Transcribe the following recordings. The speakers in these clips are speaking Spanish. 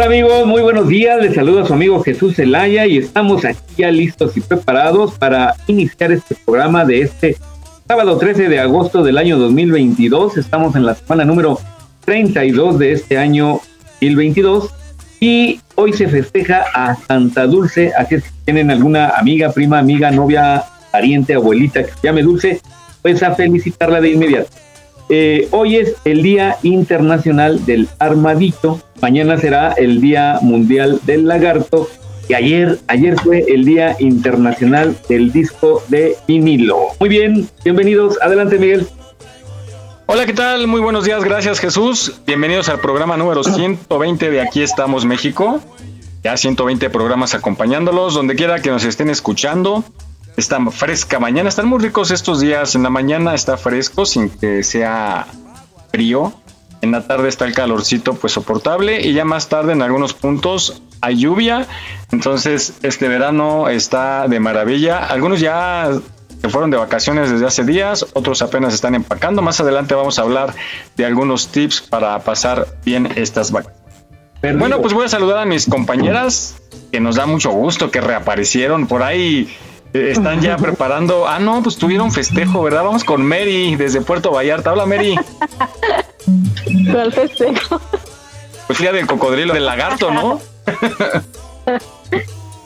Hola amigos, muy buenos días. Les saluda su amigo Jesús Zelaya y estamos aquí ya listos y preparados para iniciar este programa de este sábado 13 de agosto del año 2022. Estamos en la semana número 32 de este año 2022 y hoy se festeja a Santa Dulce. Así es que tienen alguna amiga, prima, amiga, novia, pariente, abuelita que se llame Dulce, pues a felicitarla de inmediato. Eh, hoy es el Día Internacional del Armadito, mañana será el Día Mundial del Lagarto y ayer, ayer fue el Día Internacional del Disco de vinilo. Muy bien, bienvenidos. Adelante, Miguel. Hola, ¿qué tal? Muy buenos días, gracias Jesús. Bienvenidos al programa número 120 de Aquí estamos México. Ya 120 programas acompañándolos, donde quiera que nos estén escuchando. Está fresca mañana, están muy ricos estos días. En la mañana está fresco sin que sea frío. En la tarde está el calorcito pues soportable y ya más tarde en algunos puntos hay lluvia. Entonces este verano está de maravilla. Algunos ya se fueron de vacaciones desde hace días, otros apenas están empacando. Más adelante vamos a hablar de algunos tips para pasar bien estas vacaciones. Bueno, pues voy a saludar a mis compañeras, que nos da mucho gusto que reaparecieron por ahí. Están ya preparando. Ah, no, pues tuvieron festejo, ¿verdad? Vamos con Mary desde Puerto Vallarta. Hola, Mary. ¿Cuál festejo? Pues día del cocodrilo, del lagarto, ¿no?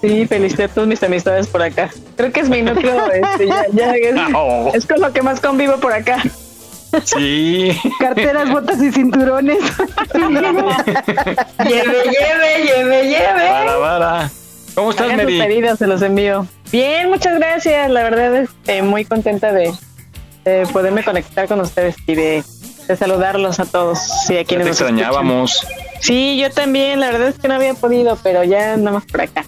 Sí, felicité a todas mis amistades por acá. Creo que es mi núcleo, este, ya, ya es, Oh. es con lo que más convivo por acá. Sí. Carteras, botas y cinturones. Lleve, lleve, lleve, lleve. Para, para. ¿Cómo estás, Hagan sus pedidos, se los envío. Bien, muchas gracias. La verdad, este, muy contenta de, de poderme conectar con ustedes y de, de saludarlos a todos. Sí, a Ya quienes te nos escuchan. extrañábamos. Sí, yo también. La verdad es que no había podido, pero ya andamos por acá.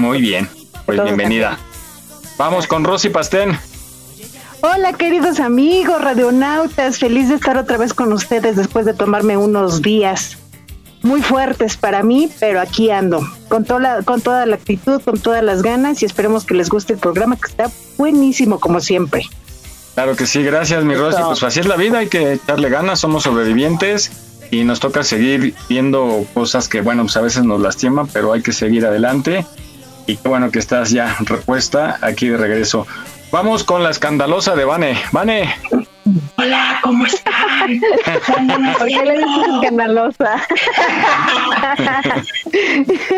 Muy bien. Pues bienvenida. Vamos con Rosy Pastén. Hola queridos amigos radionautas, feliz de estar otra vez con ustedes después de tomarme unos días muy fuertes para mí, pero aquí ando, con toda la, con toda la actitud, con todas las ganas y esperemos que les guste el programa que está buenísimo como siempre. Claro que sí, gracias, mi Rosy. Pues así es la vida, hay que echarle ganas, somos sobrevivientes y nos toca seguir viendo cosas que, bueno, pues a veces nos lastiman, pero hay que seguir adelante. Y qué bueno que estás ya repuesta aquí de regreso. Vamos con la escandalosa de Vane. Vane, Hola, ¿cómo están? ¿Por qué le dices escandalosa?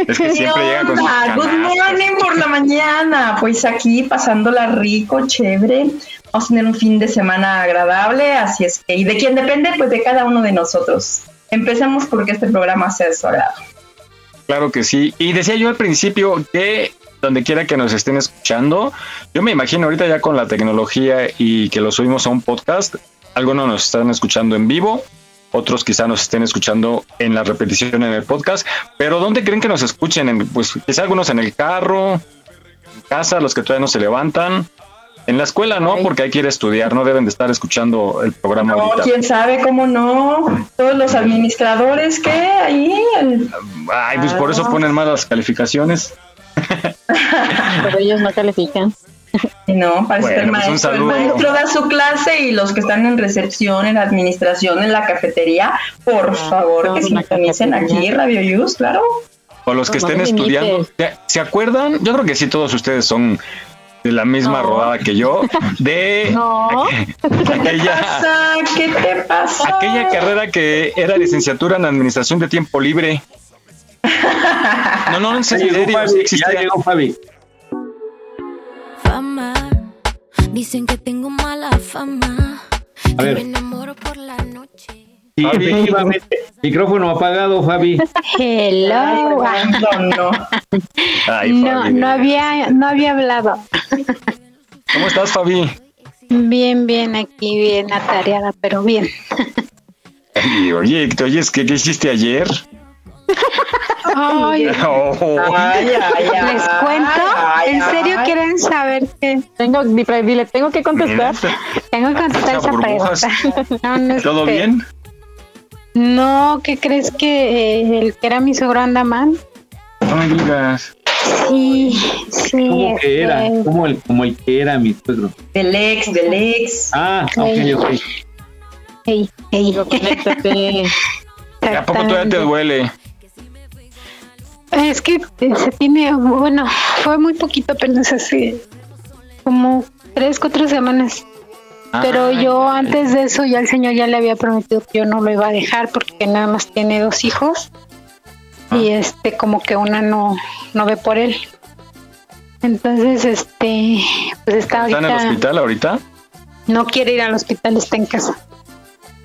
es que siempre llega con sus? Good morning por la mañana. Pues aquí pasándola rico, chévere. Vamos a tener un fin de semana agradable, así es que, y de quién depende, pues de cada uno de nosotros. Empecemos porque este programa sea de su agrado. Claro que sí. Y decía yo al principio que donde quiera que nos estén escuchando, yo me imagino ahorita ya con la tecnología y que lo subimos a un podcast, algunos nos están escuchando en vivo, otros quizá nos estén escuchando en la repetición en el podcast, pero ¿dónde creen que nos escuchen? En, pues quizá algunos en el carro, en casa, los que todavía no se levantan. En la escuela no, porque hay que ir a estudiar, no deben de estar escuchando el programa No, ahorita. quién sabe cómo no. Todos los administradores que ahí. el- Ay, pues por eso ponen malas calificaciones. Pero ellos no califican. no, parece que el pues maestro, el maestro da su clase y los que están en recepción, en administración, en la cafetería, por Ah, favor que sintonicen aquí Radio Yus, claro. o los que No, estén no estudiando. ¿se, se acuerdan? Yo creo que sí, todos ustedes son de la misma No. rodada que yo, de No. aquella, pasa? ¿Qué te pasa? aquella carrera que era licenciatura en administración de tiempo libre. No, no, en serio, llegó sí Fabi, ya llegó Fabi. Fama, dicen que tengo mala fama. A ver. me enamoro por la noche. Sí, Fabi. efectivamente. Micrófono apagado, Fabi. Hello. No, no. Ay, No, Fabi. no había, no había hablado. ¿Cómo estás, Fabi? Bien, bien, aquí bien atareada, pero bien. Ay, oye, ¿te oyes qué, qué hiciste ayer? Ay, Oh, Ay, ay, ay, les cuento. ¿En serio quieren saber qué? Tengo, dile, tengo que contestar. Tengo que contestar esa pregunta. No, no, ¿Todo este, bien? No, ¿qué crees que eh, el que era mi suegro anda mal? No me digas. Sí, sí. ¿Cómo que era? este, Como el, como el que era mi suegro. Del ex, del ex. Ah, ok, ok. ey, ey. ¿A poco todavía te duele? Es que se tiene, bueno, fue muy poquito apenas hace como tres, cuatro semanas. Pero Ay, yo antes de eso ya el señor ya le había prometido que yo no lo iba a dejar porque nada más tiene dos hijos y este como que una no, no ve por él. Entonces, este, pues está ¿Está en el hospital ahorita? no quiere ir al hospital, está en casa.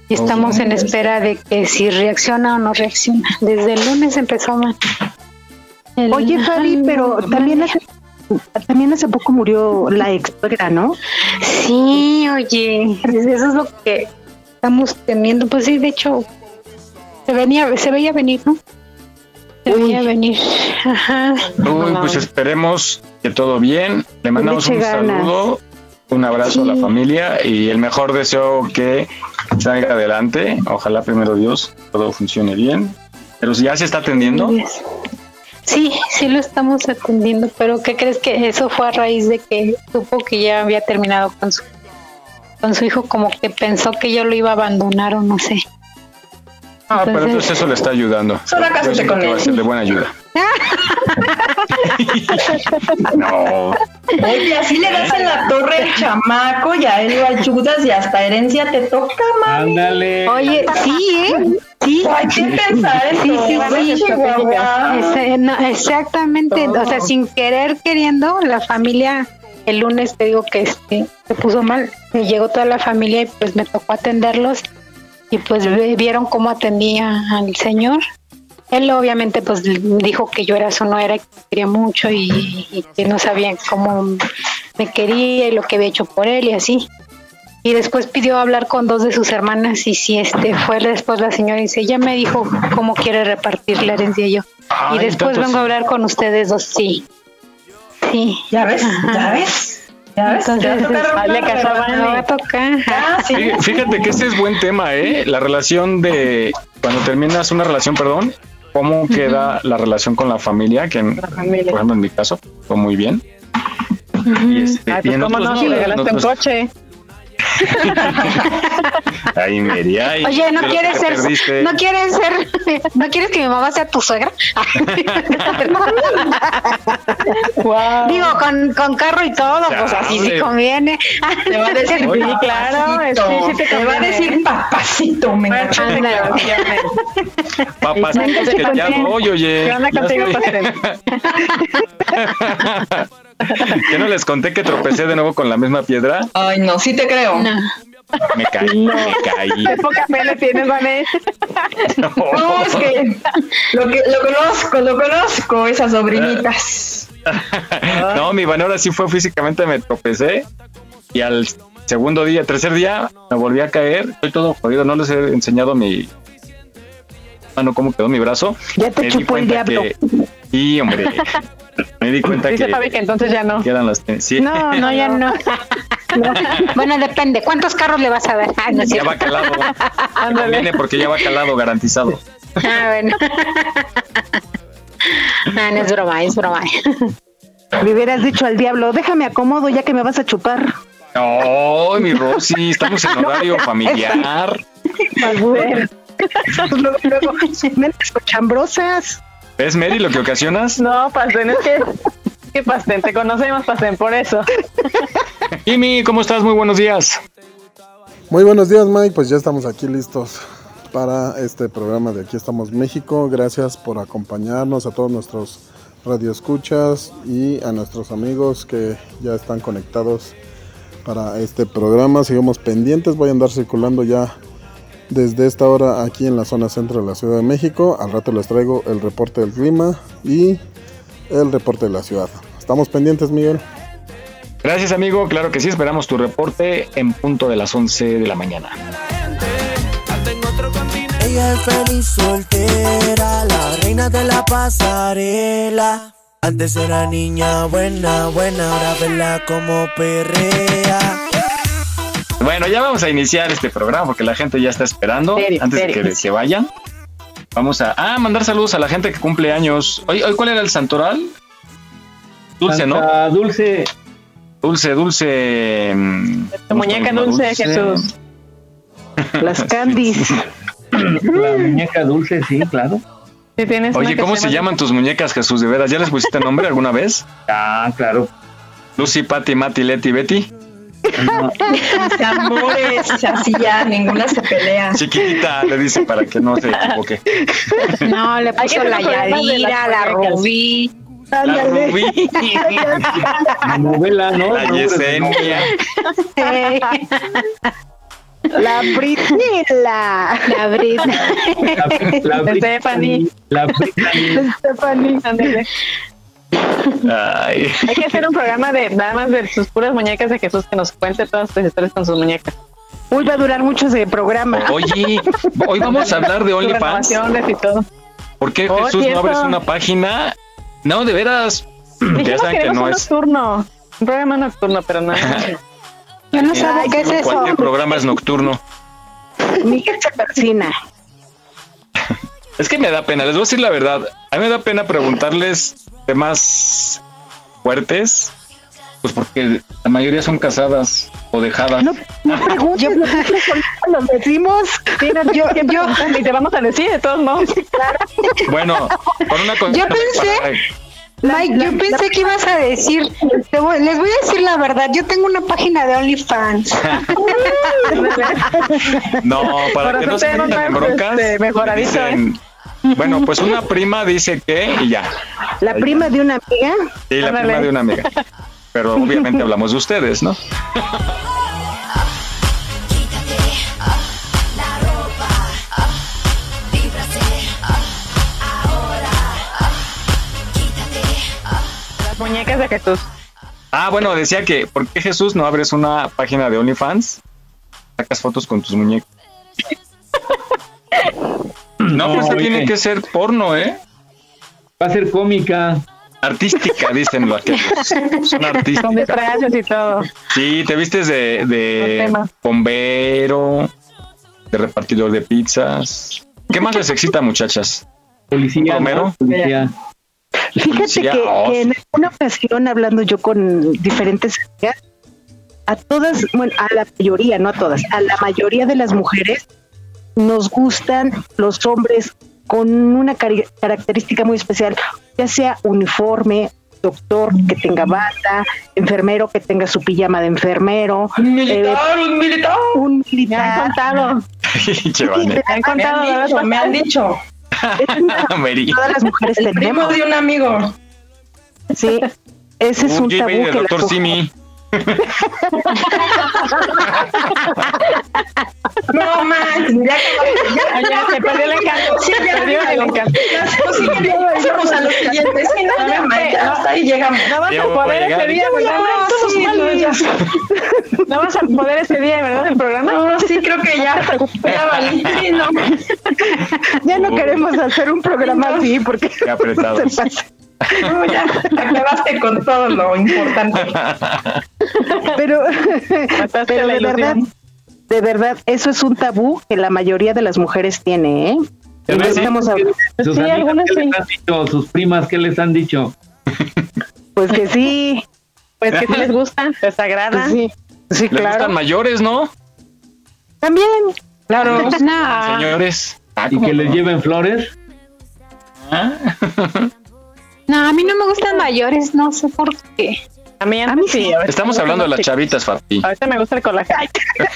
Y estamos en espera de que si reacciona o no reacciona. Desde el lunes empezó mal. El- Oye, Fabi, pero también hace, también hace poco murió la ex suegra, ¿no? Sí, oye, eso es lo que estamos temiendo. Pues sí, de hecho, se venía, se veía venir, ¿no? Se veía venir. Ajá. Uy, pues esperemos que todo bien. Le mandamos un ganas. saludo, un abrazo a la familia y el mejor deseo que salga adelante. Ojalá primero Dios todo funcione bien. Pero si ya se está atendiendo, Sí, sí lo estamos atendiendo, pero ¿qué crees que eso fue a raíz de que supo que ya había terminado con su con su hijo, como que pensó que yo lo iba a abandonar o no sé. ah, pero entonces- eso le está ayudando. Solo cásate con que va a él. ser de buena ayuda. no, Oye, así le das en la torre al chamaco y a él lo ayudas y hasta herencia te toca, mami. Ándale. Oye, sí, ¿eh? Sí. Hay que pensar eso. Sí, sí, no, exactamente, o sea, sin querer queriendo, la familia, el lunes te digo que este, se puso mal, me llegó toda la familia y pues me tocó atenderlos y pues vieron cómo atendía al señor. Él obviamente pues dijo que yo era su nuera, que quería mucho y, y que no sabía cómo me quería y lo que había hecho por él y así. Y después pidió hablar con dos de sus hermanas y si este fue después la señora y dice, ya me dijo cómo quiere repartir la herencia y yo. y después vengo a hablar con ustedes dos, sí. Sí. ¿Ya ves? Ajá. ¿Ya ves? ¿Ya ves? Entonces, va a tocar. Ah, sí. Fíjate que este es buen tema, ¿eh? La relación de cuando terminas una relación, perdón, cómo queda la relación con la familia, que en- La familia. por ejemplo en mi caso fue muy bien. Y este, Ay, y pues en cómo otros no, no, le en regalaste un otros- coche. Ay, Mary, ay, Oye, ¿no quieres ser, perdiste. no quieres ser, no quieres que mi mamá sea tu suegra? Wow. Digo, con, con carro y todo, pues así sí Chale. conviene. Te va a decir, Oye, claro, es que sí te te va a decir papacito, me ¿Qué es que ya voy, oye. ¿Qué onda contigo, pastel? ¿Que no les conté que tropecé de nuevo con la misma piedra? Ay, no, sí te creo. No. Me caí, me caí. Qué poca fe le tienes, Vané. No, es que lo, que lo conozco, lo conozco, esas sobrinitas. No, mi Van ahora sí fue físicamente, me tropecé y al segundo día, tercer día, me volví a caer. Estoy todo jodido, no les he enseñado mi mano cómo quedó mi brazo. Ya te Me chupó el diablo. que- Sí, hombre. Me di cuenta Dice que, Fabi que entonces ya no. que eran las tenis. Sí, No, no, ya no. No. Bueno, depende. ¿Cuántos carros le vas a dar? Ah, no ya va calado. Me conviene porque ya va calado, garantizado. Ah, bueno. No, no es broma, es broma. Le hubieras dicho al diablo, déjame acomodo ya que me vas a chupar. No, mi Rosy, estamos en horario familiar. luego, luego, mentes ¿Ves, Mary, lo que ocasionas? No, Pasten, es que, que Pasten, te conocemos, Pasten, por eso. Jimmy, ¿cómo estás? Muy buenos días. Muy buenos días, Mike. Pues ya estamos aquí listos para este programa de Aquí estamos México. Gracias por acompañarnos a todos nuestros radioescuchas y a nuestros amigos que ya están conectados para este programa. Sigamos pendientes, voy a andar circulando ya desde esta hora aquí en la zona centro de la Ciudad de México. Al rato les traigo el reporte del clima y el reporte de la ciudad. Estamos pendientes, Miguel. Gracias, amigo. Claro que sí, esperamos tu reporte en punto de las 11 de la mañana. Ella es feliz soltera, la reina de la pasarela. Antes era niña buena, buena, ahora vela como perrea. Bueno, ya vamos a iniciar este programa porque la gente ya está esperando. Serio, antes serio. de que se vayan, vamos a ah, mandar saludos a la gente que cumple años. Hoy, hoy ¿cuál era el santoral? Dulce, ¿no? Dulce. Dulce, dulce. mm, Tu muñeca dulce, Jesús. Las candies. La muñeca dulce, sí, claro. Si Oye, ¿cómo se se llama- llaman tus muñecas, Jesús? ¿De veras? ¿Ya les pusiste nombre alguna vez? Ah, claro. Lucy, Patty, Mati, Leti, Betty. Mis amores, así ya, ninguna se pelea. Chiquitita, le dice para que no se equivoque. No, le puso la Yadira, la. Rubí. La Rubí, La novela, ¿no? la Yesenia. La Britnila. La Britney. La, la, la, Stephanie. La. Stephanie. Ay. Hay que hacer un programa de nada más de sus puras muñecas de Jesús que nos cuente todas sus historias con sus muñecas. Uy, va a durar mucho ese programa. Oye, hoy vamos a hablar de OnlyFans. renovaciones y todo. ¿Por qué Oh, Jesús no abres una página? No, de veras. Ya saben que queremos no un es. nocturno. Un programa nocturno, pero no. Yo no sé qué es eso. Cualquier programa es nocturno. Miguel se persina. Es que me da pena, les voy a decir la verdad. A mí me da pena preguntarles temas fuertes, pues porque la mayoría son casadas o dejadas. No, no preguntes, los decimos. Sí, no, yo, yo, y te vamos a decir de todos modos. Bueno, con una cosa. Yo pensé- Mike, yo pensé que ibas a decir, te voy- les voy a decir la verdad, yo tengo una página de OnlyFans. No, para Por que no se metan en más, broncas. este, dicen, Bueno, pues una prima dice que y ya. La prima de una amiga. Sí, la prima de una amiga. Pero obviamente hablamos de ustedes, ¿no? Las muñecas de Jesús. Ah, bueno, decía que, ¿por qué Jesús no abres una página de OnlyFans? Sacas fotos con tus muñecas. No, pues oye. tiene que ser porno, ¿eh? Va a ser cómica. Artística, dicen los aquellos. Son artistas. Con disfraces y todo. Sí, te vistes de, de bombero, de repartidor de pizzas. ¿Qué más les excita, muchachas? Policía. Romero. ¿no? Policía. Fíjate Policía, que, oh, que en alguna ocasión, hablando yo con diferentes amigas, a todas, bueno, a la mayoría, no a todas, a la mayoría de las mujeres nos gustan los hombres con una característica muy especial, ya sea uniforme, doctor que tenga bata, enfermero que tenga su pijama de enfermero, Un militar, un militar. un Me han militar. contado. Me han Me contado. han la vez dicho, me han dicho. Es una- todas las mujeres El primo tenemos. de un amigo. Sí, ese es Un un tabú que Doctor mujeres- Simi. No manches, ya Ah, Ya, se perdió el encanto. Sí, Se ya, perdió el encanto. Ya, sí, a los siguientes. Sí, no, ya, Mike, ya, hasta ahí llegamos. No vas Ya a poder ese día, ¿verdad? No, vas a poder ese día, ¿verdad? El programa. No, sí, creo que ya. Ya no. Ya no queremos hacer un programa así porque Qué apretados. se pasa. No, ya acabaste con todo lo importante. Pero, de verdad, de verdad, eso es un tabú que la mayoría de las mujeres tiene, ¿eh? Sí, estamos hablando- Sus Sí, amigas, ¿qué sí. les han dicho? Sus primas, ¿qué les han dicho? pues que sí, Pues que si les gusta, les agrada. pues sí, sí, Les claro. gustan mayores, ¿no? También, Claro. No. Señores. Ah, ¿Y ¿cómo que les lleven flores? No, a mí no me gustan mayores, no sé por qué. A mí, a mí sí. Estamos hablando de las chavitas, Fabi. Ahorita me gusta el colágeno.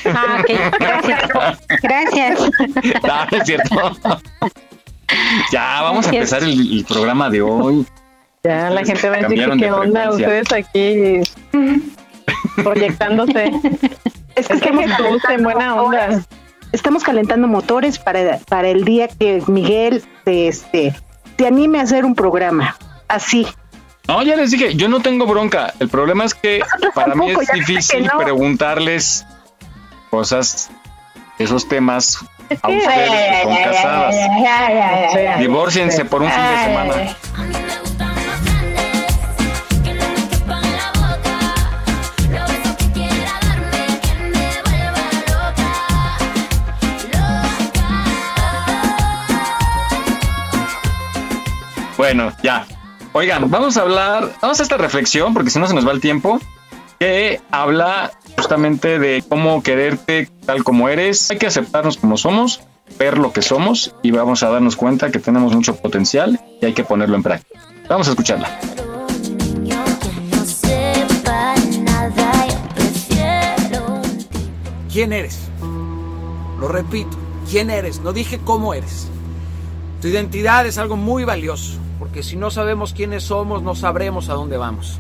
Ah, ok, gracias. Gracias. No, es cierto. Ya, vamos a empezar el, el programa de hoy. Ya, la gente va a decir Cambiaron qué de onda, ustedes aquí proyectándose. Es que Es que estamos en buena onda. Estamos calentando motores para, para el día que Miguel este, se anime a hacer un programa. Así. No, ya les dije, yo no tengo bronca. El problema es que para mí es difícil no. preguntarles cosas, esos temas a que- ustedes que son casadas. ya, Divórciense por un fin de semana. Bueno, ya. Oigan, vamos a hablar, vamos a esta reflexión, porque si no se nos va el tiempo, que habla justamente de cómo quererte tal como eres. Hay que aceptarnos como somos, ver lo que somos y vamos a darnos cuenta que tenemos mucho potencial y hay que ponerlo en práctica. Vamos a escucharla. ¿Quién eres? Lo repito, ¿quién eres? No dije cómo eres. Tu identidad es algo muy valioso, porque si no sabemos quiénes somos, no sabremos a dónde vamos.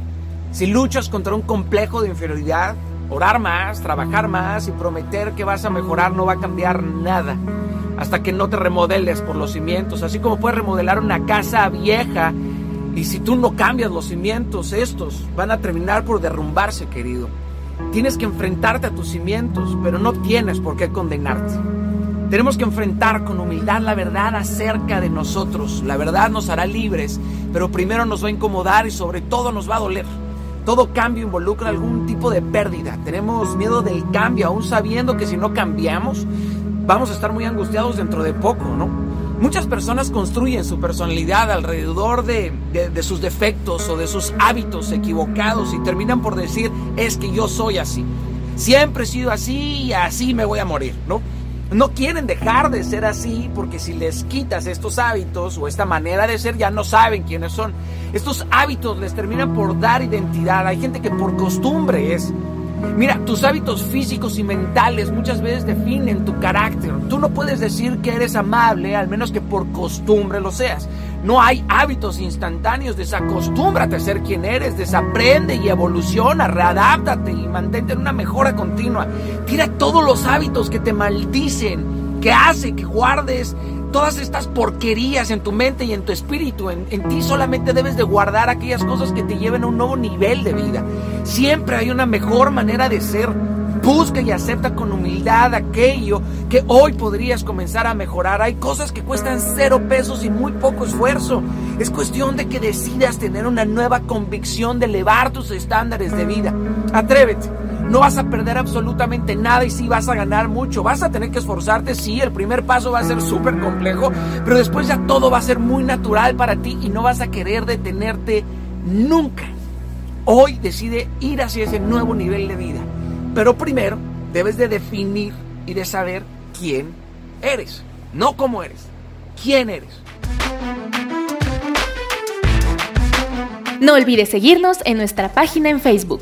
Si luchas contra un complejo de inferioridad, orar más, trabajar más y prometer que vas a mejorar no va a cambiar nada hasta que no te remodeles por los cimientos, así como puedes remodelar una casa vieja y si tú no cambias los cimientos, estos van a terminar por derrumbarse, querido. Tienes que enfrentarte a tus cimientos, pero no tienes por qué condenarte. Tenemos que enfrentar con humildad la verdad acerca de nosotros. La verdad nos hará libres, pero primero nos va a incomodar y sobre todo nos va a doler. Todo cambio involucra algún tipo de pérdida. Tenemos miedo del cambio, aún sabiendo que si no cambiamos, vamos a estar muy angustiados dentro de poco, ¿no? Muchas personas construyen su personalidad alrededor de, de- sus defectos o de sus hábitos equivocados y terminan por decir, es que yo soy así. Siempre he sido así y así me voy a morir, ¿no? No quieren dejar de ser así porque si les quitas estos hábitos o esta manera de ser ya no saben quiénes son. Estos hábitos les terminan por dar identidad. Hay gente que por costumbre es. Mira, tus hábitos físicos y mentales muchas veces definen tu carácter. Tú no puedes decir que eres amable al menos que por costumbre lo seas. No hay hábitos instantáneos. Desacostúmbrate a ser quien eres. Desaprende y evoluciona. Readáptate y mantente en una mejora continua. Tira todos los hábitos que te maldicen, que hace que guardes todas estas porquerías en tu mente y en tu espíritu. En, en ti solamente debes de guardar aquellas cosas que te lleven a un nuevo nivel de vida. Siempre hay una mejor manera de ser. Busca y acepta con humildad aquello que hoy podrías comenzar a mejorar. Hay cosas que cuestan cero pesos y muy poco esfuerzo. Es cuestión de que decidas tener una nueva convicción de elevar tus estándares de vida. Atrévete. No vas a perder absolutamente nada y sí vas a ganar mucho. Vas a tener que esforzarte, sí, el primer paso va a ser súper complejo, pero después ya todo va a ser muy natural para ti y no vas a querer detenerte nunca. Hoy decide ir hacia ese nuevo nivel de vida. Pero primero debes de definir y de saber quién eres. No cómo eres, quién eres. No olvides seguirnos en nuestra página en Facebook.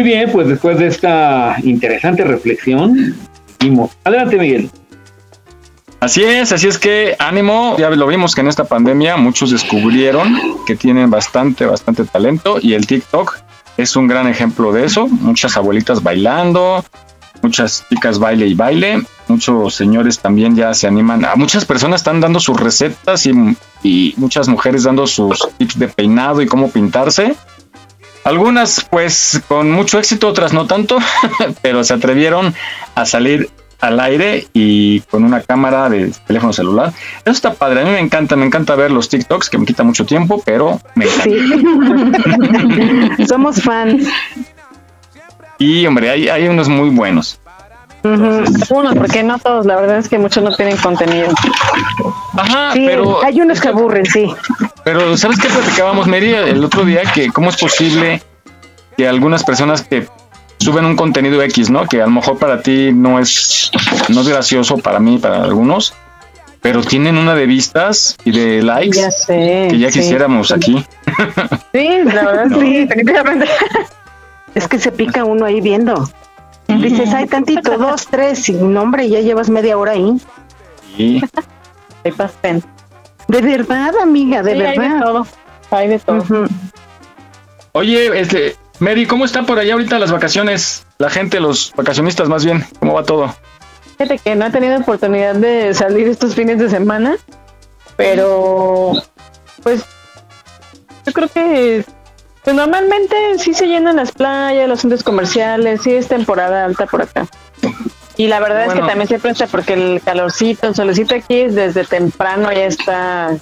Muy bien, pues después de esta interesante reflexión, seguimos. Adelante, Miguel. Así es, así es que ánimo, ya lo vimos que en esta pandemia muchos descubrieron que tienen bastante, bastante talento y el TikTok es un gran ejemplo de eso. Muchas abuelitas bailando, muchas chicas baile y baile, muchos señores también ya se animan, a muchas personas están dando sus recetas y, y muchas mujeres dando sus tips de peinado y cómo pintarse. Algunas pues con mucho éxito, otras no tanto, pero se atrevieron a salir al aire y con una cámara de teléfono celular. Eso está padre. A mí me encanta, me encanta ver los TikToks, que me quita mucho tiempo, pero me encanta. Somos fans. Y hombre, hay, hay unos muy buenos. Uno, porque no todos, la verdad es que muchos no tienen contenido. Ajá, pero. Hay unos que aburren, sí. Pero, ¿sabes qué platicábamos, Mary, el otro día? Que cómo es posible que algunas personas que suben un contenido X, ¿no? Que a lo mejor para ti no es, no es gracioso, para mí, para algunos, pero tienen una de vistas y de likes que ya quisiéramos aquí. Sí, la verdad, sí, definitivamente. Es que se pica uno ahí viendo. Dices, hay tantito, dos, tres, y nombre, ya llevas media hora ahí. Sí. Hay pastel. De verdad, amiga, de verdad. Hay de todo. Hay de todo. Oye, este, Mary, ¿cómo está por allá ahorita las vacaciones? La gente, los vacacionistas más bien, ¿cómo va todo? Fíjate que no he tenido oportunidad de salir estos fines de semana, pero pues yo creo que pues normalmente sí se llenan las playas, los centros comerciales, sí es temporada alta por acá. Y la verdad es que también se presta porque el calorcito, el solecito aquí desde temprano ya está,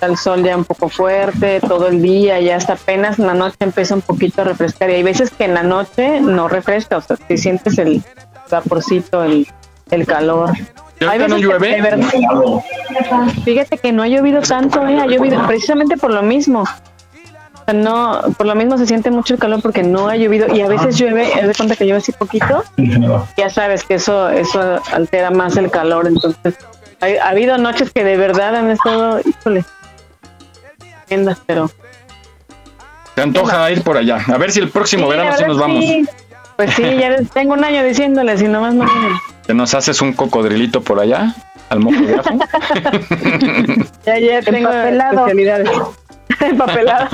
el sol ya un poco fuerte, todo el día, ya hasta apenas en la noche empieza un poquito a refrescar. Y hay veces que en la noche no refresca, o sea, si sientes el vaporcito, el, el calor. ¿Hay no llueve? fíjate que no ha llovido tanto, ¿eh? ha llovido precisamente por lo mismo no, por lo mismo se siente mucho el calor porque no ha llovido y a veces llueve, es de cuenta que llueve así poquito, ya sabes que eso, eso altera más el calor, entonces ha, habido noches que de verdad han estado, híjole, pero... Te antoja ir por allá, a ver si el próximo verano sí nos vamos. Pues sí, ya tengo un año diciéndoles y nomás no vienen. ¿Que nos haces un cocodrilito por allá? ¿Al mojo de ajo? ya, ya tengo especialidades. empapelada.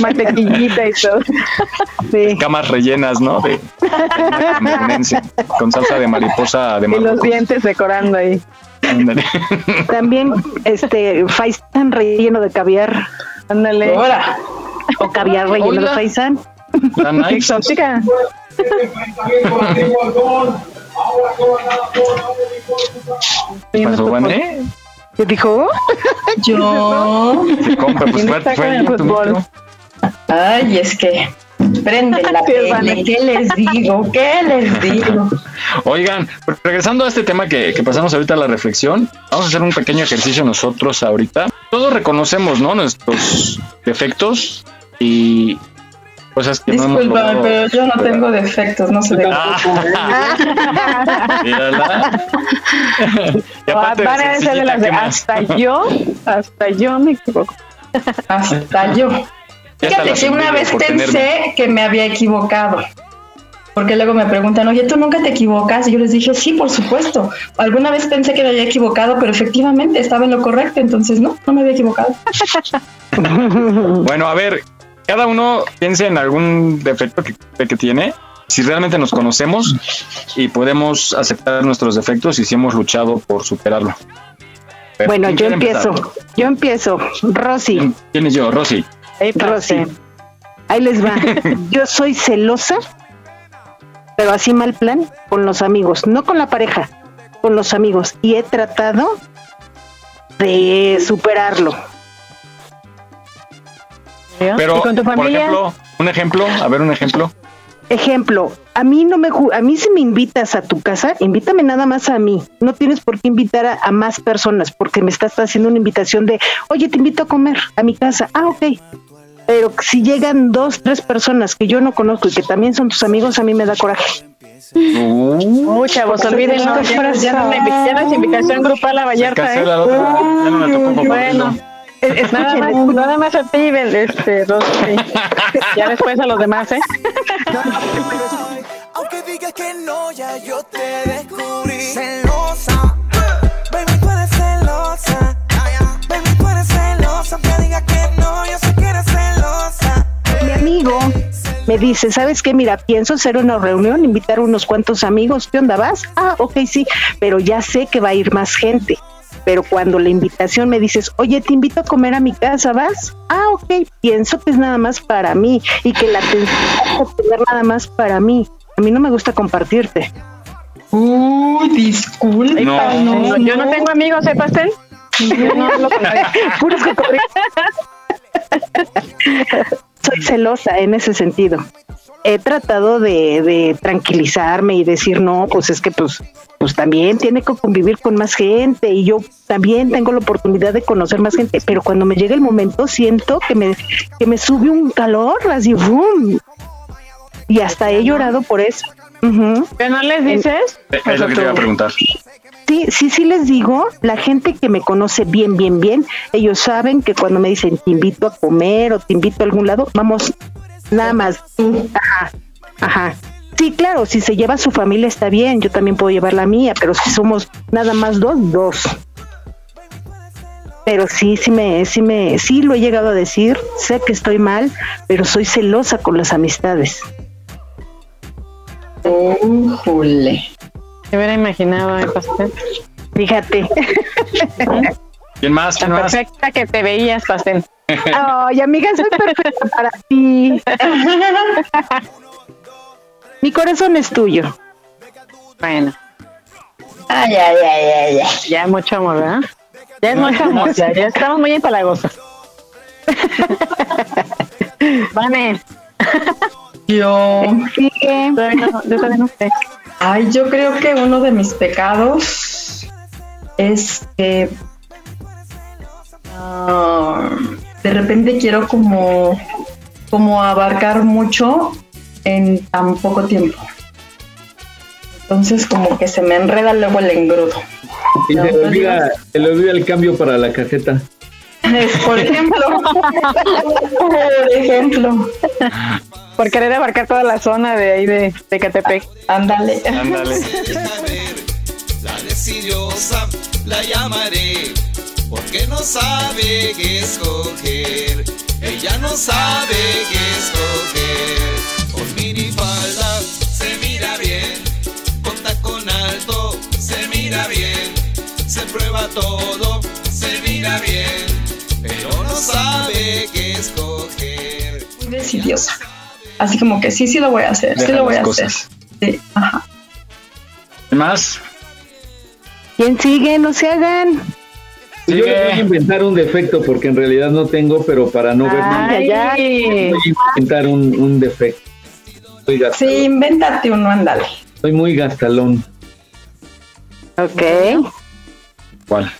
mantequillita y todo. Camas rellenas, ¿no? De, con salsa de mariposa de Y los dientes decorando ahí. También este faisán relleno de caviar. Ándale. O caviar relleno de faisán. Exótica. ¿Qué pasó, ¿Qué dijo? Yo. Se compra, pues fue, fue fútbol. Ay, es que prende la tele. ¿Qué les digo? ¿Qué les digo? Oigan, regresando a este tema que, que, pasamos ahorita a la reflexión, vamos a hacer un pequeño ejercicio nosotros ahorita. Todos reconocemos, ¿no? Nuestros defectos y cosas que Disculpa, no hemos pero yo no tengo defectos, no sé de ah. Van a decir de las de hasta yo, hasta yo me equivoco. Hasta yo. Fíjate que una vez pensé que me había equivocado. Porque luego me preguntan, oye, ¿tú nunca te equivocas? Y yo les dije, sí, por supuesto. Alguna vez pensé que me había equivocado, pero efectivamente estaba en lo correcto, entonces no, no me había equivocado. bueno, a ver, cada uno piense en algún defecto que, que tiene, si realmente nos conocemos y podemos aceptar nuestros defectos y si hemos luchado por superarlo. bueno, yo empiezo. Yo empiezo. Rosy. ¿Quién es yo? Rosy. Rosy. Ahí les va. yo soy celosa, pero así mal plan, con los amigos, no con la pareja, con los amigos. Y he tratado de superarlo. Pero, con tu familia? por ejemplo, un ejemplo, a ver un ejemplo. Ejemplo, a mí no me a mí si me invitas a tu casa, invítame nada más a mí. No tienes por qué invitar a, más personas porque me estás haciendo una invitación de, "Oye, te invito a comer a mi casa." Ah, ok. Pero si llegan dos, tres personas que yo no conozco y que también son tus amigos, a mí me da coraje. Uh, chavos, olvídenlo. Ya, ya, no, invitación grupal a Vallarta. ¿eh? Ya no me tocó bueno. Nada, más, nada más a ti, este, Rosy. ya después a los demás, ¿eh? Aunque digas que no, ya yo te descubrí. Celosa, baby, tú eres celosa. Baby, tú eres celosa. Aunque digas que no, yo sé que eres celosa. Mi amigo me dice, ¿sabes qué? Mira, pienso hacer una reunión, invitar a unos cuantos amigos. ¿Qué onda vas? Ah, ok, sí, pero ya sé que va a ir más gente pero cuando la invitación me dices, oye, te invito a comer a mi casa, ¿vas? Ah, ok, pienso que es nada más para mí y que la atención es tener nada más para mí. A mí no me gusta compartirte. Uy, disculpa. No. No, yo no tengo amigos, ¿eh, pastel? Yo no hablo con. Puros. Soy celosa en ese sentido. He tratado de, de tranquilizarme y decir, no, pues es que pues, pues también tiene que convivir con más gente y yo también tengo la oportunidad de conocer más gente, pero cuando me llega el momento siento que me, que me sube un calor, así, ¡boom! Y hasta he llorado por eso. Ujú. ¿Pero no les dices? Es lo que te iba a preguntar. Sí, sí, sí les digo, la gente que me conoce bien, bien, bien, ellos saben que cuando me dicen te invito a comer o te invito a algún lado, vamos, nada más. Ajá, ajá. Sí, claro, si se lleva su familia está bien, yo también puedo llevar la mía, pero si somos nada más dos, dos. Pero sí, sí me, sí me, sí lo he llegado a decir, sé que estoy mal, pero soy celosa con las amistades. Jule. Se hubiera imaginado, ¿eh, pastel? Fíjate. ¿Quién más? ¿Quién Tan más? perfecta que te veías, pastel. Ay, amiga, soy perfecta para ti. Mi corazón es tuyo. Bueno, Ay, ay, ay, ay, ay. ya mucho amor, ¿verdad? Ya es mucho amor, ya, ya estamos muy empalagosas. Vane, Yo. no, yo todavía no sé. Ay, yo creo que uno de mis pecados es que ah, de repente quiero como, como abarcar mucho en tan poco tiempo. Entonces como que se me enreda luego el engrudo. Y se le olvida, se le olvida el cambio para la caseta. Por ejemplo. Por ejemplo. Por querer abarcar toda la zona de ahí de, de Catepec. Ándale. Ándale. La decidiosa la llamaré porque no sabe qué escoger. Ella no sabe qué escoger. Con minifalda se mira bien, con tacón alto se mira bien, se prueba todo, se mira bien, pero no sabe qué escoger. Muy decidiosa. Así como que sí, sí lo voy a hacer. sí lo voy a hacer. cosas. Sí, ajá. ¿Quién más? ¿Quién sigue? No se hagan. Yo le voy a inventar un defecto porque en realidad no tengo, pero para no ver Ay, ay, voy a inventar un, un defecto. Sí, invéntate uno, ándale. Soy muy gastalón. Ok. ¿Cuál?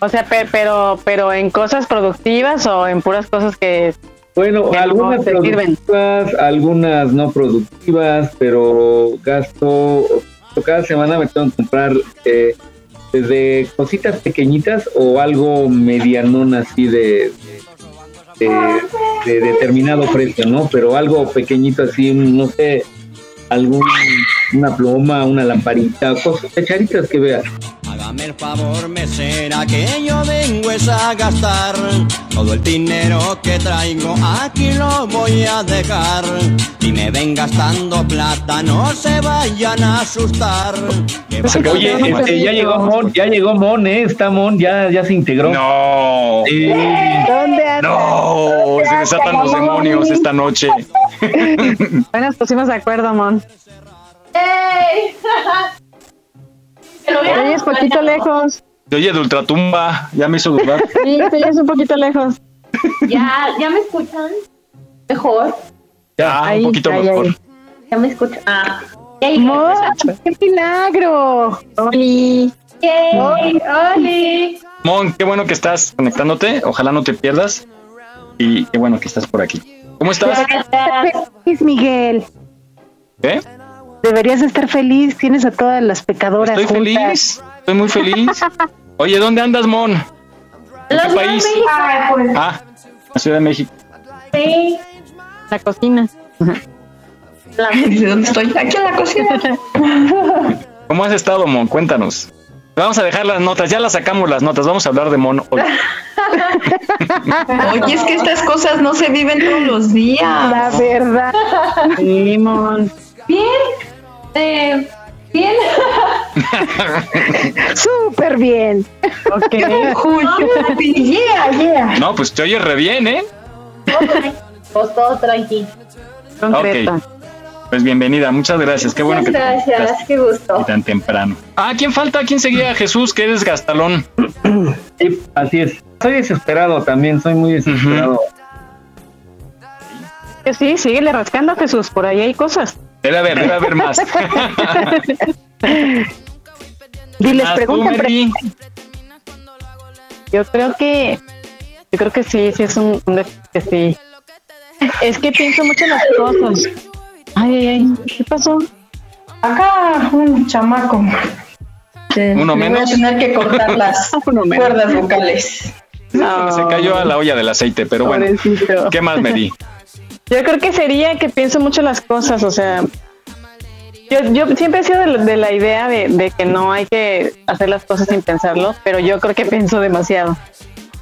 O sea, pe- pero, pero en cosas productivas o en puras cosas que Bueno, Que no algunas te sirven. productivas, algunas no productivas, pero gasto, cada semana me tengo que comprar eh, desde cositas pequeñitas o algo medianón así de, de, de- de determinado precio, ¿no? Pero algo pequeñito así, no sé, algún, una pluma, una lamparita, cosas pecharitas que vea. Hágame el favor, mesera, que yo vengo es a gastar. Todo el dinero que traigo aquí lo voy a dejar. Y me ven gastando plata, no se vayan a asustar. Oye, este, ya llegó Mon, ya llegó Mon, ¿eh? Está Mon, ya, ya se integró. No. Sí. ¿Dónde andas? No, se desatan los demonios esta noche. Bueno, nos pusimos de acuerdo, Mon. Te oyes poquito lejos. Te oye de ultratumba, ya me hizo dudar. Sí, te oyes un poquito lejos. ¿Ya, ¿Ya me escuchan? Mejor. Ya, Ahí, un poquito ahí, mejor. ahí. ¿Ya me escuchan? Ah. ¡Mo! ¡Qué milagro! Oli. Yay, Oli. Mon, qué bueno que estás conectándote. Ojalá no te pierdas. Y qué bueno que estás por aquí. ¿Cómo estás? Feliz, Miguel. ¿Eh? Deberías estar feliz. Tienes a todas las pecadoras Estoy juntas. feliz. Estoy muy feliz. Oye, ¿dónde andas, Mon? ¿En La qué de país? México. pues, Ah, la Ciudad de México. Sí. La cocina. La- ¿dónde estoy? Aquí en la cocina. ¿Cómo has estado, Mon? Cuéntanos. Vamos a dejar las notas, ya las sacamos las notas. Vamos a hablar de Mon hoy. Oye, es que estas cosas no se viven todos los días. La verdad. Sí, Mon. Bien. Eh, bien. Súper bien. Ok. yeah, yeah. No, pues te oyes re bien, ¿eh? Pues todo. Pues bienvenida, muchas gracias. Qué bueno Muchas que te gracias, conectaste qué gusto. tan temprano. Ah, ¿quién falta? ¿Quién seguía? Jesús, que eres gastalón. Sí, así es. Soy desesperado también, soy muy desesperado. Que sí, síguele rascando a Jesús, por ahí hay cosas. Debe haber, debe haber más. Diles, Más tú, pregunta, Mary. Yo creo que, yo creo que sí, sí es un, un def- que sí. Es que pienso mucho en las cosas. Ay, ay, ay, ¿qué pasó? Acá un chamaco. Uno menos. Voy a tener que cortar las cuerdas vocales. Se cayó a la olla del aceite, pero bueno. Pobrecito. ¿Qué más, Mary? Yo creo que sería que pienso mucho las cosas, o sea, yo, yo siempre he sido de, la- de la idea de, de que no hay que hacer las cosas sin pensarlo, pero yo creo que pienso demasiado.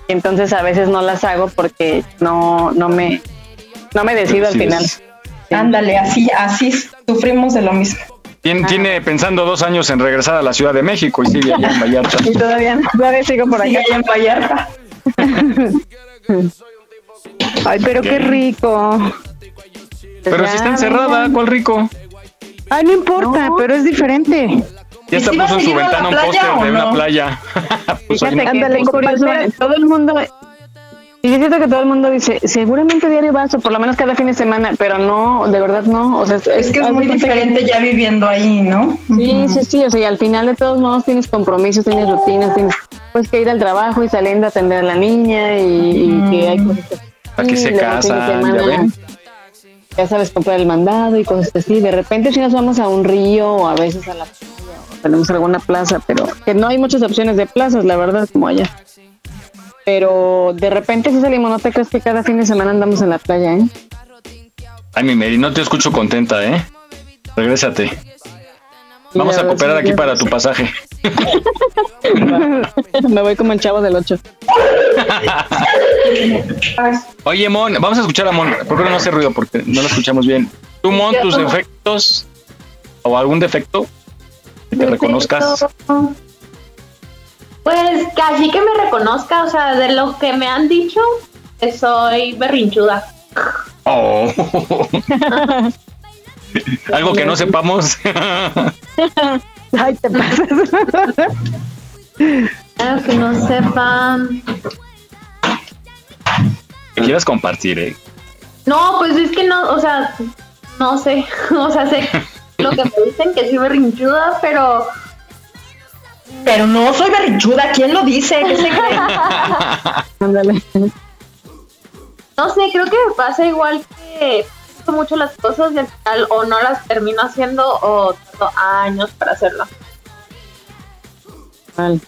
Y entonces a veces no las hago porque no, no me, no me decido al final. Ándale, así, así sufrimos de lo mismo. Tien- Tiene pensando dos años en regresar a la Ciudad de México y sigue allá en Vallarta. Y todavía, todavía sigo por acá. allá en Vallarta. Ay, pero qué rico. Pero si está encerrada, ¿cuál rico? Ay, no importa, pero es diferente. Ya está si puso en su ventana un póster o de una no? playa. Pues Fíjate no- Ándale, compañera. todo el mundo, y es cierto que todo el mundo dice, seguramente diario vas, o por lo menos cada fin de semana, pero no, de verdad no, o sea, Es que es muy que- diferente ya viviendo ahí, ¿no? Sí, sí, sí, o sea, y al final de todos modos tienes compromisos, tienes rutinas, tienes pues que ir al trabajo y saliendo a atender a la niña y, y que hay cosas que ¿Para sí, se casan? ¿Ya semana, ven? Ya sabes, comprar el mandado y cosas así. De repente si nos vamos a un río o a veces a la playa o tenemos alguna plaza, pero que no hay muchas opciones de plazas, la verdad, como allá. Pero de repente si salimos, no te crees que cada fin de semana andamos en la playa, ¿eh? Ay, mi Mary, no te escucho contenta, ¿eh? Regrésate. Vamos a cooperar aquí para tu pasaje. Me voy como el chavo del 8. Oye, Mon, vamos a escuchar a Mon. ¿Por qué no hace ruido? Porque no lo escuchamos bien. ¿Tú, Mon, tus defectos o algún defecto que te reconozcas? Pues casi que me reconozca, o sea, de lo que me han dicho, que soy berrinchuda. Oh. Algo que no sepamos. Ay, te pasas. Claro que no sepan. que quieras compartir, ¿eh? No, pues es que no, o sea, no sé, o sea, sé lo que me dicen que soy berrinchuda, pero Pero no soy berrinchuda, ¿quién lo dice? ¿Qué se cree? Ándale. no sé, creo que me pasa igual que pienso mucho las cosas y al final o no las termino haciendo o tardo años para hacerlas. Vale.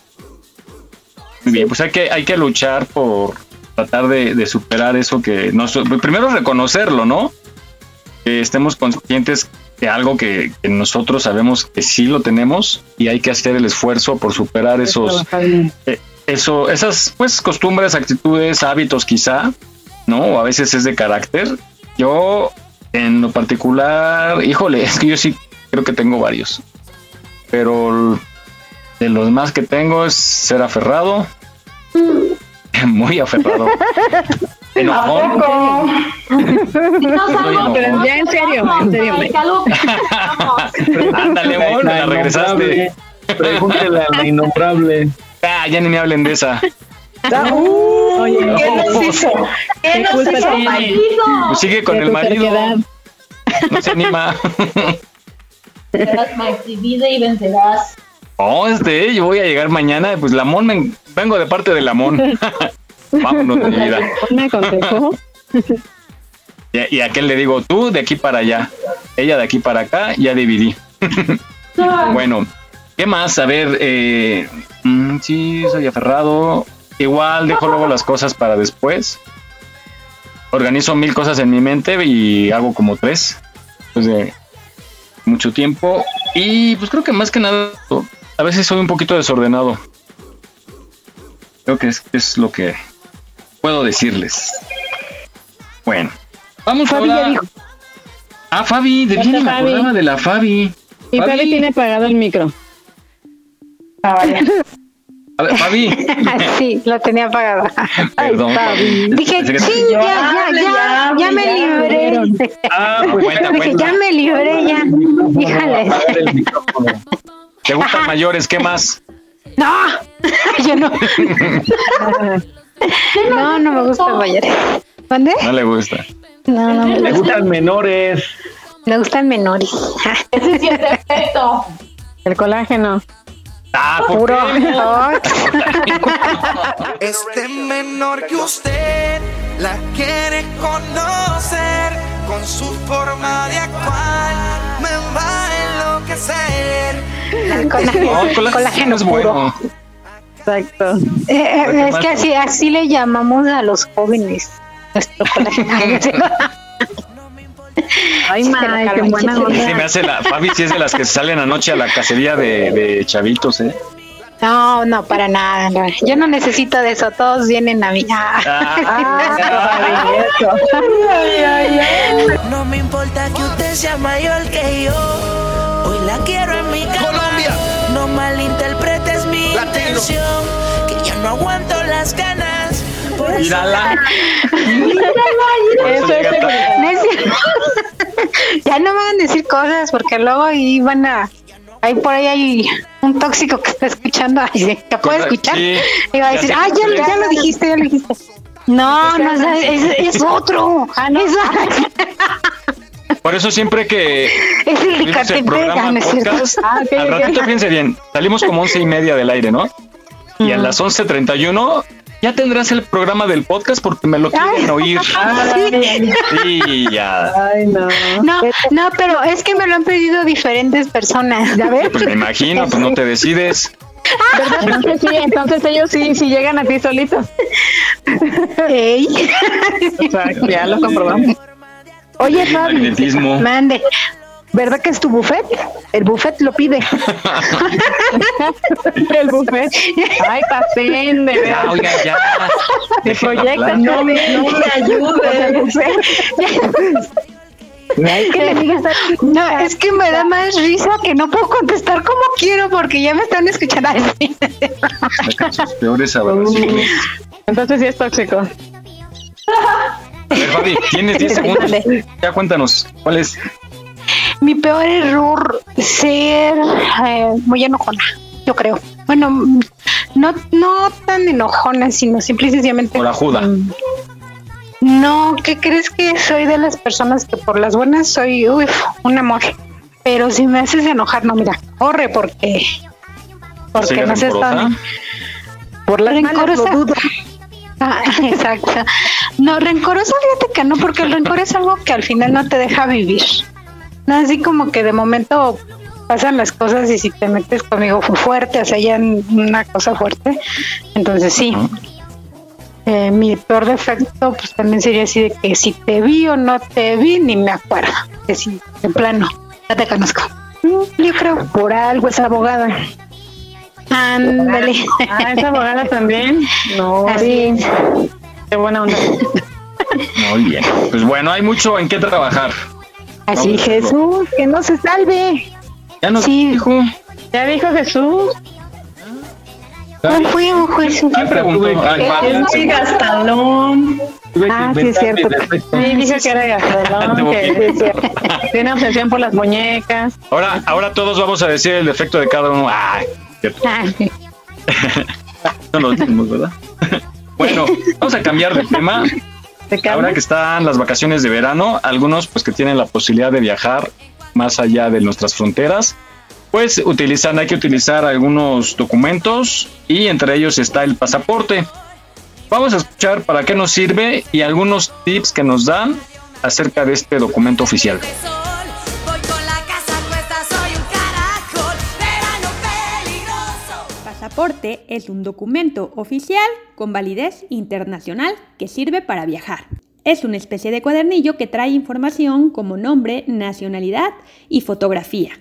Muy bien, pues hay que, hay que luchar por tratar de, de superar eso que no primero reconocerlo, ¿no? Que estemos conscientes de algo que, que nosotros sabemos que sí lo tenemos y hay que hacer el esfuerzo por superar esos eh, eso esas pues costumbres, actitudes, hábitos quizá, ¿no? O a veces es de carácter. Yo en lo particular, híjole, es que yo sí creo que tengo varios. Pero de los más que tengo es ser aferrado. Muy aferrado. Enojón. Tampoco. No, Pero ya en serio, en Ándale, la regresaste. Pregúntale a la innombrable. Ah, ya ni me hablen de esa. Oye, ¿Qué nos hizo? ¿Qué ¿Qué nos hizo? tiene? Pues sigue con el marido. No se anima. Serás divide y vencerás. Oh, este, yo voy a llegar mañana. Pues Lamón, me, vengo de parte de Lamón. Vámonos de mi vida. Me aconsejó. Y, y a aquel le digo, tú de aquí para allá. Ella de aquí para acá, ya dividí. bueno, ¿qué más? A ver, eh, mm, sí, soy aferrado. Igual dejo luego las cosas para después. Organizo mil cosas en mi mente y hago como tres. Después de mucho tiempo. Y pues creo que más que nada, a veces soy un poquito desordenado. Creo que es, es lo que puedo decirles. Bueno, vamos Fabi ahora. ya dijo. Ah, Fabi, de bien me Fabi. acordaba de la Fabi. Y Fabi tiene apagado el micro. Ah, vaya. A ver, Fabi, Sí, lo tenía apagado. perdón, Fabi. Dije, sí, ya, ya, ya, ya, ya me libré. Ah, pues cuenta, Dije, ya me libré, ya. Híjale. ¿Te gustan mayores? ¿Qué más? No, yo no. No, no me gusta mayores. ¿Dónde? No le gusta. No, no me Le gusta. gustan menores. Me gustan menores. Ese sí es defecto. El colágeno. Ah, ¿por qué? Este menor que usted la quiere conocer con su forma de actuar me va a enloquecer. La Colágeno, colágeno es bueno. Exacto. Eh, eh, ¿Qué es que así, así le llamamos a los jóvenes. Nuestro colágeno. Ay, May, qué buena Sí, me onda. hace la. Fabi sí es de las que salen anoche a la cacería de, de chavitos, ¿eh? No, no, para nada. no. Yo no necesito de eso. Todos vienen a mí. No me importa que usted sea mayor que yo. Hoy la quiero en mi cama. Colombia. No malinterpretes mi intención. Que ya no aguanto las ganas. Mírala. Eso es No es cierto. ya no me van a decir cosas porque luego ahí van a. Ahí por ahí hay un tóxico que está escuchando, que puede escuchar. Sí. Y va a decir, ah, ya, ya lo dijiste, ya lo dijiste. No, no, es, es, es otro. Ah, no, es, Por eso siempre que es el el programa no es cierto. podcast, Ah, ok, al ratito fíjense bien, salimos como once y media del aire, ¿no? Y a las 11.31 ya tendrás el programa del podcast porque me lo quieren oír. Y ya. Ay, no. No, no, pero es que me lo han pedido diferentes personas. ¿Ya ves? Pues me imagino, pues no te decides. ¿Verdad? Entonces sí, entonces ellos sí, sí llegan a ti solitos. Ey. Exacto, ya lo comprobamos. Oye, Fabi, Magnetismo. Mande. ¿Verdad que es tu buffet? El buffet lo pide. El buffet. Ay, pasen, de Ya, verdad. oiga, ya. Te proyectas, no me, no me ayudes. Ay, que le digas a- No, es que me da más risa que no puedo contestar como quiero porque ya me están escuchando. Sus peores aberraciones. Entonces sí es tóxico. A ver, Fabi, tienes 10 segundos. Ya cuéntanos, ¿cuál es? Mi peor error ser eh, muy enojona, yo creo. Bueno, no, no tan enojona, sino simple y sencillamente. Corajuda. mm, No, ¿qué crees que soy de las personas que por las buenas soy uf, un amor? Pero si me haces enojar, no, mira, corre porque. Porque ¿Sigue no sé rencorosa? dónde. Por lo Rencorosa. Ah, exacto. No, rencorosa, fíjate que no, porque el rencor es algo que al final no te deja vivir. No, así como que de momento pasan las cosas y si te metes conmigo fue fuerte, o sea, ya una cosa fuerte. Entonces sí. Eh, mi peor defecto pues también sería así de que si te vi o no te vi, ni me acuerdo. Que si de plano, ya te conozco. Mm, Yo creo. Por algo es abogada. Ándale. Ah, esa abogada también. No, Así es. qué buena onda. Muy bien. Pues bueno, hay mucho en qué trabajar. Así, Vamos, Jesús, que no se salve. Ya nos Sí. dijo. Ya dijo Jesús. ¿Cuál fue un juez? ¿Quién preguntó? Ay. Sí, Gastalón. Ah, sí, es cierto. Sí, dijo que era Gastelón, Tengo que tiene obsesión por las muñecas. Ahora, ahora todos vamos a decir el defecto de cada uno. Ay, cierto. Ah, No lo decimos, ¿verdad? bueno, vamos a cambiar de tema. ¿De qué Ahora que están las vacaciones de verano, algunos pues que tienen la posibilidad de viajar más allá de nuestras fronteras, pues utilizan, hay que utilizar algunos documentos y entre ellos está el pasaporte. Vamos a escuchar para qué nos sirve y algunos tips que nos dan acerca de este documento oficial. Pasaporte es un documento oficial con validez internacional que sirve para viajar. Es una especie de cuadernillo que trae información como nombre, nacionalidad y fotografía.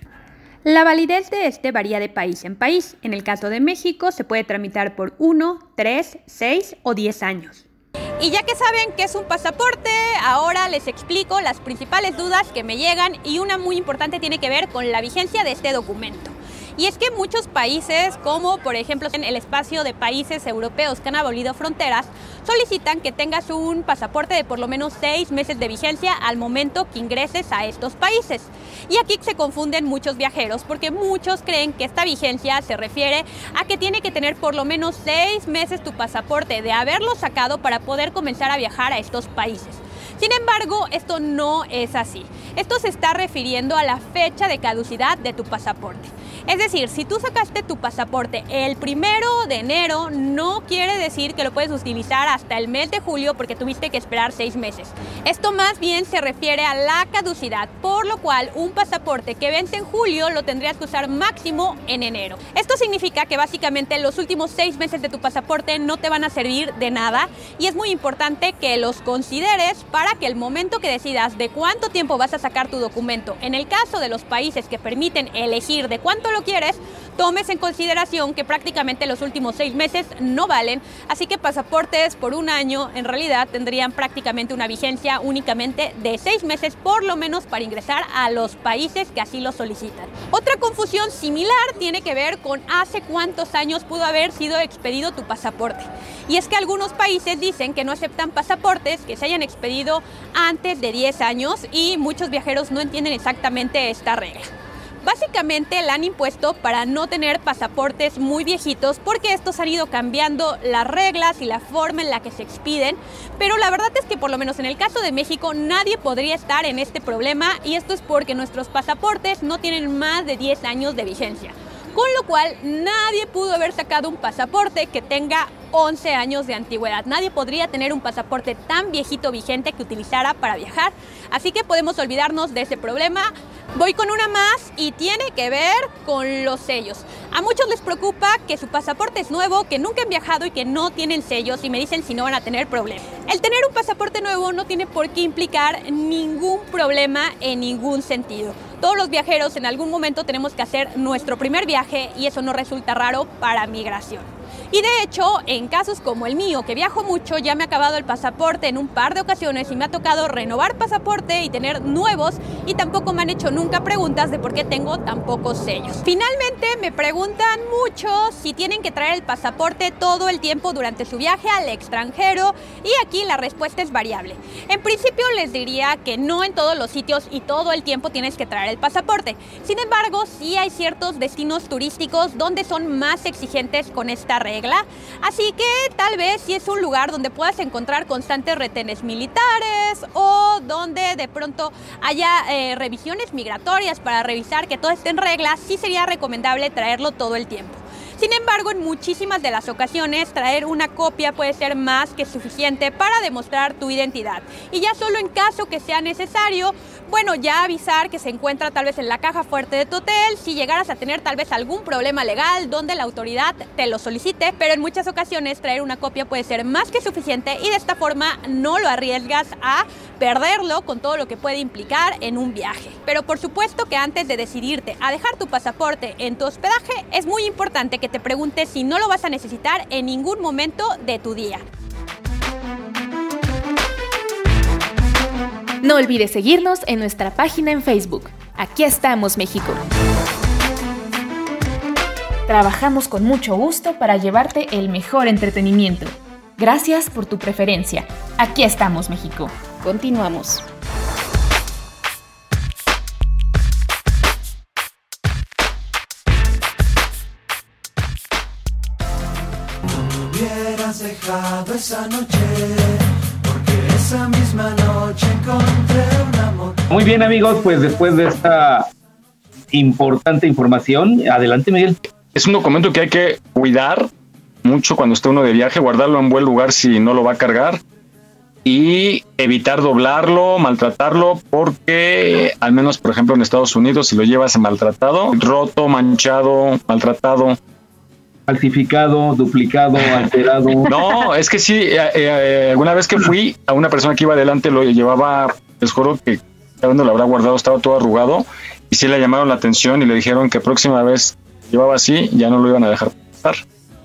La validez de este varía de país en país. En el caso de México se puede tramitar por 1, 3, 6 o 10 años. Y ya que saben qué es un pasaporte, ahora les explico las principales dudas que me llegan y una muy importante tiene que ver con la vigencia de este documento. Y es que muchos países, como por ejemplo en el espacio de países europeos que han abolido fronteras, solicitan que tengas un pasaporte de por lo menos seis meses de vigencia al momento que ingreses a estos países. Y aquí se confunden muchos viajeros porque muchos creen que esta vigencia se refiere a que tiene que tener por lo menos seis meses tu pasaporte de haberlo sacado para poder comenzar a viajar a estos países. Sin embargo, esto no es así. Esto se está refiriendo a la fecha de caducidad de tu pasaporte. Es decir, si tú sacaste tu pasaporte el primero de enero, no quiere decir que lo puedes utilizar hasta el mes de julio porque tuviste que esperar seis meses. Esto más bien se refiere a la caducidad, por lo cual un pasaporte que vence en julio lo tendrías que usar máximo en enero. Esto significa que básicamente los últimos seis meses de tu pasaporte no te van a servir de nada y es muy importante que los consideres para que el momento que decidas de cuánto tiempo vas a sacar tu documento, en el caso de los países que permiten elegir de cuánto quieres, tomes en consideración que prácticamente los últimos seis meses no valen, así que pasaportes por un año en realidad tendrían prácticamente una vigencia únicamente de seis meses por lo menos para ingresar a los países que así lo solicitan. Otra confusión similar tiene que ver con hace cuántos años pudo haber sido expedido tu pasaporte. Y es que algunos países dicen que no aceptan pasaportes que se hayan expedido antes de 10 años y muchos viajeros no entienden exactamente esta regla. Básicamente la han impuesto para no tener pasaportes muy viejitos porque estos han ido cambiando las reglas y la forma en la que se expiden, pero la verdad es que por lo menos en el caso de México nadie podría estar en este problema y esto es porque nuestros pasaportes no tienen más de 10 años de vigencia. Con lo cual nadie pudo haber sacado un pasaporte que tenga 11 años de antigüedad. Nadie podría tener un pasaporte tan viejito vigente que utilizara para viajar. Así que podemos olvidarnos de ese problema. Voy con una más y tiene que ver con los sellos. A muchos les preocupa que su pasaporte es nuevo, que nunca han viajado y que no tienen sellos y me dicen si no van a tener problemas. El tener un pasaporte nuevo no tiene por qué implicar ningún problema en ningún sentido. Todos los viajeros en algún momento tenemos que hacer nuestro primer viaje y eso no resulta raro para migración. Y de hecho, en casos como el mío, que viajo mucho, ya me ha acabado el pasaporte en un par de ocasiones y me ha tocado renovar pasaporte y tener nuevos y tampoco me han hecho nunca preguntas de por qué tengo tan pocos sellos. Finalmente me preguntan mucho si tienen que traer el pasaporte todo el tiempo durante su viaje al extranjero y aquí la respuesta es variable. En principio les diría que no en todos los sitios y todo el tiempo tienes que traer el pasaporte. Sin embargo, sí hay ciertos destinos turísticos donde son más exigentes con esta regla Así que tal vez si es un lugar donde puedas encontrar constantes retenes militares o donde de pronto haya eh, revisiones migratorias para revisar que todo esté en regla, sí sería recomendable traerlo todo el tiempo. Sin embargo, en muchísimas de las ocasiones, traer una copia puede ser más que suficiente para demostrar tu identidad. Y ya solo en caso que sea necesario, bueno, ya avisar que se encuentra tal vez en la caja fuerte de tu hotel, si llegaras a tener tal vez algún problema legal donde la autoridad te lo solicite, pero en muchas ocasiones traer una copia puede ser más que suficiente y de esta forma no lo arriesgas a perderlo con todo lo que puede implicar en un viaje. Pero por supuesto que antes de decidirte a dejar tu pasaporte en tu hospedaje, es muy importante que te preguntes si no lo vas a necesitar en ningún momento de tu día. No olvides seguirnos en nuestra página en Facebook. Aquí estamos, México. Trabajamos con mucho gusto para llevarte el mejor entretenimiento. Gracias por tu preferencia. Aquí estamos, México. Continuamos. Hubieras dejado esa noche, porque esa misma noche encontré un amor. Muy bien amigos, pues después de esta importante información, adelante Miguel. Es un documento que hay que cuidar mucho cuando esté uno de viaje, guardarlo en buen lugar si no lo va a cargar y evitar doblarlo, maltratarlo, porque al menos, por ejemplo, en Estados Unidos, si lo llevas maltratado, roto, manchado, maltratado, falsificado, duplicado, alterado. No, es que sí, eh, eh, alguna vez que fui a una persona que iba adelante lo llevaba, les juro que cada uno lo habrá guardado, estaba todo arrugado y sí le llamaron la atención y le dijeron que próxima vez llevaba así, ya no lo iban a dejar pasar.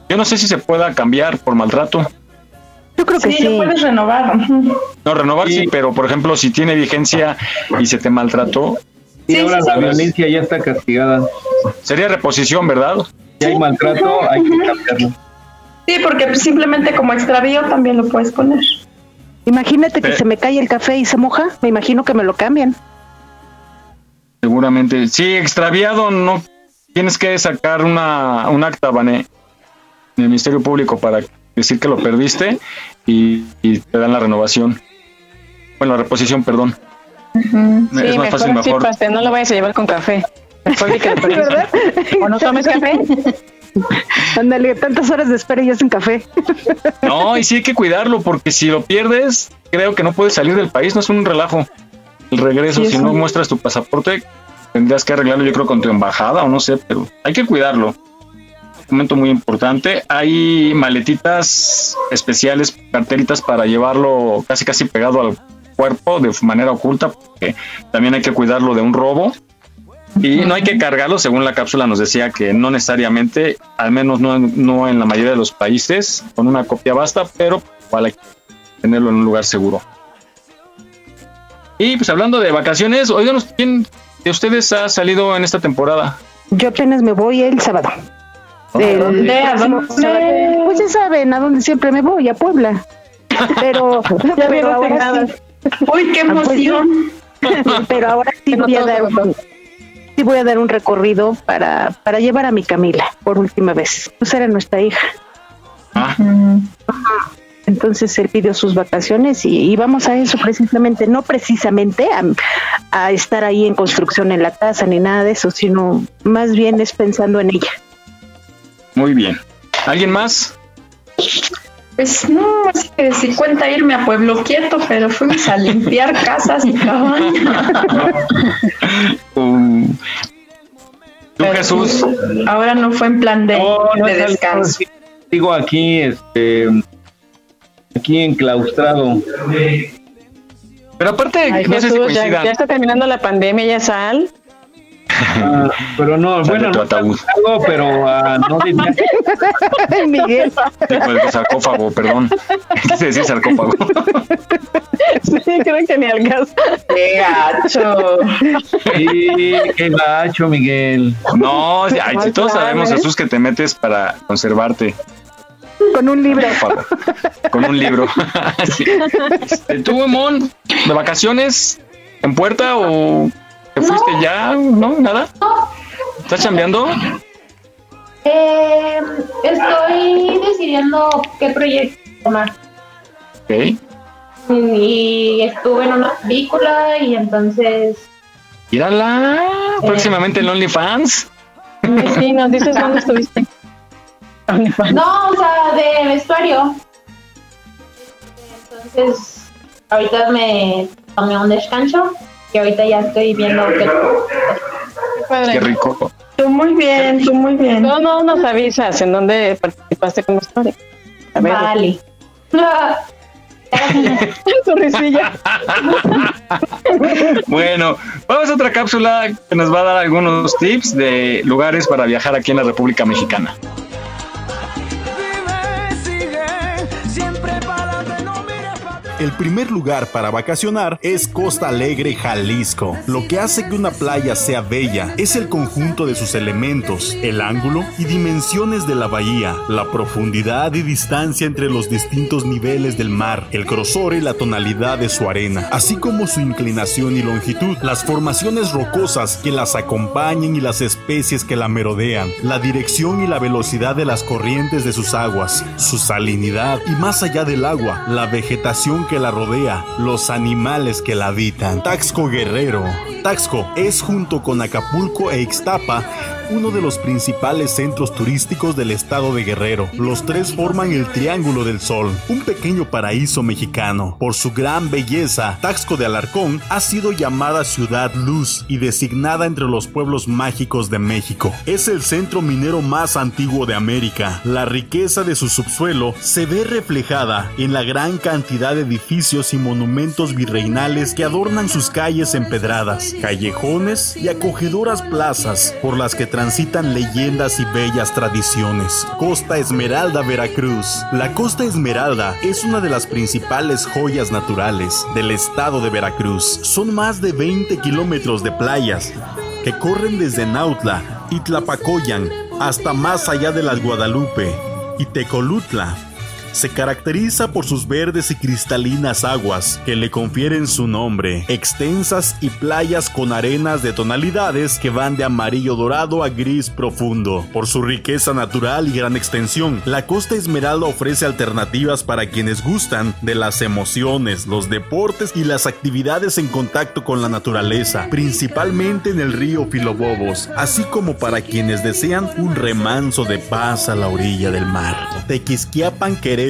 Yo no sé si se pueda cambiar por maltrato. Yo creo que Sí, lo puedes renovar. No, renovar sí, pero por ejemplo, si tiene vigencia y se te maltrató, Y Sí, ahora sí, la sí. violencia ya está castigada. Sería reposición, ¿verdad? Si hay maltrato, hay que cambiarlo. Sí, porque simplemente como extravío también lo puedes poner. Imagínate que Eh. se me cae el café y se moja, me imagino que me lo cambian. Seguramente. Sí, extraviado, no tienes que sacar una, un acta, Vané, en el Ministerio Público para decir que lo perdiste y, y te dan la renovación. Bueno, la reposición, perdón. Sí, es más mejor fácil, mejor. Paste, no lo vayas a llevar con café. Que lo. O no tomes café. Ándale, tantas horas de espera y ya sin café. No, y sí hay que cuidarlo porque si lo pierdes, creo que no puedes salir del país, no es un relajo. El regreso, Sí, si no un- muestras tu pasaporte, tendrías que arreglarlo yo creo con tu embajada o no sé, pero hay que cuidarlo. Un documento muy importante. Hay maletitas especiales, carteritas para llevarlo casi casi pegado al cuerpo de manera oculta, porque también hay que cuidarlo de un robo. Y no hay que cargarlo, según la cápsula nos decía que no necesariamente, al menos no, no en la mayoría de los países, con una copia basta, pero que tenerlo en un lugar seguro. Y pues hablando de vacaciones, oigan, ¿quién de ustedes ha salido en esta temporada? Yo apenas me voy el sábado. El dónde? ¿A próximo dónde? sábado. Pues ya saben a dónde siempre me voy, a Puebla. Pero, Ya pero bien ahora resignada. sí. Uy, qué Ah, pues emoción. Pero ahora sí voy a dar sí voy a dar un recorrido para, para llevar a mi Camila por última vez. Pues era nuestra hija. Ajá. Entonces él pidió sus vacaciones y, y vamos a eso precisamente, no precisamente a, a estar ahí en construcción en la casa ni nada de eso, sino más bien es pensando en ella. Muy bien. ¿Alguien más? Pues no, así que sí cuenta irme a Pueblo Quieto, pero fuimos a limpiar casas y cabañas. Um, ¿Tú, Jesús? Ahora no fue en plan de, No, no de es algo descanso. Digo aquí, este, aquí enclaustrado. Pero aparte, Ay, no sé si Jesús, ya, ya está terminando la pandemia, ya sal. Ah, pero no, Sale bueno, no algo, pero ah, no diría Miguel. Pues, de sarcófago, perdón. Quise decir sarcófago. Sí, creo que ni al caso. ¡Qué gacho! Sí, qué gacho, Miguel. No, ay, sí, todos sabemos, ¿eh? Jesús, que te metes para conservarte. Con un libro. Con un libro. Sí. ¿Tú, Mon, de vacaciones en puerta o te fuiste ya? ¿No? ¿Nada? ¿Estás chambeando? Eh, estoy decidiendo qué proyecto tomar. Ok. Y estuve en una película y entonces Mírala. Próximamente en OnlyFans. Sí, nos dices dónde estuviste. No, o sea, de vestuario. Entonces, ahorita me tomé un descanso y ahorita ya estoy viendo qué. Qué rico. Tú muy bien, tú muy bien. No, no nos avisas en dónde participaste con ver. Vale. Bueno, vamos a otra cápsula que nos va a dar algunos tips de lugares para viajar aquí en la República Mexicana. El primer lugar para vacacionar es Costa Alegre, Jalisco. Lo que hace que una playa sea bella es el conjunto de sus elementos, el ángulo y dimensiones de la bahía, la profundidad y distancia entre los distintos niveles del mar, el grosor y la tonalidad de su arena, así como su inclinación y longitud, las formaciones rocosas que las acompañan y las especies que la merodean, la dirección y la velocidad de las corrientes de sus aguas, su salinidad y más allá del agua, la vegetación que la rodea, los animales que la habitan. Taxco Guerrero. Taxco es junto con Acapulco e Ixtapa uno de los principales centros turísticos del estado de Guerrero. Los tres forman el Triángulo del Sol, un pequeño paraíso mexicano. Por su gran belleza, Taxco de Alarcón ha sido llamada Ciudad Luz y designada entre los pueblos mágicos de México. Es el centro minero más antiguo de América. La riqueza de su subsuelo se ve reflejada en la gran cantidad de edificios y monumentos virreinales que adornan sus calles empedradas, callejones y acogedoras plazas por las que transitan leyendas y bellas tradiciones. Costa Esmeralda, Veracruz. La Costa Esmeralda es una de las principales joyas naturales del estado de Veracruz. Son más de 20 kilómetros de playas que corren desde Nautla y Tlapacoyan hasta más allá de las Guadalupe y Tecolutla. Se caracteriza por sus verdes y cristalinas aguas que le confieren su nombre, extensas y playas con arenas de tonalidades que van de amarillo dorado a gris profundo. Por su riqueza natural y gran extensión, la Costa Esmeralda ofrece alternativas para quienes gustan de las emociones, los deportes y las actividades en contacto con la naturaleza, principalmente en el río Filobobos, así como para quienes desean un remanso de paz a la orilla del mar. Tequisquiapan, Querétaro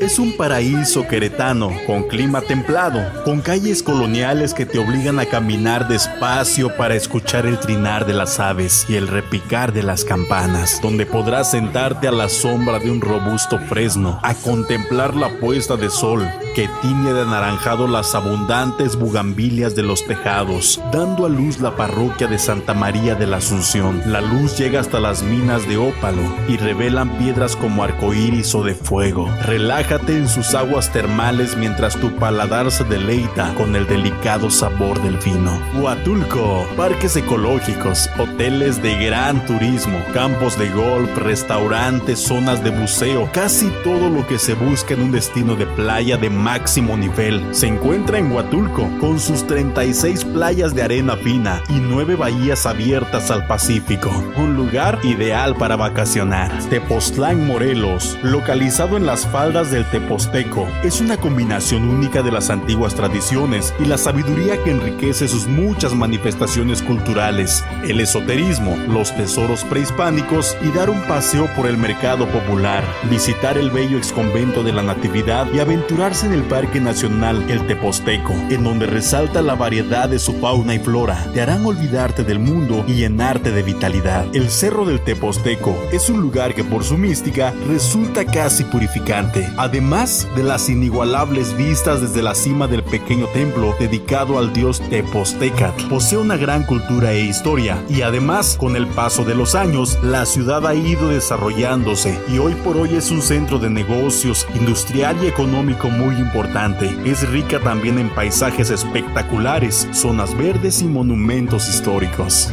es un paraíso queretano con clima templado, con calles coloniales que te obligan a caminar despacio para escuchar el trinar de las aves y el repicar de las campanas, donde podrás sentarte a la sombra de un robusto fresno a contemplar la puesta de sol que tiñe de anaranjado las abundantes bugambilias de los tejados, dando a luz la parroquia de Santa María de la Asunción. La luz llega hasta las minas de ópalo y revelan piedras como arcoíris o de fuego. Relájate en sus aguas termales mientras tu paladar se deleita con el delicado sabor del vino. Huatulco, parques ecológicos, hoteles de gran turismo, campos de golf, restaurantes, zonas de buceo, casi todo lo que se busca en un destino de playa de máximo nivel. Se encuentra en Huatulco con sus 36 playas de arena fina y 9 bahías abiertas al Pacífico. Un lugar ideal para vacacionar. Tepoztlán, Morelos, localizado en las faldas del Teposteco, es una combinación única de las antiguas tradiciones y la sabiduría que enriquece sus muchas manifestaciones culturales, el esoterismo, los tesoros prehispánicos y dar un paseo por el mercado popular, visitar el bello exconvento de la Natividad y aventurarse en el Parque Nacional El Teposteco, en donde resalta la variedad de su fauna y flora, te harán olvidarte del mundo y llenarte de vitalidad. El Cerro del Teposteco es un lugar que por su mística resulta casi además de las inigualables vistas desde la cima del pequeño templo dedicado al dios Tepostecatl. Posee una gran cultura e historia y además con el paso de los años la ciudad ha ido desarrollándose y hoy por hoy es un centro de negocios, industrial y económico muy importante. Es rica también en paisajes espectaculares, zonas verdes y monumentos históricos.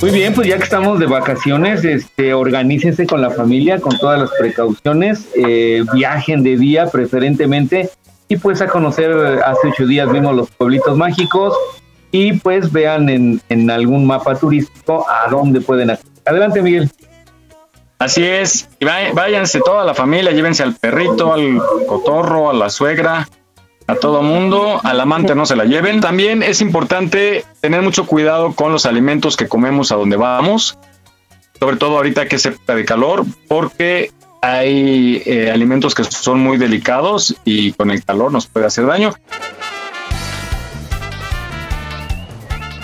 Muy bien, pues ya que estamos de vacaciones, este, organícense con la familia, con todas las precauciones, eh, viajen de día preferentemente y pues a conocer, hace ocho días vimos los pueblitos mágicos y pues vean en, algún mapa turístico a dónde pueden acceder. Adelante, Miguel. Así es, y vá- váyanse toda la familia, llévense al perrito, al cotorro, a la suegra, a todo mundo, al amante no se la lleven. También es importante tener mucho cuidado con los alimentos que comemos a donde vamos, sobre todo ahorita que es época de calor, porque hay eh, alimentos que son muy delicados y con el calor nos puede hacer daño.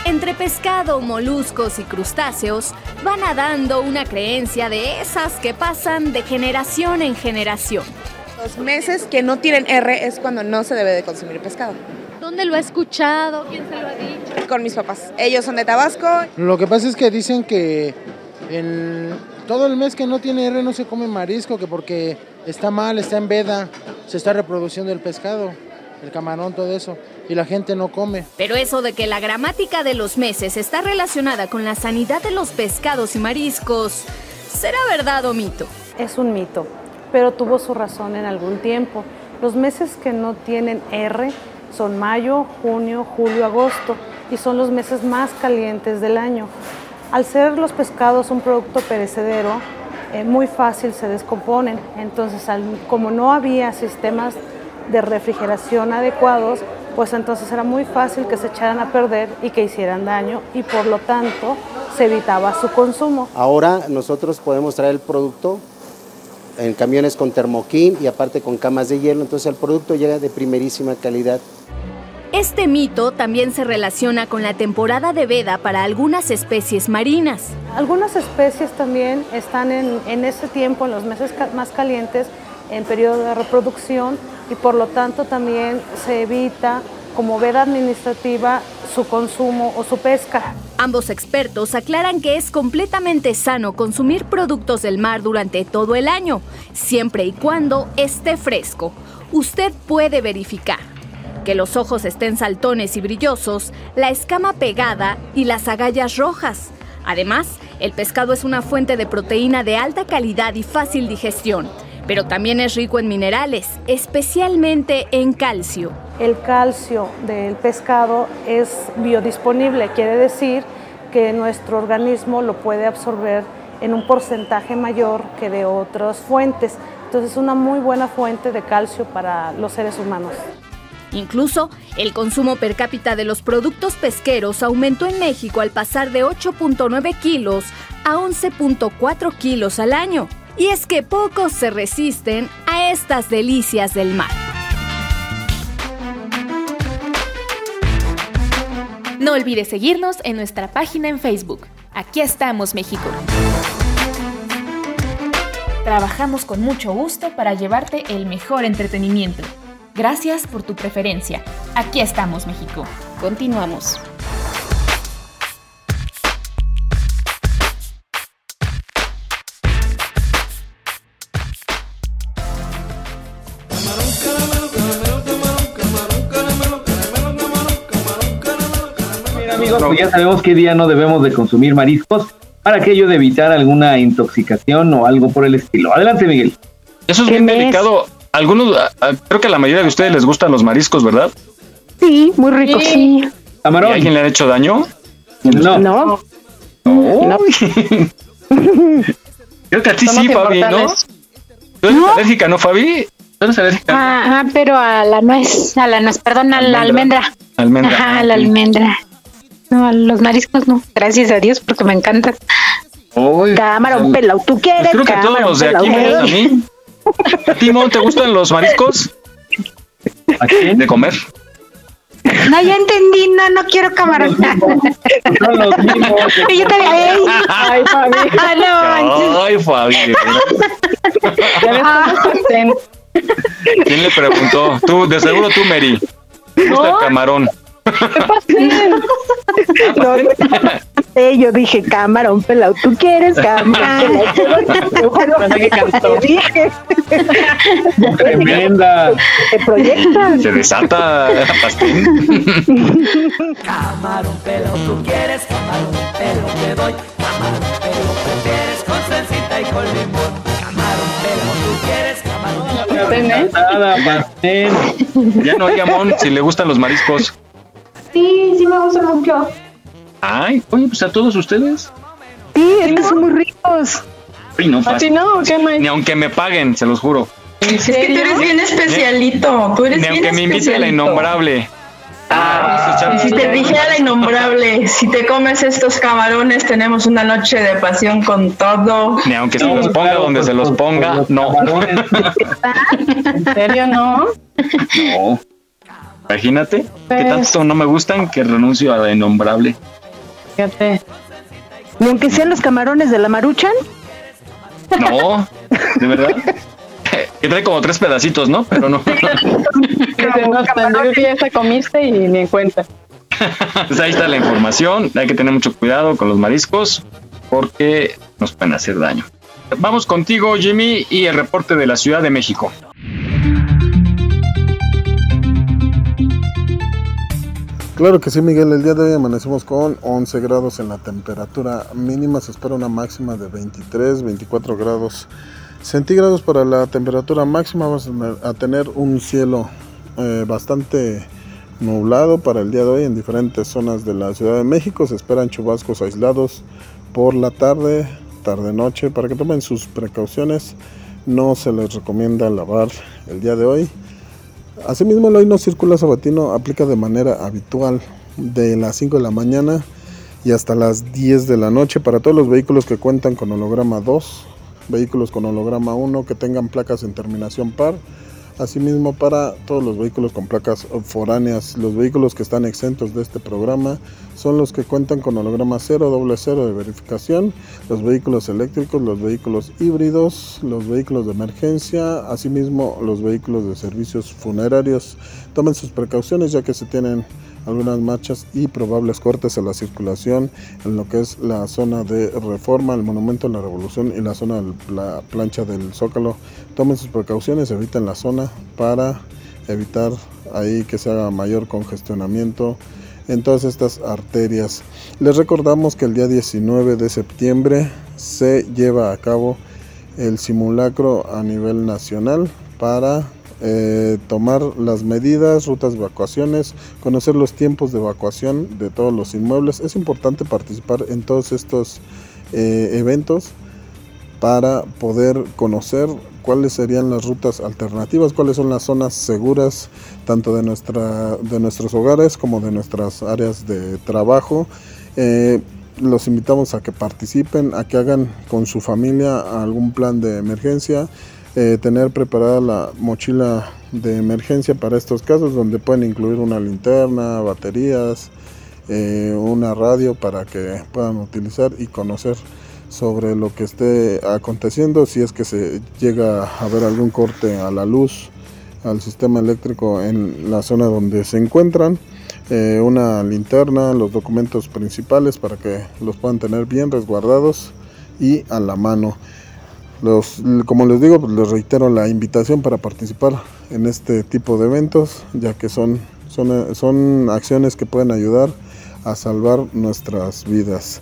Entre pescado, moluscos y crustáceos va nadando una creencia de esas que pasan de generación en generación. Los meses que no tienen R es cuando no se debe de consumir pescado. ¿Dónde lo ha escuchado? ¿Quién se lo ha dicho? Con mis papás. Ellos son de Tabasco. Lo que pasa es que dicen que en todo el mes que no tiene R no se come marisco, que porque está mal, está en veda, se está reproduciendo el pescado, el camarón, todo eso, y la gente no come. Pero eso de que la gramática de los meses está relacionada con la sanidad de los pescados y mariscos, ¿será verdad o mito? Es un mito, pero tuvo su razón en algún tiempo. Los meses que no tienen R son mayo, junio, julio, agosto y son los meses más calientes del año. Al ser los pescados un producto perecedero, eh, muy fácil se descomponen. Entonces, como no había sistemas de refrigeración adecuados, pues entonces era muy fácil que se echaran a perder y que hicieran daño y por lo tanto se evitaba su consumo. Ahora nosotros podemos traer el producto en camiones con termoquín y aparte con camas de hielo, entonces el producto llega de primerísima calidad. Este mito también se relaciona con la temporada de veda para algunas especies marinas. Algunas especies también están en, en ese tiempo, en los meses ca- más calientes, en periodo de reproducción y por lo tanto también se evita como veda administrativa su consumo o su pesca. Ambos expertos aclaran que es completamente sano consumir productos del mar durante todo el año, siempre y cuando esté fresco. Usted puede verificar que los ojos estén saltones y brillosos, la escama pegada y las agallas rojas. Además, el pescado es una fuente de proteína de alta calidad y fácil digestión, pero también es rico en minerales, especialmente en calcio. El calcio del pescado es biodisponible, quiere decir que nuestro organismo lo puede absorber en un porcentaje mayor que de otras fuentes. Entonces es una muy buena fuente de calcio para los seres humanos. Incluso, el consumo per cápita de los productos pesqueros aumentó en México al pasar de 8.9 kilos a 11.4 kilos al año. Y es que pocos se resisten a estas delicias del mar. No olvides seguirnos en nuestra página en Facebook. Aquí estamos, México. Trabajamos con mucho gusto para llevarte el mejor entretenimiento. Gracias por tu preferencia. Aquí estamos, México. Continuamos. Ya sabemos qué día no debemos de consumir mariscos para aquello de evitar alguna intoxicación o algo por el estilo. Adelante, Miguel. Eso es bien delicado. Algunos, a- a- creo que a la mayoría de ustedes les gustan los mariscos, ¿verdad? Sí, muy rico, sí. ¿Y a alguien le han hecho daño? No. No. Creo que a ti Somos sí, Fabi, ¿no? ¿Tú eres alérgica, no, Fabi? ¿Tú eres alérgica? Ah, ah, pero a la nuez, a la nuez, perdón, a la almendra. Almendra. Ajá, a la almendra. No, los mariscos no. Gracias a Dios porque me encantan. Camarón pelado, ¿tú quieres? Pues creo que todos camarón los de aquí pelao? me gustan a mí. ¿A ti, Mon, te gustan los mariscos? ¿A quién? ¿De comer? No, ya entendí, no, no quiero camarón. Son los mismos. Y yo también. Ay, Fabi. Ah, no, Ay, Fabi. verdad. Ah. ¿Quién le preguntó? Tú, de seguro tú, Mary. ¿Te gusta el No. No, eh, yo dije, camarón pelado, ¿tú quieres? Camarón dije. Tremenda. Te proyectas. Se desata. Camarón pelo, tú quieres camarón pelo, te doy camarón pelo, prefieres con salsita y con limón. Camarón pelo, tú quieres camarón Nada, pastel. Ya no oiga, Mon, si le gustan los mariscos. Sí, sí me gusta mucho. Ay, oye, pues a todos ustedes. Sí, es que son muy ricos. Ay, no, ¿A ti no? ¿Qué, Mike? Ni aunque me paguen, se los juro. Es que tú eres bien especialito. Tú eres Ni bien aunque me invite a la innombrable. Si te dijera la innombrable, si te comes estos camarones, tenemos una noche de pasión con todo. Ni aunque se los ponga donde se los ponga, no. ¿En serio no? No. Imagínate que Pues- tanto no me gustan que renuncio a la innombrable. Fíjate. Ni aunque sean los camarones de la maruchan. No, de verdad. Que trae como tres pedacitos, ¿no? Pero no. Dice, no, cuando ya esa comiste y ni en cuenta. Pues ahí está la información. Hay que tener mucho cuidado con los mariscos porque nos pueden hacer daño. Vamos contigo, Jimmy, y el reporte de la Ciudad de México. Claro que sí, Miguel. El día de hoy amanecemos con 11 grados en la temperatura mínima. Se espera una máxima de 23, 24 grados centígrados para la temperatura máxima. Vamos a tener- un cielo eh, bastante nublado para el día de hoy en diferentes zonas de la Ciudad de México. Se esperan chubascos aislados por la tarde, tarde-noche, para que tomen sus precauciones. No se les recomienda lavar el día de hoy. Asimismo, el hoy no sabatino aplica de manera habitual de las 5 de la mañana y hasta las 10 de la noche. Para todos los vehículos que cuentan con holograma 2, vehículos con holograma 1 que tengan placas en terminación par Asimismo, para todos los vehículos con placas foráneas, los vehículos que están exentos de este programa son los que cuentan con holograma 0, doble 0 de verificación, los vehículos eléctricos, los vehículos híbridos, los vehículos de emergencia, asimismo los vehículos de servicios funerarios. Tomen sus precauciones ya que se tienen algunas marchas y probables cortes a la circulación en lo que es la zona de reforma, el monumento de la revolución y la zona de la plancha del zócalo. Tomen sus precauciones, eviten la zona para evitar ahí que se haga mayor congestionamiento en todas estas arterias. Les recordamos que el día 19 de septiembre se lleva a cabo el simulacro a nivel nacional para eh, tomar las medidas, rutas de evacuaciones, conocer los tiempos de evacuación de todos los inmuebles. Es importante participar en todos estos eh, eventos para poder conocer cuáles serían las rutas alternativas, cuáles son las zonas seguras tanto de, nuestra, de nuestros hogares como de nuestras áreas de trabajo. Eh, los invitamos a que participen, a que hagan con su familia algún plan de emergencia eh, tener preparada la mochila de emergencia para estos casos donde pueden incluir una linterna, baterías, eh, una radio para que puedan utilizar y conocer sobre lo que esté aconteciendo si es que se llega a ver algún corte a la luz al sistema eléctrico en la zona donde se encuentran eh, una linterna los documentos principales para que los puedan tener bien resguardados y a la mano como les digo, pues, les reitero la invitación para participar en este tipo de eventos, ya que son, son, son acciones que pueden ayudar a salvar nuestras vidas.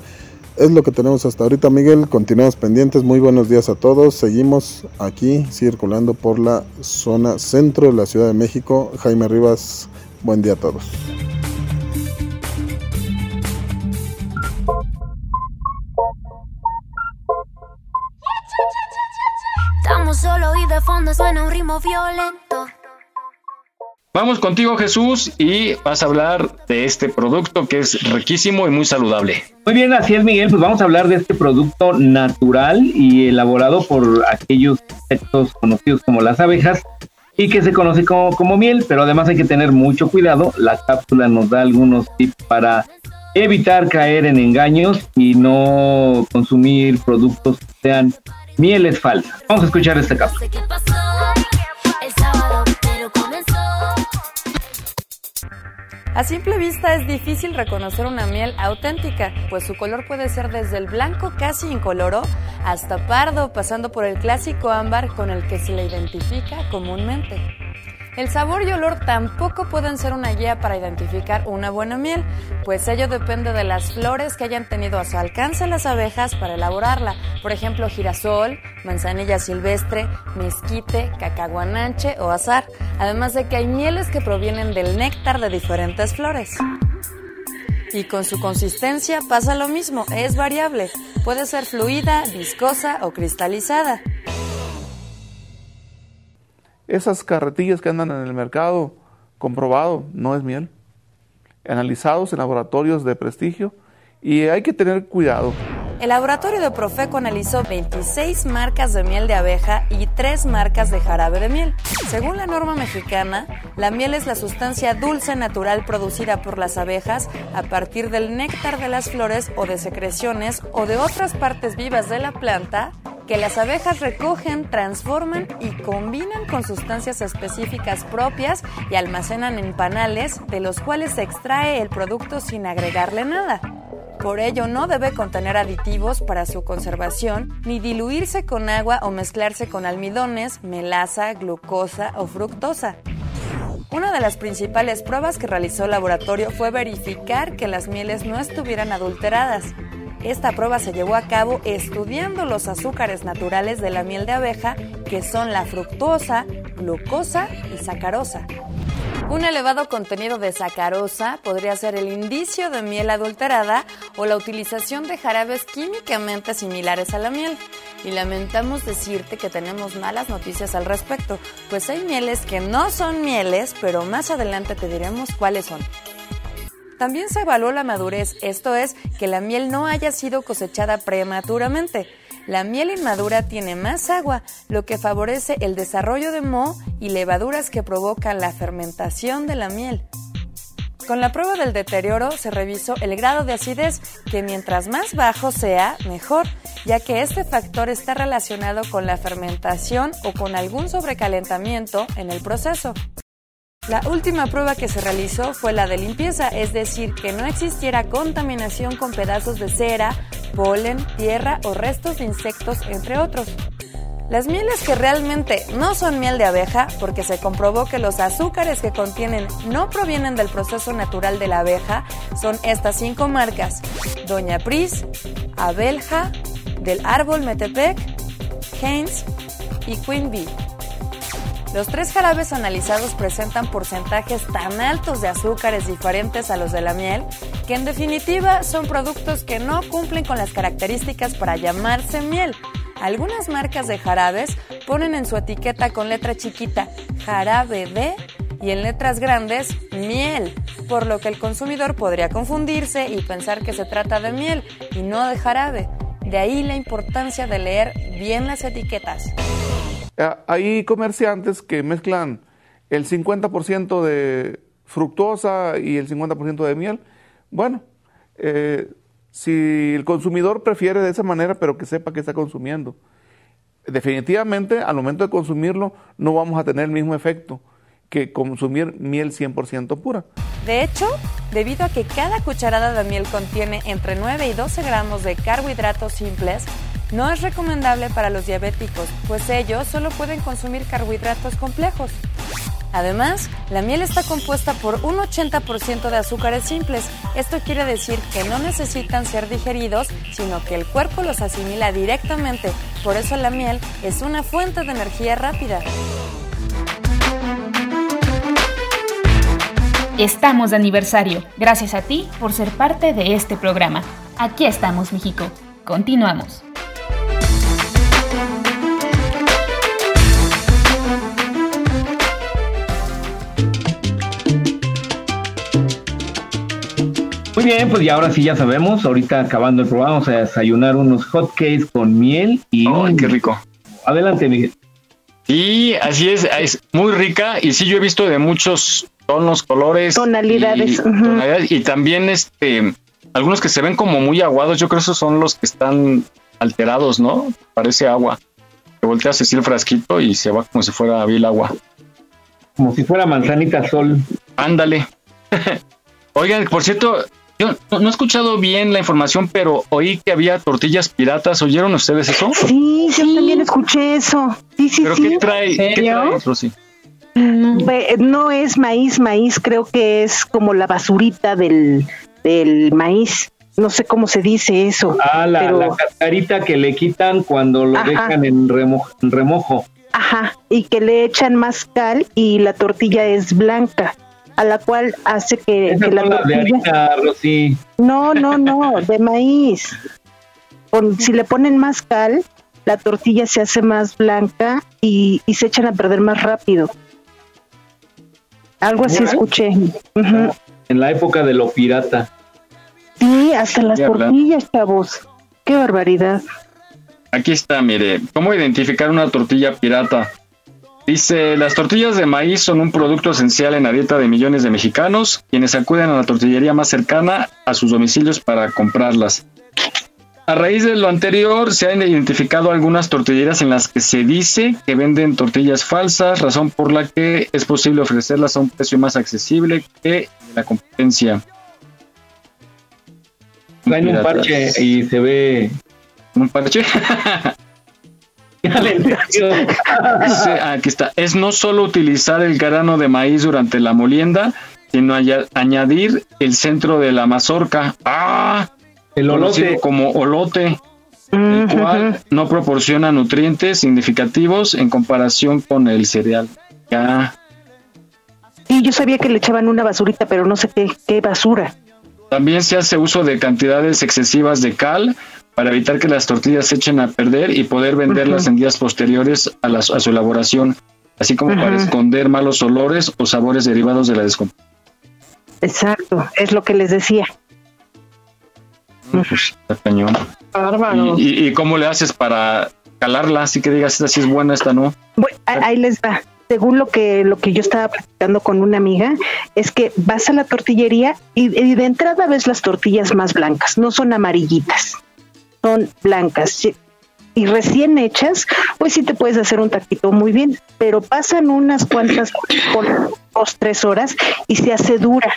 Es lo que tenemos hasta ahorita, Miguel. Continuamos pendientes. Muy buenos días a todos. Seguimos aquí circulando por la zona centro de la Ciudad de México. Jaime Rivas, buen día a todos. Solo y de fondo suena un ritmo violento. Vamos contigo Jesús y vas a hablar de este producto que es riquísimo y muy saludable. Muy bien, así es Miguel, pues vamos a hablar de este producto natural y elaborado por aquellos insectos conocidos como las abejas y que se conoce como, como miel, pero además hay que tener mucho cuidado. La cápsula nos da algunos tips para evitar caer en engaños y no consumir productos que sean mieles falsas. Vamos a escuchar este cápsula. A simple vista es difícil reconocer una miel auténtica, pues su color puede ser desde el blanco casi incoloro hasta pardo, pasando por el clásico ámbar con el que se le identifica comúnmente. El sabor y olor tampoco pueden ser una guía para identificar una buena miel, pues ello depende de las flores que hayan tenido a su alcance las abejas para elaborarla, por ejemplo girasol, manzanilla silvestre, mezquite, cacahuananche o azar, además de que hay mieles que provienen del néctar de diferentes flores. Y con su consistencia pasa lo mismo, es variable, puede ser fluida, viscosa o cristalizada. Esas carretillas que andan en el mercado, comprobado, no es miel. Analizados en laboratorios de prestigio y hay que tener cuidado. El laboratorio de Profeco analizó 26 marcas de miel de abeja y 3 marcas de jarabe de miel. Según la norma mexicana, la miel es la sustancia dulce natural producida por las abejas a partir del néctar de las flores o de secreciones o de otras partes vivas de la planta que las abejas recogen, transforman y combinan con sustancias específicas propias y almacenan en panales de los cuales se extrae el producto sin agregarle nada. Por ello no debe contener aditivos para su conservación, ni diluirse con agua o mezclarse con almidones, melaza, glucosa o fructosa. Una de las principales pruebas que realizó el laboratorio fue verificar que las mieles no estuvieran adulteradas. Esta prueba se llevó a cabo estudiando los azúcares naturales de la miel de abeja, que son la fructosa, glucosa y sacarosa. Un elevado contenido de sacarosa podría ser el indicio de miel adulterada o la utilización de jarabes químicamente similares a la miel. Y lamentamos decirte que tenemos malas noticias al respecto, pues hay mieles que no son mieles, pero más adelante te diremos cuáles son. También se evaluó la madurez, esto es, que la miel no haya sido cosechada prematuramente. La miel inmadura tiene más agua, lo que favorece el desarrollo de moho y levaduras que provocan la fermentación de la miel. Con la prueba del deterioro se revisó el grado de acidez, que mientras más bajo sea, mejor, ya que este factor está relacionado con la fermentación o con algún sobrecalentamiento en el proceso. La última prueba que se realizó fue la de limpieza, es decir, que no existiera contaminación con pedazos de cera, polen, tierra o restos de insectos, entre otros. Las mieles que realmente no son miel de abeja, porque se comprobó que los azúcares que contienen no provienen del proceso natural de la abeja, son estas cinco marcas: Doña Pris, Abelja, del árbol Metepec, Heinz y Queen Bee. Los tres jarabes analizados presentan porcentajes tan altos de azúcares diferentes a los de la miel que en definitiva son productos que no cumplen con las características para llamarse miel. Algunas marcas de jarabes ponen en su etiqueta con letra chiquita jarabe de y en letras grandes miel, por lo que el consumidor podría confundirse y pensar que se trata de miel y no de jarabe. De ahí la importancia de leer bien las etiquetas. Eh, Hay comerciantes que mezclan el 50% de fructosa y el 50% de miel. Bueno, eh, si el consumidor prefiere de esa manera, pero que sepa que está consumiendo. Definitivamente, al momento de consumirlo, no vamos a tener el mismo efecto que consumir miel 100% pura. De hecho, debido a que cada cucharada de miel contiene entre 9 y 12 gramos de carbohidratos simples, no es recomendable para los diabéticos, pues ellos solo pueden consumir carbohidratos complejos. Además, la miel está compuesta por un 80% de azúcares simples. Esto quiere decir que no necesitan ser digeridos, sino que el cuerpo los asimila directamente. Por eso la miel es una fuente de energía rápida. Estamos de aniversario. Gracias a ti por ser parte de este programa. Aquí estamos, México. Continuamos. Muy bien, pues y ahora sí ya sabemos, ahorita acabando el programa vamos a desayunar unos hot cakes con miel y... ¡Ay, qué rico! Adelante, Miguel. Sí, así es, es muy rica y sí yo he visto de muchos tonos, colores, Tonalidades, y, ujú. tonalidades, y también este algunos que se ven como muy aguados, yo creo que esos son los que están alterados, ¿no? Parece agua. Te volteas así el frasquito y se va como si fuera vil agua. Como si fuera manzanita sol. Ándale. Oigan, por cierto, yo no, no he escuchado bien la información, pero oí que había tortillas piratas. ¿Oyeron ustedes eso? Sí, yo también escuché eso. Sí, sí, ¿Pero sí. qué trae? ¿Qué trae, Rosy? Ve- No es maíz, maíz, creo que es como la basurita del, del maíz. No sé cómo se dice eso. Ah, la, pero- la cascarita que le quitan cuando lo Ajá. dejan en, remo- en remojo. Ajá, y que le echan más cal y la tortilla es blanca, a la cual hace que, la de harina, Rosy. No, no, no, de maíz. Con- si le ponen más cal, la tortilla se hace más blanca y, y se echan a perder más rápido. Algo así escuché. En la época de lo pirata. Sí, hasta las tortillas, chavos. Qué barbaridad. Aquí está, mire, ¿cómo identificar una tortilla pirata? Dice, las tortillas de maíz son un producto esencial en la dieta de millones de mexicanos, quienes acuden a la tortillería más cercana a sus domicilios para comprarlas. A raíz de lo anterior, se han identificado algunas tortillerías en las que se dice que venden tortillas falsas, razón por la que es posible ofrecerlas a un precio más accesible que la competencia. Traen un parche y se ve. ¿Un parche? Aquí está. Es no solo utilizar el grano de maíz durante la molienda, sino aña- añadir el centro de la mazorca. ¡Ah! El olote. como olote, el cual no proporciona nutrientes significativos en comparación con el cereal. Ya. Sí, yo sabía que le echaban una basurita, pero no sé qué, qué basura. También se hace uso de cantidades excesivas de cal para evitar que las tortillas se echen a perder y poder venderlas en días posteriores a, a su elaboración, así como para esconder malos olores o sabores derivados de la descomposición. Exacto, es lo que les decía. Pues, está cañón. ¿Y, y, cómo le haces para calarla? Así que digas, esta sí es buena, esta no. ahí les va según lo que lo que yo estaba platicando con una amiga, es que vas a la tortillería y, de entrada ves las tortillas más blancas, no son amarillitas, son blancas. Y recién hechas, pues sí te puedes hacer un taquito muy bien, pero pasan unas cuantas, dos, tres horas y se hace dura.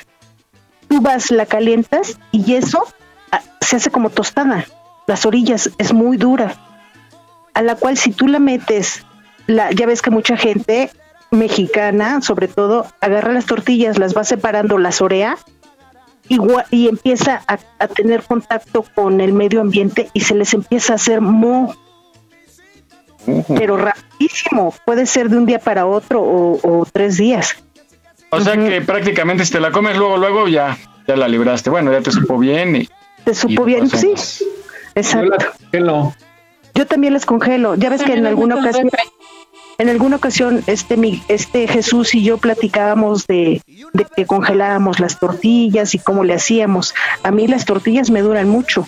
Tú vas, la calientas y eso ah, se hace como tostada. Las orillas es muy dura, a la cual si tú la metes la, ya ves que mucha gente mexicana, sobre todo, agarra las tortillas, las va separando, las orea y, y empieza a, tener contacto con el medio ambiente y se les empieza a hacer mo. Pero rapidísimo, puede ser de un día para otro o, tres días. O sea que prácticamente si te la comes luego, luego ya, ya la libraste. Bueno, ya te supo bien. Y, te supo bien, sí. Exacto. Yo también las congelo. Ya ves que en alguna ocasión en alguna ocasión, este, este Jesús y yo platicábamos de, que congelábamos las tortillas y cómo le hacíamos. A mí las tortillas me duran mucho,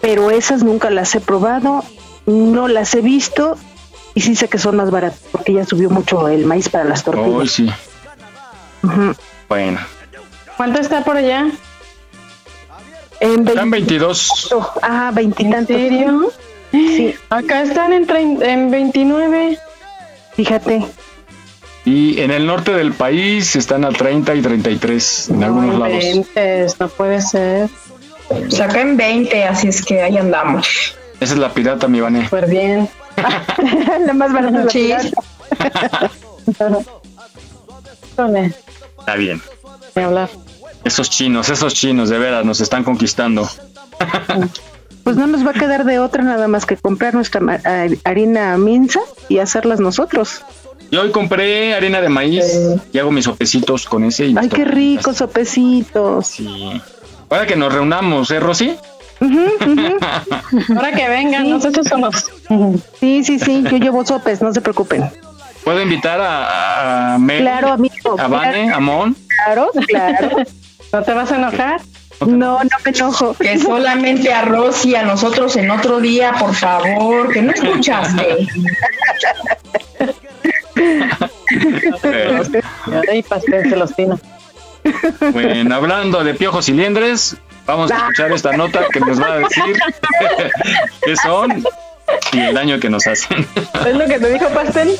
pero esas nunca las he probado, no las he visto y sí sé que son más baratas porque ya subió mucho el maíz para las tortillas. Oh, sí. Bueno. ¿Cuánto está por allá? En Están 22. Ah, 20 ¿En serio? Sí. Acá están en, en 29. Fíjate. Y en el norte del país están a 30 y 33 en algunos lados. 20, no puede ser. Pues acá en 20, así es que ahí andamos. Esa es la pirata, mi Vané. Súper bien. la más barata la Está bien. hablar. Esos chinos, esos chinos, de veras, nos están conquistando. Pues no nos va a quedar de otra nada más que comprar nuestra harina minza y hacerlas nosotros. Yo hoy compré harina de maíz y hago mis sopecitos con ese. Ay, qué rico, sopecitos. Sí. Ahora que nos reunamos, ¿eh, Rosy? Ahora que vengan, nosotros somos. Sí, sí, sí, yo llevo sopes, no se preocupen. ¿Puedo invitar a, a claro, amigo, a Vane, a Mon? Claro, claro. ¿No te vas a enojar? No, no me enojo. Que solamente a Rosy a nosotros en otro día, por favor, que no escuchaste. Ahí. Bueno, hablando de piojos y liendres, vamos a escuchar esta nota que nos va a decir qué son y el daño que nos hacen. ¿Es lo que te dijo Pastel?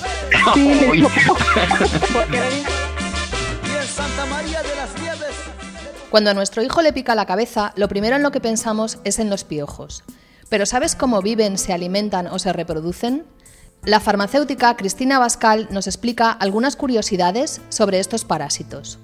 Sí, me dijo. Santa María de las cuando a nuestro hijo le pica la cabeza, lo primero en lo que pensamos es en los piojos. Pero ¿sabes cómo viven, se alimentan o se reproducen? La farmacéutica Cristina Bascal nos explica algunas curiosidades sobre estos parásitos.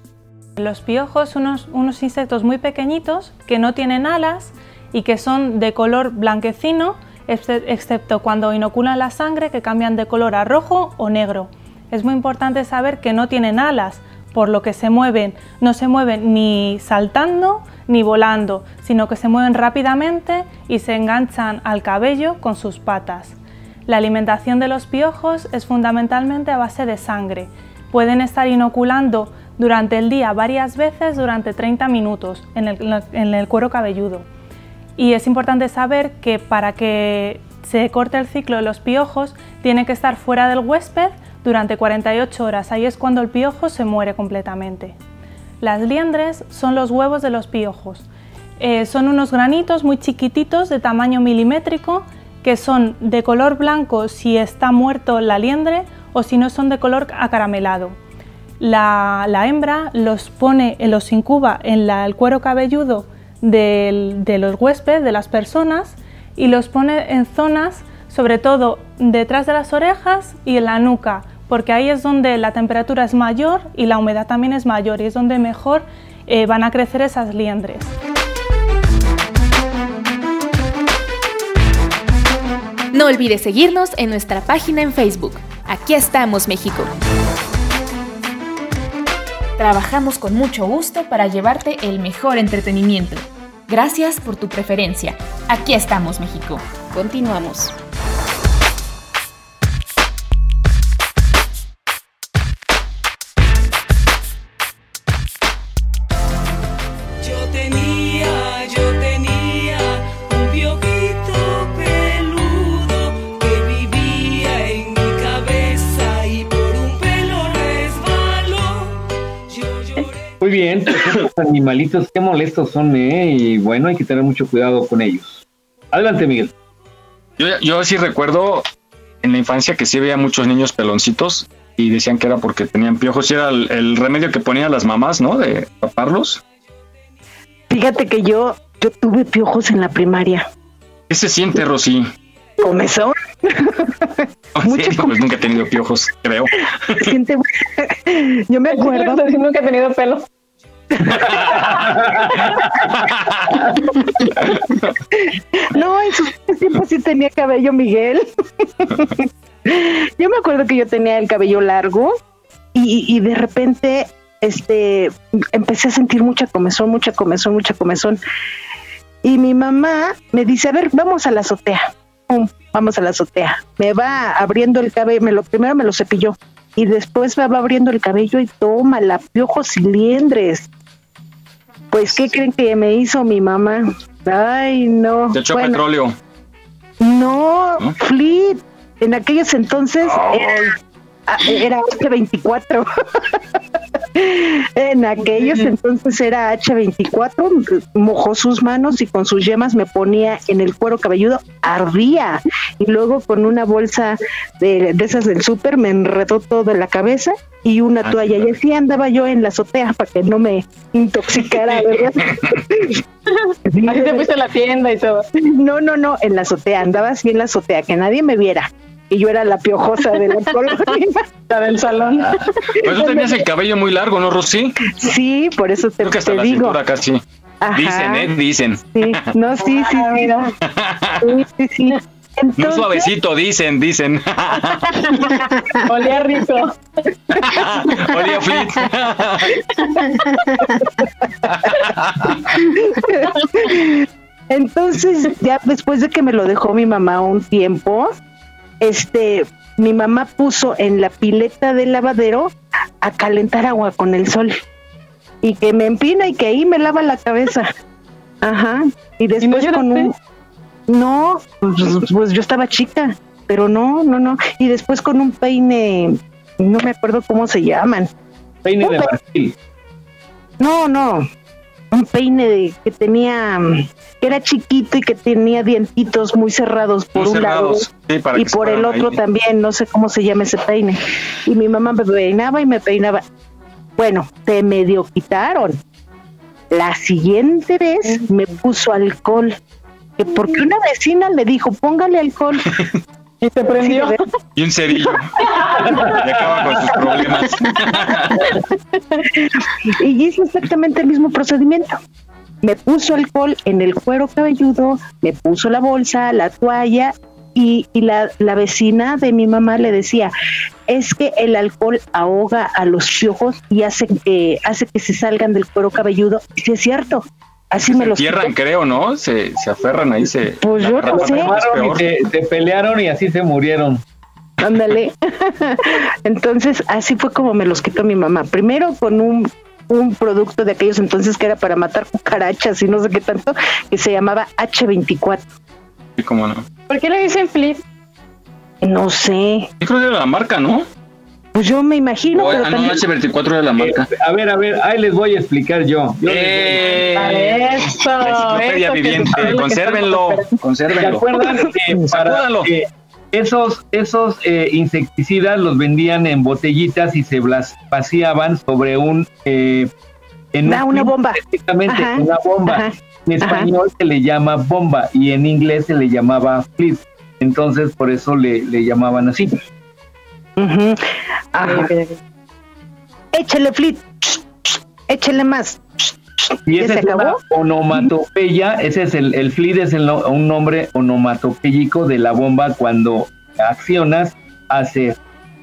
Los piojos son unos, insectos muy pequeñitos que no tienen alas y que son de color blanquecino, excepto cuando inoculan la sangre que cambian de color a rojo o negro. Es muy importante saber que no tienen alas, por lo que se mueven, no se mueven ni saltando ni volando, sino que se mueven rápidamente y se enganchan al cabello con sus patas. La alimentación de los piojos es fundamentalmente a base de sangre. Pueden estar inoculando durante el día varias veces durante 30 minutos en el, cuero cabelludo. Y es importante saber que para que se corte el ciclo de los piojos tiene que estar fuera del huésped durante 48 horas. Ahí es cuando el piojo se muere completamente. Las liendres son los huevos de los piojos. Eh, son unos granitos muy chiquititos de tamaño milimétrico que son de color blanco si está muerto la liendre o si no son de color acaramelado. La, hembra los pone, los incuba en el cuero cabelludo de los huéspedes, de las personas, y los pone en zonas, sobre todo detrás de las orejas y en la nuca, porque ahí es donde la temperatura es mayor y la humedad también es mayor y es donde mejor eh, van a crecer esas liendres. No olvides seguirnos en nuestra página en Facebook. Aquí estamos, México. Trabajamos con mucho gusto para llevarte el mejor entretenimiento. Gracias por tu preferencia. Aquí estamos, México. Continuamos. Muy bien, pues estos animalitos, qué molestos son, ¿eh? Y bueno, hay que tener mucho cuidado con ellos. Adelante, Miguel. Yo, yo sí recuerdo en la infancia que sí veía muchos niños peloncitos y decían que era porque tenían piojos y era el, el remedio que ponían las mamás, ¿no? De taparlos. Fíjate que yo, yo tuve piojos en la primaria. ¿Qué se siente, Rosy? Comezón. Muchos pues nunca he tenido piojos, creo. Siente- Yo me acuerdo. Nunca he tenido pelo. No, en sus tiempos sí tenía cabello, Miguel. Yo me acuerdo que yo tenía el cabello largo y, de repente este empecé a sentir mucha comezón, mucha comezón, mucha comezón. Y mi mamá me dice, a ver, vamos a la azotea. Vamos a la azotea. Me va abriendo el cabello, me lo, primero me lo cepilló y después me va abriendo el cabello y toma la piojos y liendres. Pues, ¿qué creen que me hizo mi mamá? Ay, no. Te echó Bueno, petróleo. no, Fleet. En aquellos entonces era, ah, era H24. en aquellos entonces era H24. Mojó sus manos y con sus yemas me ponía en el cuero cabelludo. Ardía. Y luego con una bolsa de, de esas del súper me enredó todo en la cabeza y una toalla. Y así andaba yo en la azotea para que no me intoxicara, ¿verdad? Así te fuiste a la tienda y todo. No, no, no, en la azotea, andaba así en la azotea, que nadie me viera. Y yo era la piojosa de la colonia. La del salón. Pues tú tenías el cabello muy largo, ¿no, Rosy? Sí, por eso te, Creo que hasta te la digo. cintura casi. Ajá. Dicen, ¿eh? Dicen. Sí, no, sí, sí, sí. Sí, sí, sí. Muy suavecito, dicen, dicen. Olía rico. Olía flit. Entonces, ya después de que me lo dejó mi mamá un tiempo, este, mi mamá puso en la pileta del lavadero a calentar agua con el sol. Y que me empina y que ahí me lava la cabeza. Ajá. Y después con un... No, pues, pues yo estaba chica, pero no, no, no. Y después con un peine, no me acuerdo cómo se llaman. Peine Un de pe- marfil. No, no. Un peine de, que tenía, mm, que era chiquito y que tenía dientitos muy cerrados por Muy un lado cerrados. Sí, para y por el otro ahí. también, no sé cómo se llama ese peine. Y mi mamá me peinaba y me peinaba. Bueno, se medio quitaron. La siguiente vez me puso alcohol, que porque una vecina le dijo, póngale alcohol. Y se prendió. Y un cerillo. y acaba con sus problemas. y hizo exactamente el mismo procedimiento. Me puso alcohol en el cuero cabelludo, me puso la bolsa, la toalla y, y la, la vecina de mi mamá le decía, es que el alcohol ahoga a los piojos y hace que, hace que se salgan del cuero cabelludo. Y sí es cierto, así me Se los entierran, creo, ¿no? Se, se aferran ahí, se. Pues yo no sé. y se, se pelearon y así se murieron. Ándale. Entonces, así fue como me los quitó mi mamá. Primero con un, un producto de aquellos entonces que era para matar cucarachas y no sé qué tanto, que se llamaba H24. Sí, cómo no. ¿Por qué le dicen flip? No sé. Yo creo que era la marca, ¿no? Pues yo me imagino, pero ah, no, también... H24 era la marca. Eh, a ver, a ver, ahí les voy a explicar yo. A- ¡Eh! Eso. Enciclopedia viviente. que Consérvenlo. estamos ¿Se Consérvenlo. acuerdan que para esos, esos eh, insecticidas los vendían en botellitas y se las vaciaban sobre un... eh, en Ah, un una bomba. Ajá, una bomba. ajá, En ajá. español se le llama bomba y en inglés se le llamaba flip. Entonces, por eso le, le llamaban así. Ajá. Échale flit, échale más. Y ¿Ya esa se es una onomatopeya, ese es el, el flit es el no- un nombre onomatopéyico de la bomba cuando accionas, hace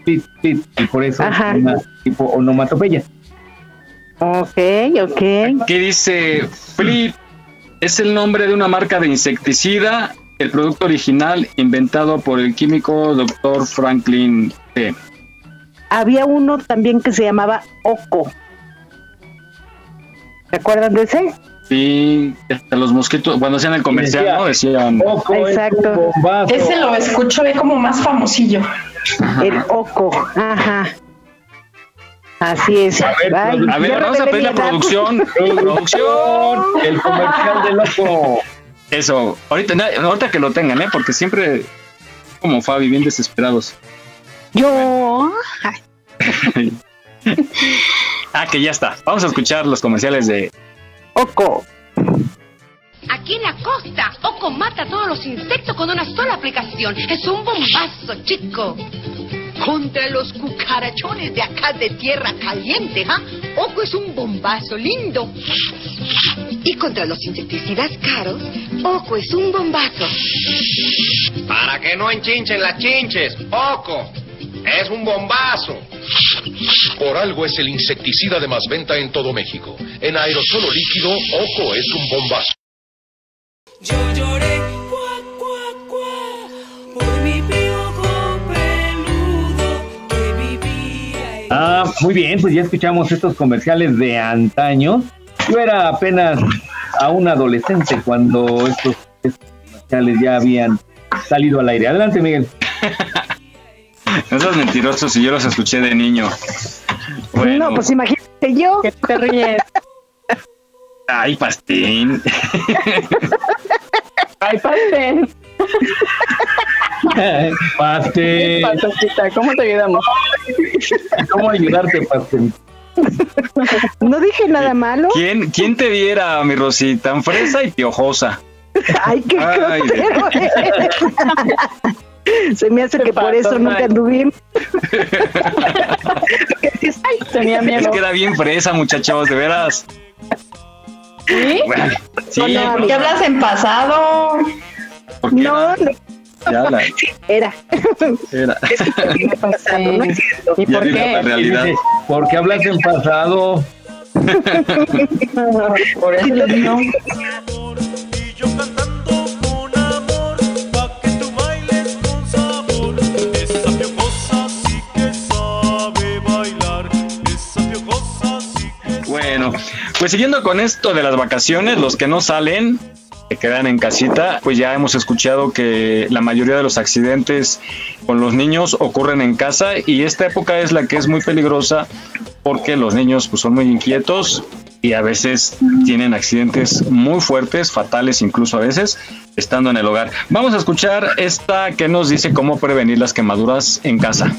flit, flit, y por eso Ajá. es una tipo onomatopeya. Ok, ok. ¿Qué dice Flip? Es el nombre de una marca de insecticida, el producto original inventado por el químico Dr. Franklin Había uno también que se llamaba Oco. ¿Se acuerdan de ese? Sí, hasta los mosquitos, cuando hacían el comercial, Decía, ¿no? Decían. Exacto. Ese lo escucho ve como más famosillo. El Oco, ajá. Así es. A ver, Ay, a ver, ya vamos a pedir la producción. producción. El comercial del ojo. Eso, ahorita, ahorita que lo tengan, ¿eh? Porque siempre, como Fabi, bien desesperados. Yo. Ah, que ya está. Vamos a escuchar los comerciales de Oco. Aquí en la costa, Oco mata a todos los insectos con una sola aplicación. Es un bombazo, chico. Contra los cucarachones de acá de tierra caliente, ¿ah? Oco es un bombazo lindo. Y contra los insecticidas caros, Oco es un bombazo. Para que no enchinchen las chinches, Oco. Es un bombazo. Por algo es el insecticida de más venta en todo México. En aerosol o líquido, Oco es un bombazo. Yo lloré, cuá, cuá, cuá, por mi piojo peludo que vivía en... Ah, muy bien, pues ya escuchamos estos comerciales de antaño. Yo era apenas a un adolescente cuando estos, estos comerciales ya habían salido al aire. Adelante, Miguel. Esos mentirosos y yo los escuché de niño. No, pues imagínate yo. Que te ríes. Ay, pastín. Ay. Pastel. Pastelcita, ¿cómo te ayudamos? ¿Cómo ayudarte, Pastel? No dije nada malo. ¿Quién, ¿Quién te viera, mi Rosy? Tan fresa y piojosa. Ay, qué Ay, grosero. Se me hace que por eso nunca Mike? anduvimos. Ay, tenía Es miedo. que era bien fresa, muchachos, de veras. ¿Sí? Bueno, sí, No, ¿por qué hablas en pasado? porque No, no, ya la- era. era. pasando, no es cierto. ¿Y por vino la qué? realidad. ¿Por qué hablas en pasado? Por eso lo pues siguiendo con esto de las vacaciones, los que no salen, que quedan en casita, pues ya hemos escuchado que la mayoría de los accidentes con los niños ocurren en casa y esta época es la que es muy peligrosa porque los niños pues, son muy inquietos y a veces tienen accidentes muy fuertes, fatales incluso a veces, estando en el hogar. Vamos a escuchar esta que nos dice cómo prevenir las quemaduras en casa.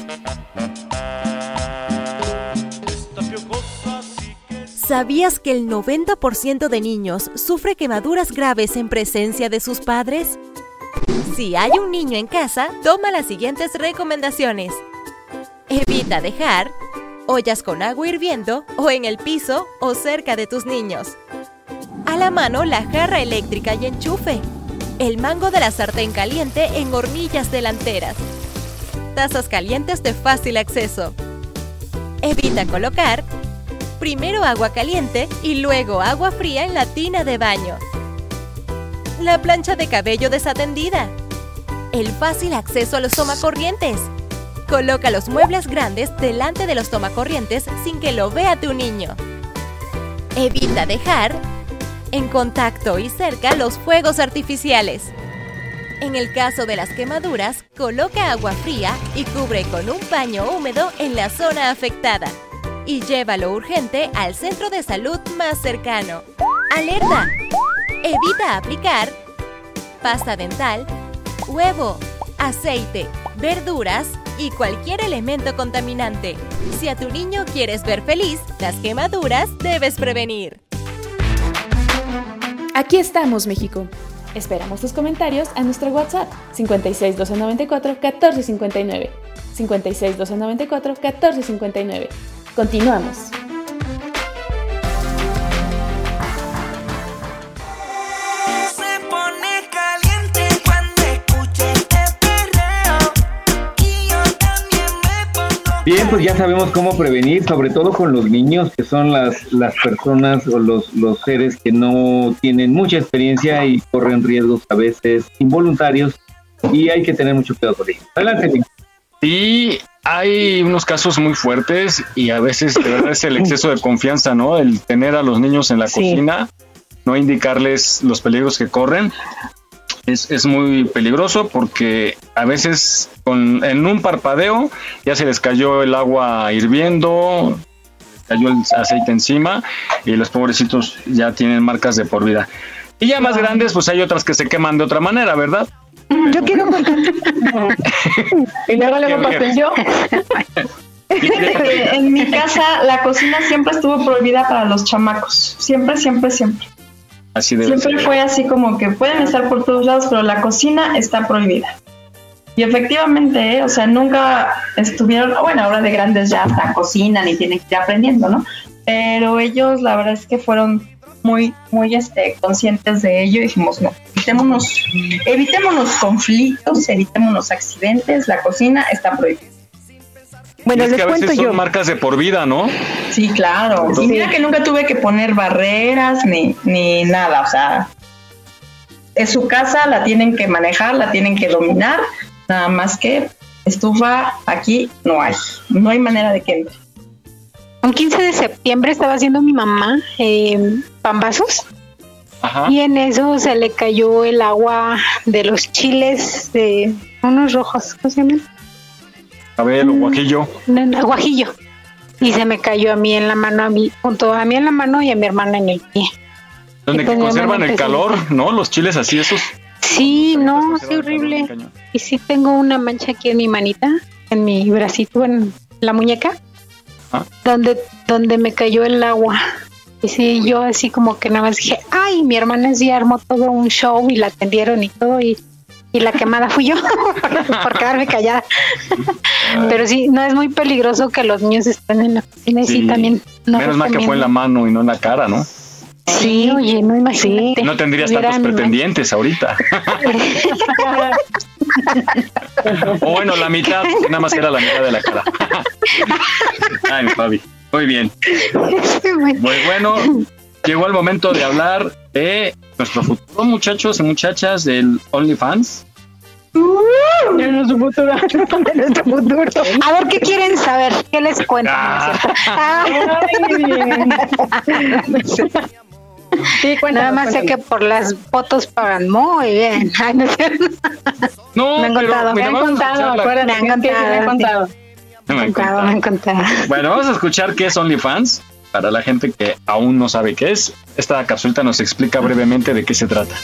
¿Sabías que el 90% de niños sufre quemaduras graves en presencia de sus padres? Si hay un niño en casa, toma las siguientes recomendaciones. Evita dejar ollas con agua hirviendo o en el piso o cerca de tus niños. A la mano la jarra eléctrica y enchufe. El mango de la sartén caliente en hornillas delanteras. Tazas calientes de fácil acceso. Evita colocar primero agua caliente y luego agua fría en la tina de baño. La plancha de cabello desatendida. El fácil acceso a los tomacorrientes. Coloca los muebles grandes delante de los tomacorrientes sin que lo vea tu niño. Evita dejar en contacto y cerca los fuegos artificiales. En el caso de las quemaduras, coloca agua fría y cubre con un paño húmedo en la zona afectada. Y llévalo urgente al centro de salud más cercano. ¡Alerta! Evita aplicar pasta dental, huevo, aceite, verduras y cualquier elemento contaminante. Si a tu niño quieres ver feliz, las quemaduras debes prevenir. Aquí estamos, México. Esperamos tus comentarios a nuestro WhatsApp 56 294 1459. 56 294 1459. Continuamos. Este Bien, pues ya sabemos cómo prevenir, sobre todo con los niños, que son las, las personas o los, los seres que no tienen mucha experiencia y corren riesgos a veces involuntarios y hay que tener mucho cuidado con ellos. Adelante, Y hay unos casos muy fuertes y a veces de verdad es el exceso de confianza, ¿no? El tener a los niños en la Sí. cocina, no indicarles los peligros que corren. Es, es muy peligroso porque a veces con, en un parpadeo ya se les cayó el agua hirviendo, cayó el aceite encima y los pobrecitos ya tienen marcas de por vida. Y ya más grandes, pues hay otras que se queman de otra manera, ¿verdad? Yo quiero contar. y luego le pastel yo. en mi casa la cocina siempre estuvo prohibida para los chamacos. Siempre, siempre, siempre. Así debe Siempre ser. fue así como que pueden estar por todos lados, pero la cocina está prohibida. Y efectivamente, ¿eh? o sea, nunca estuvieron, bueno, ahora de grandes ya hasta cocinan y tienen que ir aprendiendo, ¿no? Pero ellos, la verdad es que fueron muy, muy este, conscientes de ello y dijimos, no, evitémonos, evitémonos conflictos, evitémonos accidentes, la cocina está prohibida. Bueno, es les que a cuento veces son yo. marcas de por vida, ¿no? Sí, claro. Y mira que nunca tuve que poner barreras ni, ni nada. O sea, es su casa, la tienen que manejar, la tienen que dominar. Nada más que estufa aquí no hay. No hay manera de que entre. Un 15 de septiembre estaba haciendo mi mamá eh, pambazos Ajá. y en eso se le cayó el agua de los chiles de unos rojos, ¿cómo se llaman? Cabello, guajillo. No, no, guajillo. Y se me cayó a mí en la mano, a mí, junto a mí en la mano y a mi hermana en el pie. Donde que pues conservan el calor, ¿no? Los chiles así, esos. Sí, no, sí, horrible. Y sí tengo una mancha aquí en mi manita, en mi bracito, en la muñeca, Ah. donde, donde me cayó el agua. Y sí, yo así como que nada más dije, ay, mi hermana sí armó todo un show y la atendieron y todo, y, y la quemada fui yo por quedarme callada. Pero sí, no es muy peligroso que los niños estén en la cocina y sí, Sí. también. No Menos mal que fue en la mano y no en la cara, ¿no? Sí, oye, no imagínate. No tendrías tantos pretendientes ahorita. o bueno, la mitad, nada más era la mitad de la cara. Ay, mi Fabi. Muy bien. Pues bueno, llegó el momento de hablar de nuestro futuro, muchachos y muchachas del OnlyFans. De nuestro futuro. De nuestro futuro. A ver, ¿qué quieren saber? ¿Qué les cuento? Sí, Nada más sé que por las fotos pagan muy bien. Ay, no. No, me han pero contado. me han contado, acuérdate. Me han contado. Me han contado. No me Me han contado, me han contado. Bueno, vamos a escuchar qué es OnlyFans. Para la gente que aún no sabe qué es, esta capsulita nos explica brevemente de qué se trata.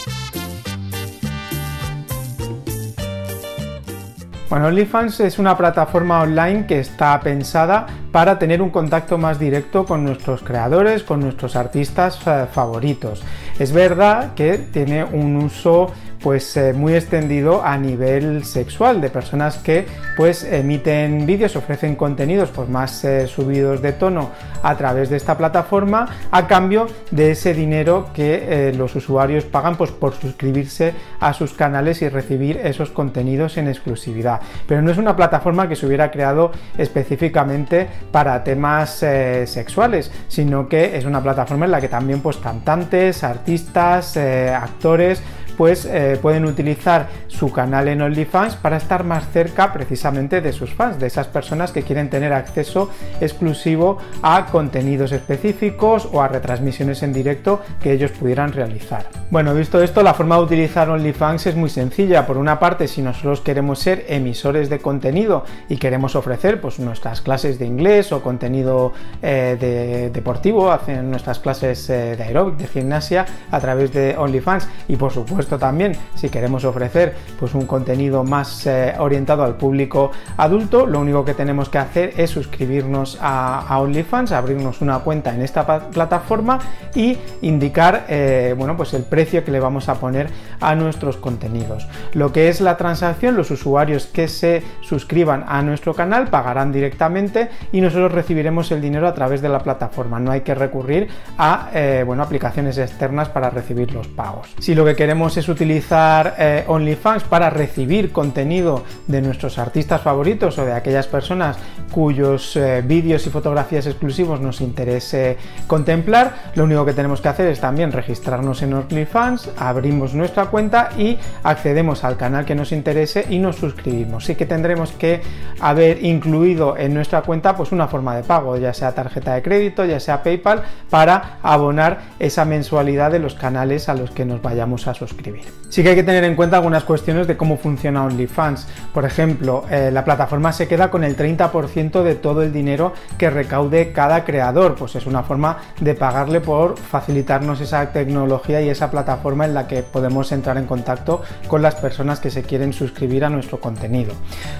Bueno, OnlyFans es una plataforma online que está pensada para tener un contacto más directo con nuestros creadores, con nuestros artistas eh, favoritos. Es verdad que tiene un uso pues eh, muy extendido a nivel sexual de personas que pues emiten vídeos, ofrecen contenidos pues más eh, subidos de tono a través de esta plataforma a cambio de ese dinero que eh, los usuarios pagan pues por suscribirse a sus canales y recibir esos contenidos en exclusividad. Pero no es una plataforma que se hubiera creado específicamente para temas sexuales, sino que es una plataforma en la que también pues cantantes, artistas, actores pues eh, pueden utilizar su canal en OnlyFans para estar más cerca precisamente de sus fans, de esas personas que quieren tener acceso exclusivo a contenidos específicos o a retransmisiones en directo que ellos pudieran realizar. Bueno, visto esto, la forma de utilizar OnlyFans es muy sencilla. Por una parte, si nosotros queremos ser emisores de contenido y queremos ofrecer pues nuestras clases de inglés o contenido eh, de, deportivo, hacen nuestras clases eh, de aeróbic, de gimnasia a través de OnlyFans y por supuesto también si queremos ofrecer pues un contenido más eh, orientado al público adulto lo único que tenemos que hacer es suscribirnos a, OnlyFans abrirnos una cuenta en esta plataforma y indicar eh, bueno pues el precio que le vamos a poner a nuestros contenidos. Lo que es la transacción los usuarios que se suscriban a nuestro canal pagarán directamente y nosotros recibiremos el dinero a través de la plataforma. No hay que recurrir a eh, bueno aplicaciones externas para recibir los pagos. Si lo que queremos es utilizar eh, OnlyFans para recibir contenido de nuestros artistas favoritos o de aquellas personas cuyos eh, vídeos y fotografías exclusivos nos interese contemplar, lo único que tenemos que hacer es también registrarnos en OnlyFans, abrimos nuestra cuenta y accedemos al canal que nos interese y nos suscribimos. Sí que tendremos que haber incluido en nuestra cuenta pues una forma de pago, ya sea tarjeta de crédito, ya sea PayPal, para abonar esa mensualidad de los canales a los que nos vayamos a suscribir. Sí que hay que tener en cuenta algunas cuestiones de cómo funciona OnlyFans. Por ejemplo, eh, la plataforma se queda con el 30% de todo el dinero que recaude cada creador, pues es una forma de pagarle por facilitarnos esa tecnología y esa plataforma en la que podemos entrar en contacto con las personas que se quieren suscribir a nuestro contenido.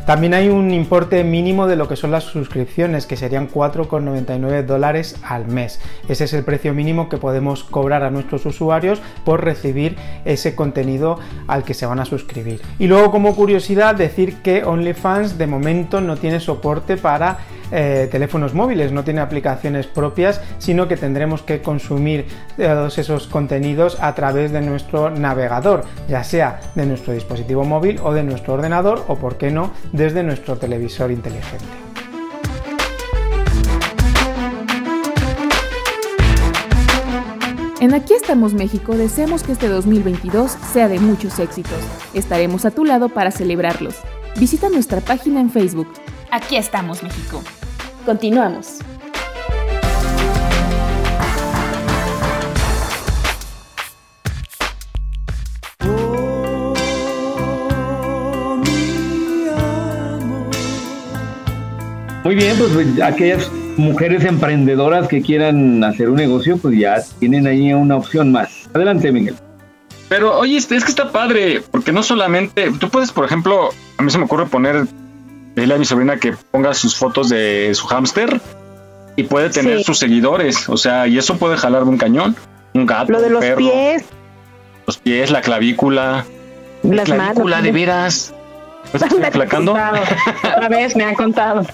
También hay un importe mínimo de lo que son las suscripciones, que serían 4,99 dólares al mes. Ese es el precio mínimo que podemos cobrar a nuestros usuarios por recibir ese contenido al que se van a suscribir. Y luego como curiosidad decir que OnlyFans de momento no tiene soporte para eh, teléfonos móviles, no tiene aplicaciones propias, sino que tendremos que consumir todos esos contenidos a través de nuestro navegador, ya sea de nuestro dispositivo móvil o de nuestro ordenador o, por qué no, desde nuestro televisor inteligente. En Aquí estamos México deseamos que este 2022 sea de muchos éxitos. Estaremos a tu lado para celebrarlos. Visita nuestra página en Facebook. Aquí estamos México. Continuamos. Muy bien, pues, pues aquellas mujeres emprendedoras que quieran hacer un negocio, pues ya tienen ahí una opción más. Adelante, Miguel. Pero oye, es que está padre, porque no solamente, tú puedes, por ejemplo, a mí se me ocurre poner, dile a mi sobrina que ponga sus fotos de su hámster y puede tener Sí. sus seguidores, o sea, y eso puede jalar un cañón, un gato, Lo de un los perro, pies, los pies, la clavícula, las clavícula manos. de veras. ¿No te estoy aplacando? Otra vez me han contado.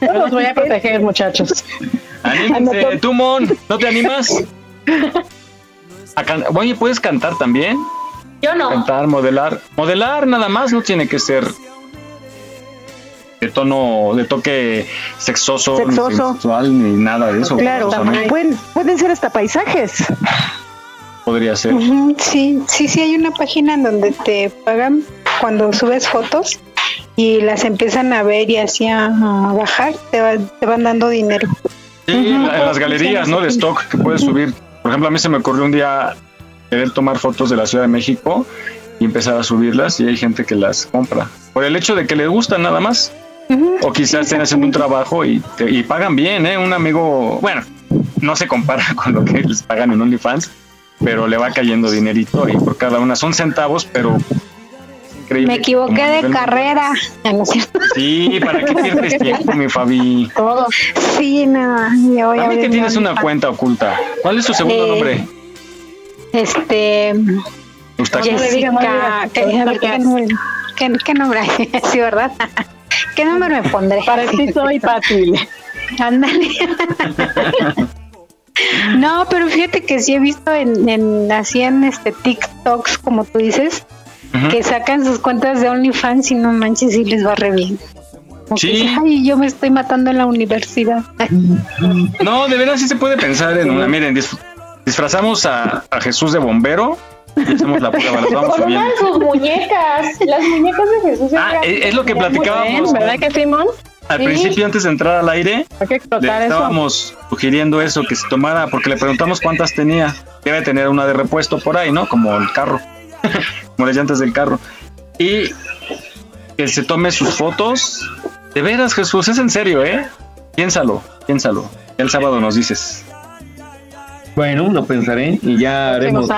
Yo los voy a proteger, muchachos. Anímense, tú, Mon, ¿no te animas? A can- Oye, ¿puedes cantar también? Yo no. Cantar, modelar. Modelar nada más no tiene que ser de tono, de toque sexoso, ni Sexoso. sensual, ni nada de eso. Claro, pueden, pueden ser hasta paisajes. podría ser. Sí, sí, sí, hay una página en donde te pagan cuando subes fotos y las empiezan a ver y así a, a bajar, te, va- te van dando dinero. Sí, en la- en las galerías, ¿no? De stock que puedes subir. Por ejemplo, a mí se me ocurrió un día querer tomar fotos de la Ciudad de México y empezar a subirlas y hay gente que las compra. Por el hecho de que les gustan nada más. O quizás estén haciendo un trabajo y, te- y pagan bien, ¿eh? Un amigo, bueno, no se compara con lo que les pagan en OnlyFans, pero le va cayendo dinerito y por cada una son centavos, pero increíble. Me equivoqué de nivel- carrera. ¿no? Sí, ¿para qué pierdes tiempo, mi Fabi? Todo. Sí, nada, ya voy a A mí que tienes una cuenta oculta. ¿Cuál es tu segundo Eh, nombre? Este. Jessica. ¿Qué, ¿qué nombre? ¿Qué, qué nombre? sí, ¿verdad? ¿Qué nombre me pondré? Para ti soy Pati. Ándale. No, pero fíjate que sí he visto en, en así en este TikToks, como tú dices, que sacan sus cuentas de OnlyFans y no manches y les va re bien. Como Sí. Ay, yo me estoy matando en la universidad. No, de verdad sí se puede pensar en una. Miren, dis- disfrazamos a, a Jesús de bombero y hacemos la prueba, las vamos Con una subiendo. de sus muñecas. Las muñecas de Jesús. Ah, eran- es, es lo que platicábamos. bien, ¿Verdad que Simón? Al Sí. principio, antes de entrar al aire, Hay que le explotar eso. estábamos sugiriendo eso, que se tomara, porque le preguntamos cuántas tenía. Debe tener una de repuesto por ahí, ¿no? Como el carro, como las llantas del carro. Y que se tome sus fotos. De veras, Jesús, es en serio, ¿eh? Piénsalo, piénsalo. El sábado nos dices. Bueno, lo pensaré y ya haremos.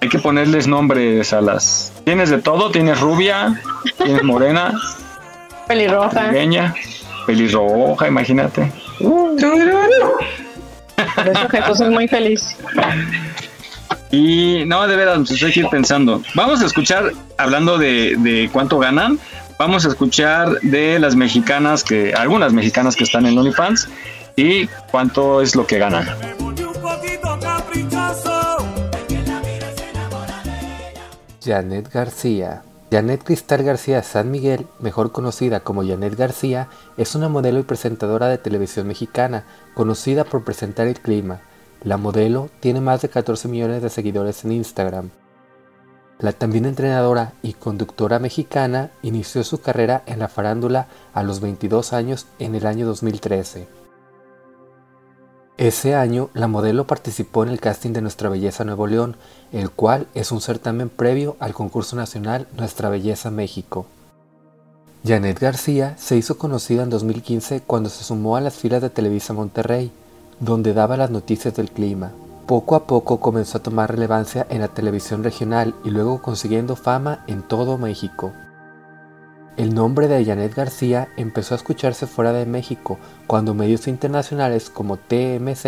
Hay que ponerles nombres a las. Tienes de todo, tienes rubia, tienes morena, Pelirroja. pequeña, pelirroja, imagínate. Por eso Jesús es muy feliz. Y no, de veras, pues hay pensando. Vamos a escuchar, hablando de, de cuánto ganan, vamos a escuchar de las mexicanas que, algunas mexicanas que están en OnlyFans y cuánto es lo que ganan. Janet García. Janet Cristal García San Miguel, mejor conocida como Janet García, es una modelo y presentadora de televisión mexicana, conocida por presentar el clima. La modelo tiene más de 14 millones de seguidores en Instagram. La también entrenadora y conductora mexicana inició su carrera en la farándula a los 22 años en el año 2013. Ese año, la modelo participó en el casting de Nuestra Belleza Nuevo León, el cual es un certamen previo al concurso nacional Nuestra Belleza México. Janet García se hizo conocida en 2015 cuando se sumó a las filas de Televisa Monterrey, donde daba las noticias del clima. Poco a poco comenzó a tomar relevancia en la televisión regional y luego consiguiendo fama en todo México. El nombre de Janet García empezó a escucharse fuera de México cuando medios internacionales como TMZ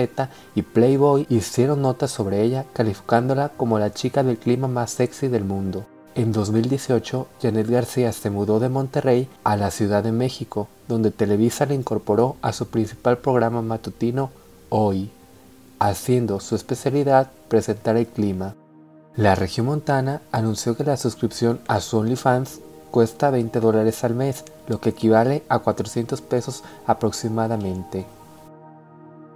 y Playboy hicieron notas sobre ella calificándola como la chica del clima más sexy del mundo. En 2018, Janet García se mudó de Monterrey a la Ciudad de México, donde Televisa la incorporó a su principal programa matutino Hoy, haciendo su especialidad presentar el clima. La región montana anunció que la suscripción a su OnlyFans cuesta 20 dólares al mes, lo que equivale a 400 pesos aproximadamente.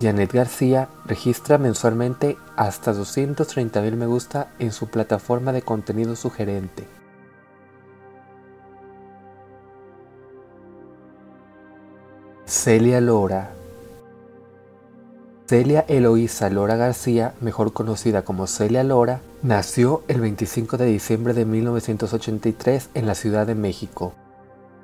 Janet García registra mensualmente hasta 230 mil me gusta en su plataforma de contenido sugerente. Celia Lora Celia Eloísa Lora García, mejor conocida como Celia Lora, nació el 25 de diciembre de 1983 en la Ciudad de México.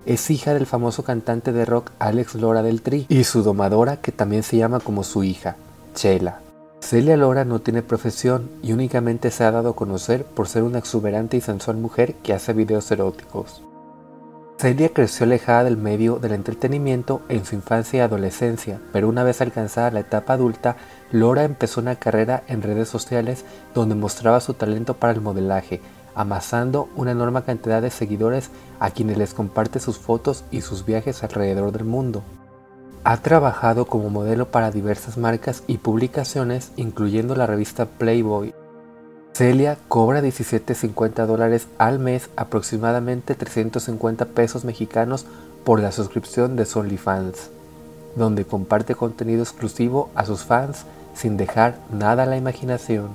Es hija del famoso cantante de rock Alex Lora del Tri y su domadora que también se llama como su hija, Chela. Celia Lora no tiene profesión y únicamente se ha dado a conocer por ser una exuberante y sensual mujer que hace videos eróticos. Celia creció alejada del medio del entretenimiento en su infancia y adolescencia, pero una vez alcanzada la etapa adulta, Lora empezó una carrera en redes sociales donde mostraba su talento para el modelaje, amasando una enorme cantidad de seguidores a quienes les comparte sus fotos y sus viajes alrededor del mundo. Ha trabajado como modelo para diversas marcas y publicaciones, incluyendo la revista Playboy, Celia cobra 17.50 dólares al mes, aproximadamente 350 pesos mexicanos por la suscripción de OnlyFans, donde comparte contenido exclusivo a sus fans sin dejar nada a la imaginación.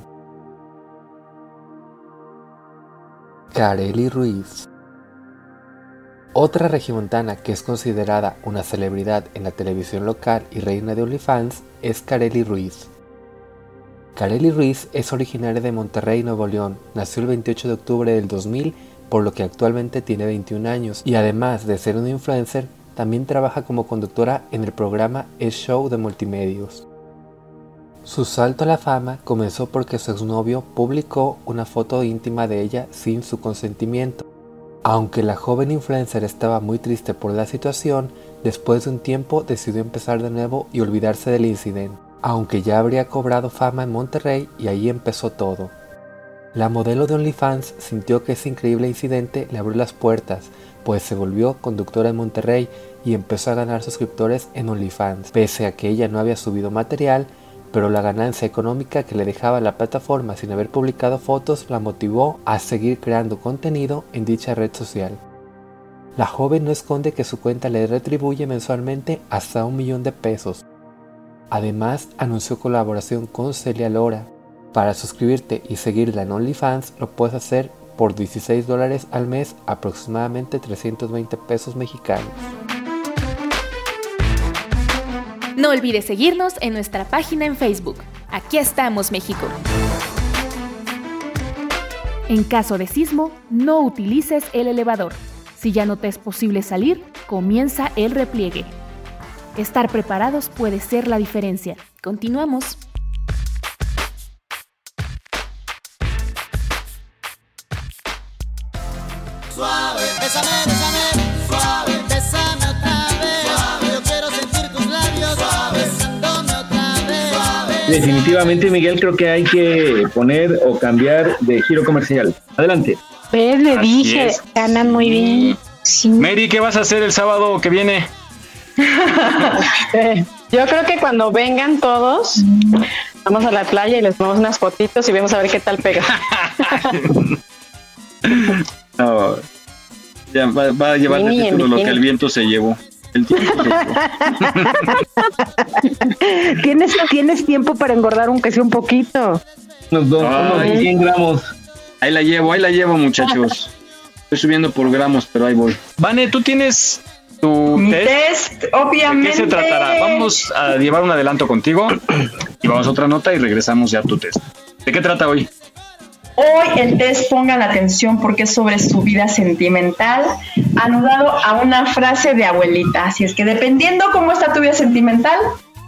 Carely Ruiz Otra regimontana que es considerada una celebridad en la televisión local y reina de OnlyFans es Carely Ruiz. Carely Ruiz es originaria de Monterrey, Nuevo León. Nació el 28 de octubre del 2000, por lo que actualmente tiene 21 años. Y además de ser una influencer, también trabaja como conductora en el programa Es Show de Multimedios. Su salto a la fama comenzó porque su exnovio publicó una foto íntima de ella sin su consentimiento. Aunque la joven influencer estaba muy triste por la situación, después de un tiempo decidió empezar de nuevo y olvidarse del incidente aunque ya habría cobrado fama en Monterrey y ahí empezó todo. La modelo de OnlyFans sintió que ese increíble incidente le abrió las puertas, pues se volvió conductora en Monterrey y empezó a ganar suscriptores en OnlyFans, pese a que ella no había subido material, pero la ganancia económica que le dejaba la plataforma sin haber publicado fotos la motivó a seguir creando contenido en dicha red social. La joven no esconde que su cuenta le retribuye mensualmente hasta un millón de pesos, Además, anunció colaboración con Celia Lora. Para suscribirte y seguirla en OnlyFans lo puedes hacer por 16 dólares al mes, aproximadamente 320 pesos mexicanos. No olvides seguirnos en nuestra página en Facebook. Aquí estamos, México. En caso de sismo, no utilices el elevador. Si ya no te es posible salir, comienza el repliegue. Estar preparados puede ser la diferencia. Continuamos. Suave, bésame, bésame, suave, bésame otra vez. Suave, yo quiero sentir tus labios suave, besándome otra vez. Suave. Definitivamente, Miguel, creo que hay que poner o cambiar de giro comercial. Adelante. Pues le dije, ganan muy bien. Sí. Mary, ¿qué vas a hacer el sábado que viene? Yo creo que cuando vengan todos, vamos a la playa y les tomamos unas fotitos y vamos a ver qué tal pega. No, ya va, va a llevar título lo que el viento se llevó. El tiempo se llevó. tienes, tienes tiempo para engordar aunque sea un poquito. Unos, dos, unos Ay. 100 gramos. Ahí la llevo, ahí la llevo, muchachos. Estoy subiendo por gramos, pero ahí voy. Vane, tú tienes tu Mi test. test, ¿De obviamente. qué se tratará? Vamos a llevar un adelanto contigo y vamos a otra nota y regresamos ya a tu test. ¿De qué trata hoy? Hoy el test pongan atención porque es sobre su vida sentimental, anudado a una frase de abuelita. Así es que dependiendo cómo está tu vida sentimental,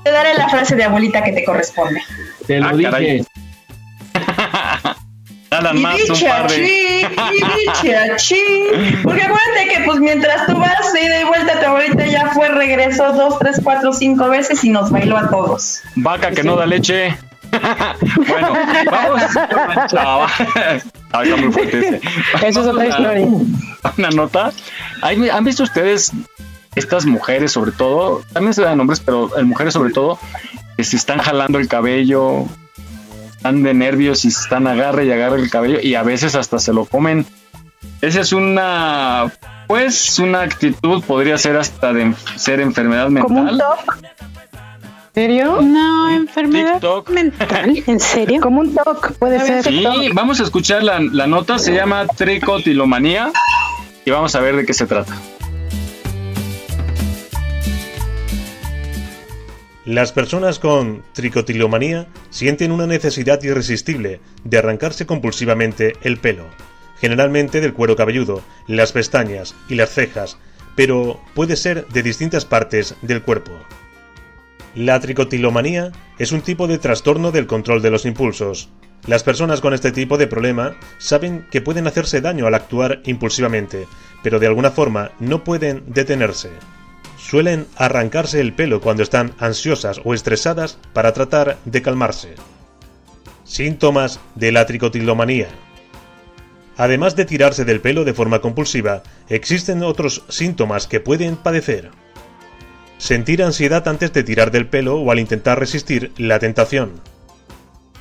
te daré la frase de abuelita que te corresponde. Te lo Ah, dije. caray. Nada Y más un dicha par de... chi, y. Porque acuérdate que pues mientras tú vas de ida y vuelta, tu abuelita ya fue, regresó dos, tres, cuatro, cinco veces y nos bailó a todos. Vaca que no da leche. bueno, vamos. Chava. Ah, está muy fuerte ese. Eso es otra historia. Una nota. ¿Hay- ¿Han visto ustedes estas mujeres, sobre todo? También se dan nombres, pero en mujeres, sobre todo, que se están jalando el cabello, están de nervios y se están agarre y agarre el cabello y a veces hasta se lo comen. Esa es una, pues, una actitud, podría ser hasta de ser enfermedad Como un mental. TOC. ¿En serio? No, enfermedad TikTok. mental. ¿En serio? Como un TOC, puede ser. Sí, vamos a escuchar la, la nota, se llama tricotilomanía y vamos a ver de qué se trata. Las personas con tricotilomanía sienten una necesidad irresistible de arrancarse compulsivamente el pelo, generalmente del cuero cabelludo, las pestañas y las cejas, pero puede ser de distintas partes del cuerpo. La tricotilomanía es un tipo de trastorno del control de los impulsos. Las personas con este tipo de problema saben que pueden hacerse daño al actuar impulsivamente, pero de alguna forma no pueden detenerse. Suelen arrancarse el pelo cuando están ansiosas o estresadas para tratar de calmarse. Síntomas de la tricotilomanía. Además de tirarse del pelo de forma compulsiva, existen otros síntomas que pueden padecer. Sentir ansiedad antes de tirar del pelo o al intentar resistir la tentación.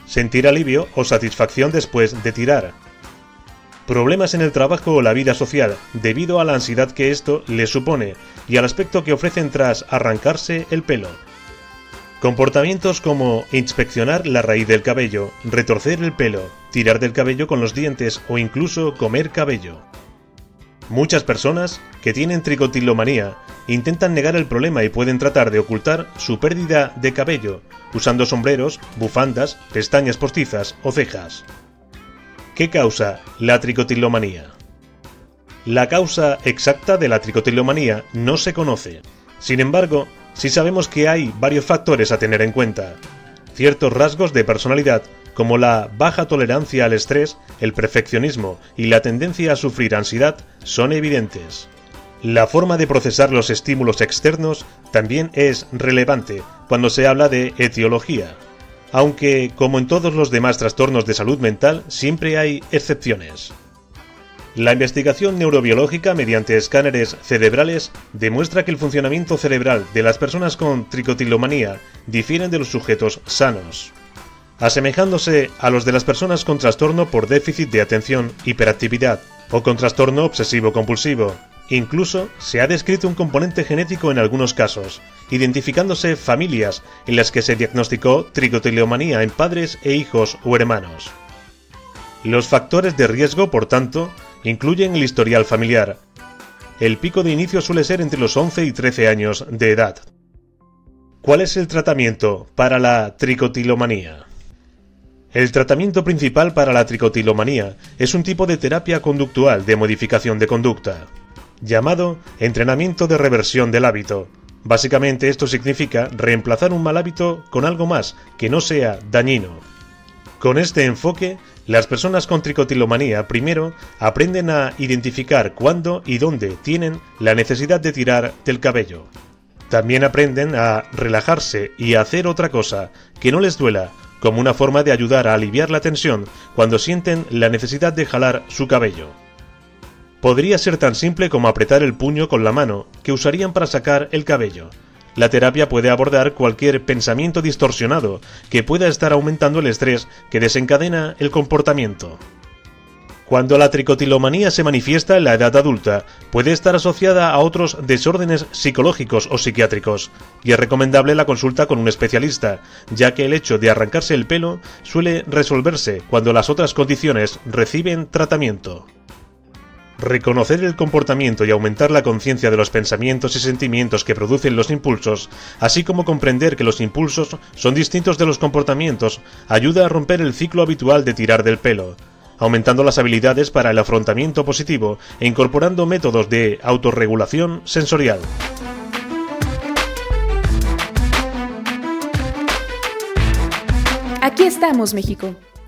Sentir alivio o satisfacción después de tirar. Problemas en el trabajo o la vida social debido a la ansiedad que esto les supone y al aspecto que ofrecen tras arrancarse el pelo. Comportamientos como inspeccionar la raíz del cabello, retorcer el pelo, tirar del cabello con los dientes o incluso comer cabello. Muchas personas que tienen tricotilomanía intentan negar el problema y pueden tratar de ocultar su pérdida de cabello usando sombreros, bufandas, pestañas postizas o cejas. ¿Qué causa la tricotilomanía? La causa exacta de la tricotilomanía no se conoce. Sin embargo, sí sabemos que hay varios factores a tener en cuenta. Ciertos rasgos de personalidad, como la baja tolerancia al estrés, el perfeccionismo y la tendencia a sufrir ansiedad, son evidentes. La forma de procesar los estímulos externos también es relevante cuando se habla de etiología, aunque, como en todos los demás trastornos de salud mental, siempre hay excepciones. La investigación neurobiológica mediante escáneres cerebrales demuestra que el funcionamiento cerebral de las personas con tricotilomanía difieren de los sujetos sanos, asemejándose a los de las personas con trastorno por déficit de atención, hiperactividad o con trastorno obsesivo-compulsivo. Incluso se ha descrito un componente genético en algunos casos, identificándose familias en las que se diagnosticó tricotilomanía en padres e hijos o hermanos. Los factores de riesgo, por tanto, incluyen el historial familiar. El pico de inicio suele ser entre los 11 y 13 años de edad. ¿Cuál es el tratamiento para la tricotilomanía? El tratamiento principal para la tricotilomanía es un tipo de terapia conductual de modificación de conducta, llamado entrenamiento de reversión del hábito. Básicamente esto significa reemplazar un mal hábito con algo más que no sea dañino. Con este enfoque, las personas con tricotilomanía primero aprenden a identificar cuándo y dónde tienen la necesidad de tirar del cabello. También aprenden a relajarse y a hacer otra cosa que no les duela, como una forma de ayudar a aliviar la tensión cuando sienten la necesidad de jalar su cabello. Podría ser tan simple como apretar el puño con la mano que usarían para sacar el cabello. La terapia puede abordar cualquier pensamiento distorsionado que pueda estar aumentando el estrés que desencadena el comportamiento. Cuando la tricotilomanía se manifiesta en la edad adulta, puede estar asociada a otros desórdenes psicológicos o psiquiátricos, y es recomendable la consulta con un especialista, ya que el hecho de arrancarse el pelo suele resolverse cuando las otras condiciones reciben tratamiento. Reconocer el comportamiento y aumentar la conciencia de los pensamientos y sentimientos que producen los impulsos, así como comprender que los impulsos son distintos de los comportamientos, ayuda a romper el ciclo habitual de tirar del pelo, aumentando las habilidades para el afrontamiento positivo e incorporando métodos de autorregulación sensorial. Aquí estamos, México.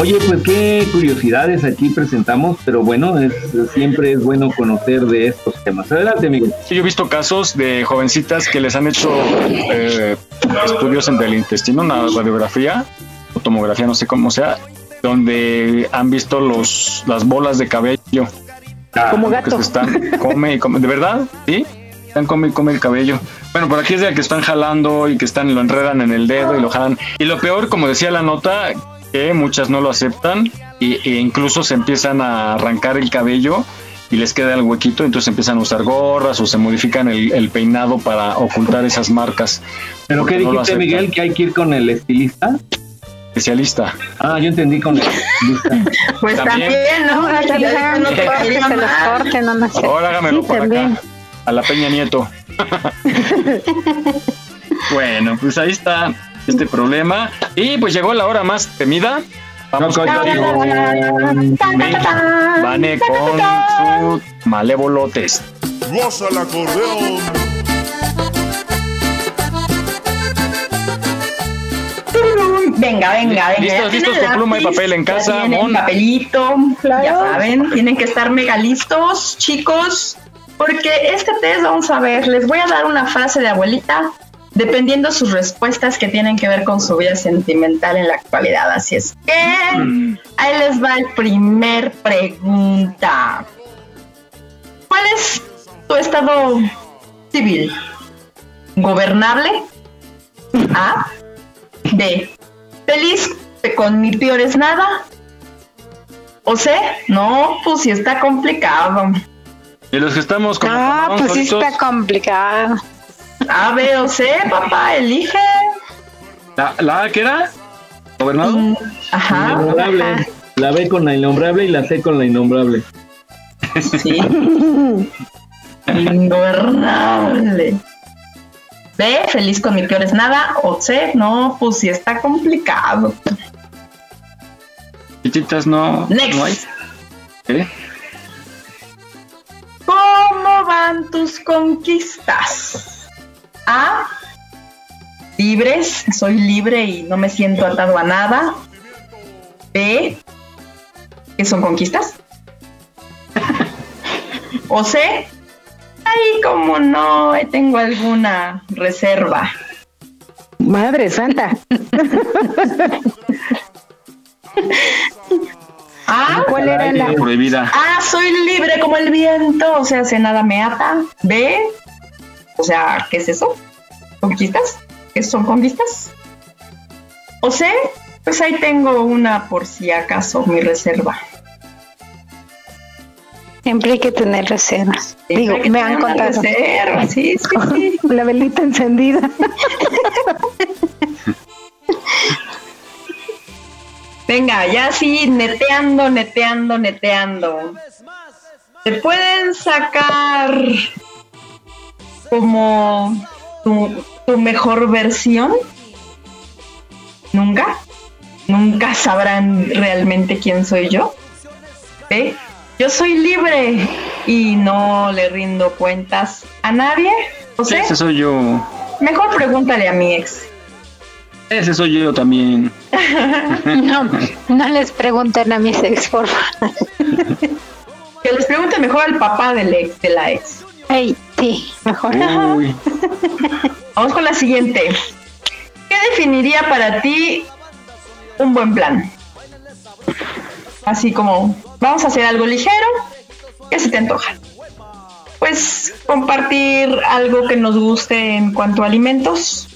Oye, pues qué curiosidades aquí presentamos, pero bueno, es, siempre es bueno conocer de estos temas. Adelante, Miguel. Sí, yo he visto casos de jovencitas que les han hecho eh, estudios en del intestino, una radiografía, o tomografía, no sé cómo sea, donde han visto los las bolas de cabello. Como Que gato. se están, come y come, ¿de verdad? ¿Sí? Están come y come el cabello. Bueno, por aquí es de que están jalando y que están, lo enredan en el dedo y lo jalan. Y lo peor, como decía la nota, que muchas no lo aceptan y, e incluso se empiezan a arrancar el cabello y les queda el huequito, entonces empiezan a usar gorras o se modifican el, el peinado para ocultar esas marcas. ¿Pero qué no dijiste. Miguel? ¿Que hay que ir con el estilista? Especialista. Ah, yo entendí con el estilista. Pues También. también, ¿no? Ahora te los no. Ahora hágamelo Sí, también. acá, a la Peña Nieto. bueno, pues ahí está este problema. Y pues llegó la hora más temida. Vamos contigo. Vane con su malévolo test. Goza el acordeón. Venga, venga, venga. ¿Listos, listos con pluma y papel en casa, Mon? papelito, ya saben, tienen que estar mega listos, chicos, porque este test vamos a ver, les voy a dar una frase de abuelita, dependiendo sus respuestas que tienen que ver con su vida sentimental en la actualidad. Así es que ahí les va el primer pregunta. ¿Cuál es tu estado civil? ¿Gobernable? A. B. Feliz con mi peor es nada. O C. No, pues sí está complicado. Y los que estamos como Ah, pues sí está complicado. A, B o C, papá, elige. ¿La, la A qué era? ¿Gobernado? Mm, Ajá. Innombrable. La B con la innombrable y la C con la innombrable. Sí. Ingobernable. B, feliz con mi peor es nada. O C, no, pues sí está complicado. Chichitas no, Next. no hay. ¿Qué? ¿Cómo van tus conquistas? A. Libres, soy libre y no me siento atado a nada. B. ¿Qué son conquistas? o C. Ay, como no, tengo alguna reserva. Madre santa. A. ¿Cuál era la? Prohibida. A. Soy libre como el viento, o sea, si nada me ata. B. O sea, ¿qué es eso? ¿Conquistas? ¿Qué son conquistas? O C. Pues ahí tengo una por si acaso, mi reserva. Siempre hay que tener reservas. Siempre Digo, me han contado. reserva, sí, sí, sí. La velita encendida. Venga, ya sí, neteando, neteando, neteando. ¿Te pueden sacar como tu, tu mejor versión? ¿Nunca? ¿Nunca sabrán realmente quién soy yo? ¿Ve? Yo soy libre y no le rindo cuentas a nadie. ¿O sea, Ese soy yo. mejor pregúntale a mi ex. Ese soy yo también. no, no les pregunten a mis ex, por favor. Que les pregunte mejor al papá del ex, de la ex. Ey, sí, mejor. Uy. Vamos con la siguiente. ¿Qué definiría para ti un buen plan? Así como, vamos a hacer algo ligero. ¿Qué se te antoja? Pues compartir algo que nos guste en cuanto a alimentos.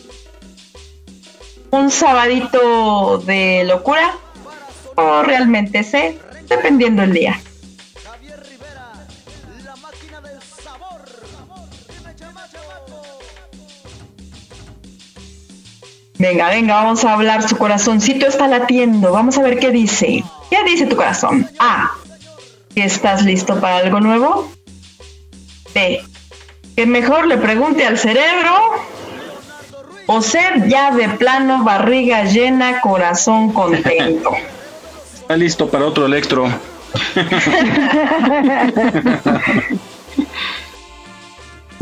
Un sabadito de locura. O realmente sé, dependiendo el día. Venga, venga, vamos a hablar. Su corazoncito está latiendo. Vamos a ver qué dice. ¿Qué dice tu corazón? A. ¿Que estás listo para algo nuevo? B. Que mejor le pregunte al cerebro. O C. Ya de plano, barriga llena, corazón contento. Está listo para otro electro.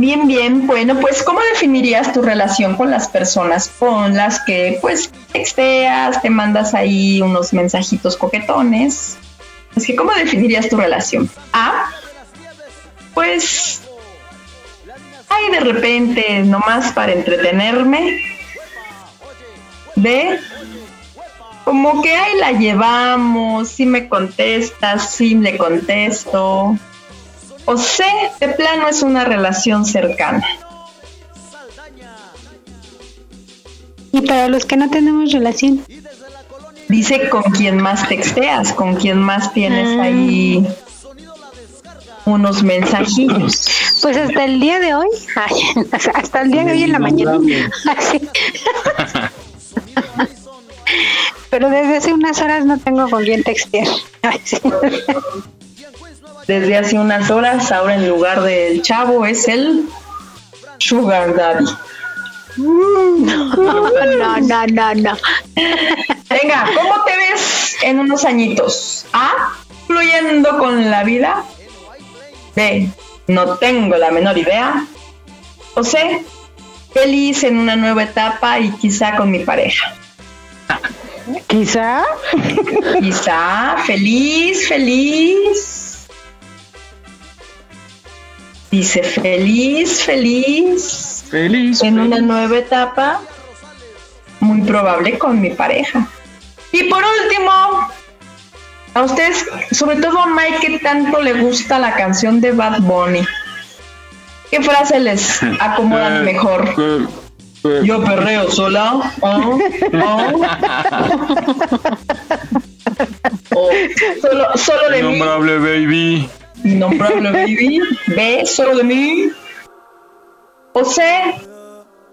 Bien, bien. Bueno, pues ¿cómo definirías tu relación con las personas con las que pues texteas, te mandas ahí unos mensajitos coquetones? Es que ¿cómo definirías tu relación? A, pues hay de repente nomás para entretenerme. B, como que ahí la llevamos, si me contestas, si le contesto. O C, de plano es una relación cercana. Y para los que no tenemos relación. Dice con quien más texteas, con quien más tienes Ah. ahí unos mensajillos. Pues hasta el día de hoy, ay, hasta el día de hoy en la mañana. Así. Pero desde hace unas horas no tengo con quién textear. Ay, sí. Desde hace unas horas, ahora en lugar del chavo es el Sugar Daddy. No, no, no, no. Venga, ¿cómo te ves en unos añitos? A. Fluyendo con la vida. B. No tengo la menor idea. O C. Feliz en una nueva etapa y quizá con mi pareja. Quizá. Quizá. Feliz, feliz. Dice feliz, feliz. Feliz. En una nueva etapa. Muy probable con mi pareja. Y por último, a ustedes, sobre todo a Mike, que tanto le gusta la canción de Bad Bunny. ¿Qué frase les acomodan mejor? Yo perreo sola. Oh, oh. Solo, solo de mí. Innombrable baby. Innombrable baby. B, solo de mí. O C,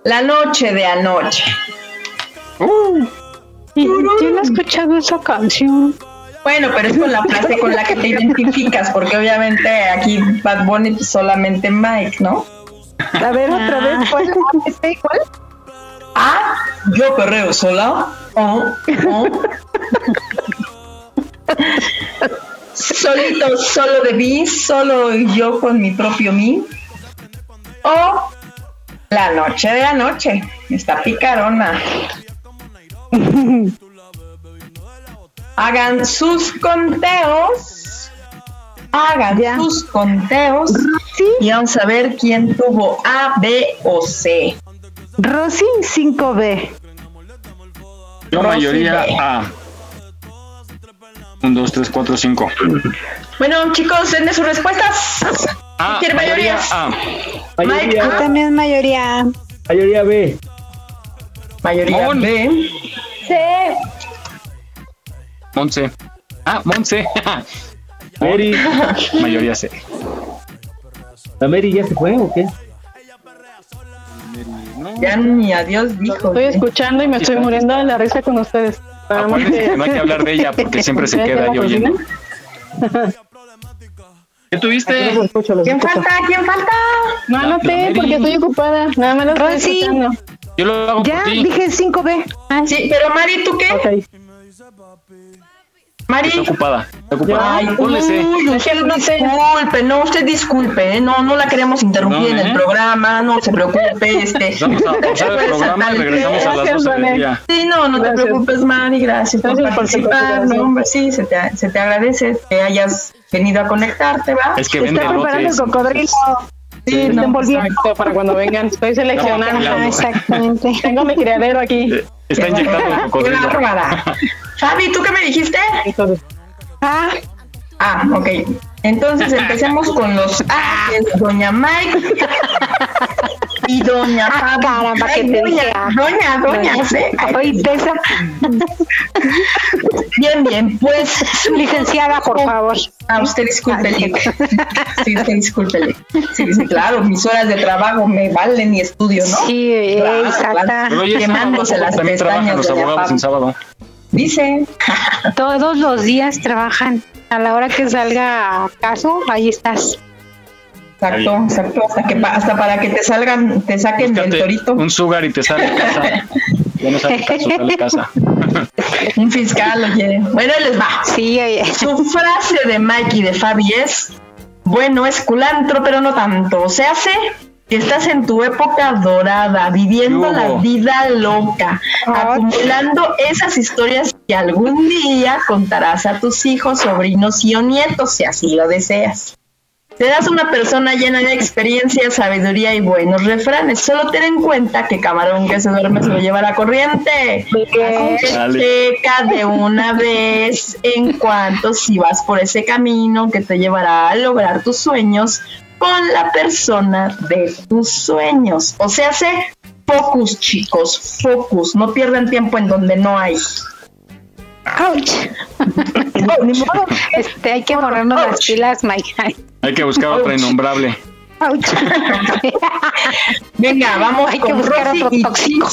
la noche de anoche. Y Yo no he escuchado esa canción. Bueno, pero es con la frase con la que te identificas, porque obviamente aquí Bad Bunny pues, solamente Mike, ¿no? A ver, otra vez, ¿cuál? ¿Cuál? Ah, yo perreo sola. Oh, oh. Solito, solo de mí, solo yo con mi propio mí. O la noche de anoche. Está picarona. Hagan sus conteos. Hagan sus conteos. Y vamos a ver quién tuvo A, B o C. Rosy 5B. Yo Rosy mayoría B. A. 1, 2, 3, 4, 5. Bueno, chicos, denme sus respuestas. A. ¿Quién mayoría? A. Mike, Yo también mayoría. Mayoría B. Mayoría Mon. B. C. Monse. Ah, Monse. Mary. mayoría C. ¿La Mary ya se fue o qué? Ya ni adiós dijo. Estoy escuchando y me estoy muriendo de la risa con ustedes. Acuérdense que no hay que hablar de ella porque siempre se queda ahí oyendo. ¿Qué tuviste? ¿Quién falta? ¿Quién falta? No, no sé, porque estoy ocupada. Nada más lo estoy Rosy. escuchando. Yo lo hago Ya por ti. dije 5B. Sí, pero Mari, ¿tú qué? Ok. Mari. Está ocupada. Está ocupada. Ay, uy, usted disculpe, no, usted disculpe, ¿eh? no, no la queremos interrumpir No, en el ¿eh? programa, no se preocupe, este. Vamos a pausar el programa y regresamos a las 12 del día. Sí, no, no te Gracias. preocupes, Mari, gracias, por Gracias por participar, no, hombre, sí, se te, se te agradece que hayas venido a conectarte, ¿va? Es que vende Está preparando el cocodrilo. Sí, no, envolviendo para cuando vengan. Estoy seleccionando. No, Ajá, exactamente. Tengo mi criadero aquí. Está inyectando el Qué cocodrilo. Fabi, ¿tú qué me dijiste? Ah, Ah, ok. Entonces empecemos con los A, que es Doña Mike y Doña Ah, caramba, que te doña, dije, ah. doña, doña, Doña. sí. Ay. Bien, bien, pues Licenciada, por favor. Ah, usted discúlpele. Sí, usted discúlpele. Sí, sí, claro, mis horas de trabajo me valen y estudio, ¿no? Sí, eh, Claro, exacta. claro. Pero oye, Quemándose las también trabajan los abogados en sábado. Dice. Todos los días trabajan. A la hora que salga caso, ahí estás. Exacto, exacto. Hasta, que, pa- hasta para que te salgan, te saquen del torito. un sugar y te sale casa. Ya no sale caso, sale casa. Un fiscal, oye. Bueno, les va. Sí, oye. Su frase de Mike y de Fabi es, bueno, es culantro, pero no tanto. O sea, hace que estás en tu época dorada, viviendo ¿Qué la vida loca, acumulando esas historias que algún día contarás a tus hijos, sobrinos y o nietos, si así lo deseas. Serás una persona llena de experiencia, sabiduría y buenos refranes. Solo ten en cuenta que camarón que se duerme se lo lleva la corriente. Que de una vez en cuanto si vas por ese camino que te llevará a lograr tus sueños con la persona de tus sueños. O sea, sé focus, chicos, focus. No pierdan tiempo en donde no hay. Ouch. Este, hay que ponernos las pilas, Mike. Ay, Hay que buscar otra innombrable. Ouch. Venga, vamos Hay que con buscar Rosy otro y tóxico.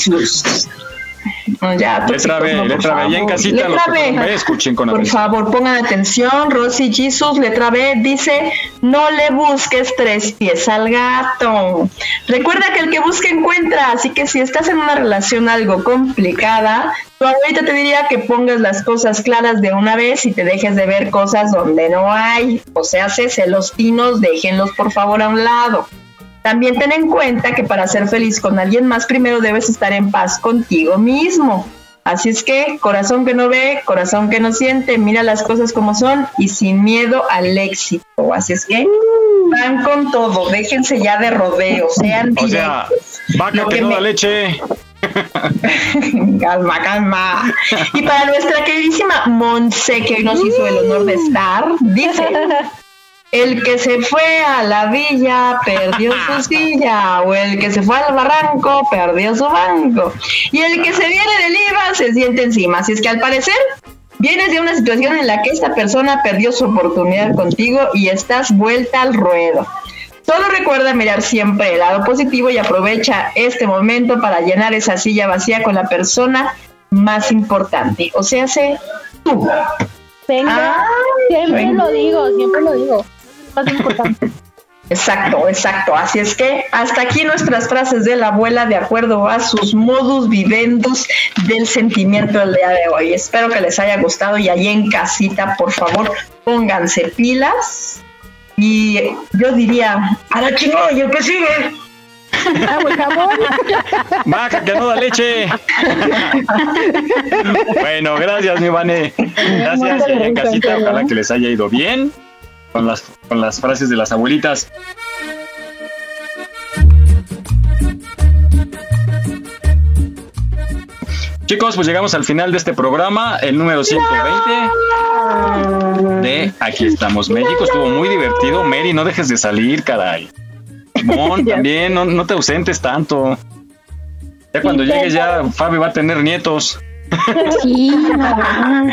Ya, Letra B, no, letra B. Ya en casita, los Letra que B. escuchen con Por favor, pongan atención. Rosy Jesus, letra B, dice: No le busques tres pies al gato. Recuerda que el que busca encuentra. Así que si estás en una relación algo complicada, tu abuelita te diría que pongas las cosas claras de una vez y te dejes de ver cosas donde no hay. O sea, se celostinos, déjenlos por favor a un lado. También ten en cuenta que para ser feliz con alguien más, primero debes estar en paz contigo mismo. Así es que, corazón que no ve, corazón que no siente, mira las cosas como son y sin miedo al éxito. Así es que, van con todo, déjense ya de rodeo, sean O sea, directos. vaca Lo que que no me- da leche. calma, calma. Y para nuestra queridísima Monse, que hoy nos hizo el honor de estar, dice: El que se fue a la villa perdió su silla, o el que se fue al barranco perdió su banco, y el que se viene del IVA se siente encima. Así es que al parecer. Vienes de una situación en la que esta persona perdió su oportunidad contigo y estás vuelta al ruedo. Solo recuerda mirar siempre el lado positivo y aprovecha este momento para llenar esa silla vacía con la persona más importante. O sea, sé tú. Venga, Ah, siempre bueno. lo digo, siempre lo digo. Más importante. Exacto, exacto. Así es que hasta aquí nuestras frases de la abuela de acuerdo a sus modus vivendus del sentimiento del día de hoy. Espero que les haya gustado y allí en casita, por favor, pónganse pilas. Y yo diría, a la chingada, ¿y el que sigue? Agua jabón. Que no da leche. bueno, gracias, mi Vane. Gracias. Y allá en casita, ojalá que les haya ido bien con las, con las frases de las abuelitas. Chicos, pues llegamos al final de este programa, el número 120 de Aquí estamos México. Estuvo muy divertido. Mary, no dejes de salir, caray. Mon, también, no, no te ausentes tanto. Ya cuando llegues ya Fabi va a tener nietos. Sí, mamá.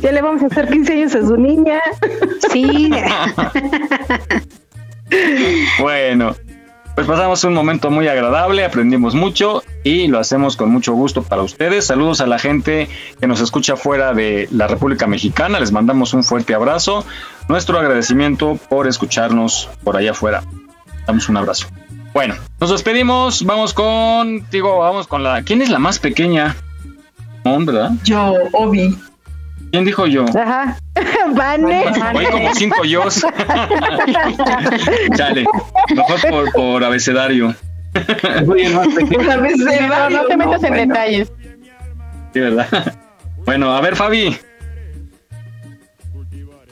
Ya le vamos a hacer 15 años a su niña. Sí. Bueno, pues pasamos un momento muy agradable, aprendimos mucho y lo hacemos con mucho gusto para ustedes. Saludos a la gente que nos escucha fuera de la República Mexicana, les mandamos un fuerte abrazo. Nuestro agradecimiento por escucharnos por allá afuera. Damos un abrazo. Bueno, nos despedimos, vamos contigo, vamos con la... ¿Quién es la más pequeña? Mon, ¿verdad? Yo, Obi. ¿Quién dijo yo? Ajá. Vane. Oí como cinco yos. Chale. Mejor por, por abecedario. No, no te metas en detalles. Sí, ¿verdad? Bueno, a ver, Fabi.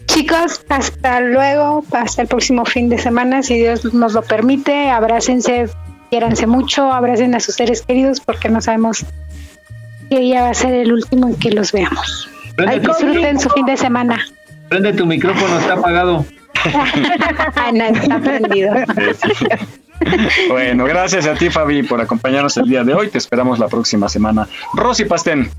Chicos, hasta luego, hasta el próximo fin de semana, si Dios nos lo permite. Abrácense, quiéranse mucho, abracen a sus seres queridos porque no sabemos que ya va a ser el último en que los veamos. Ay, disfruten su fin de semana. Prende tu micrófono, está apagado. no, está prendido. Bueno, gracias a ti, Fabi, por acompañarnos el día de hoy. Te esperamos la próxima semana. Rosy Pastén.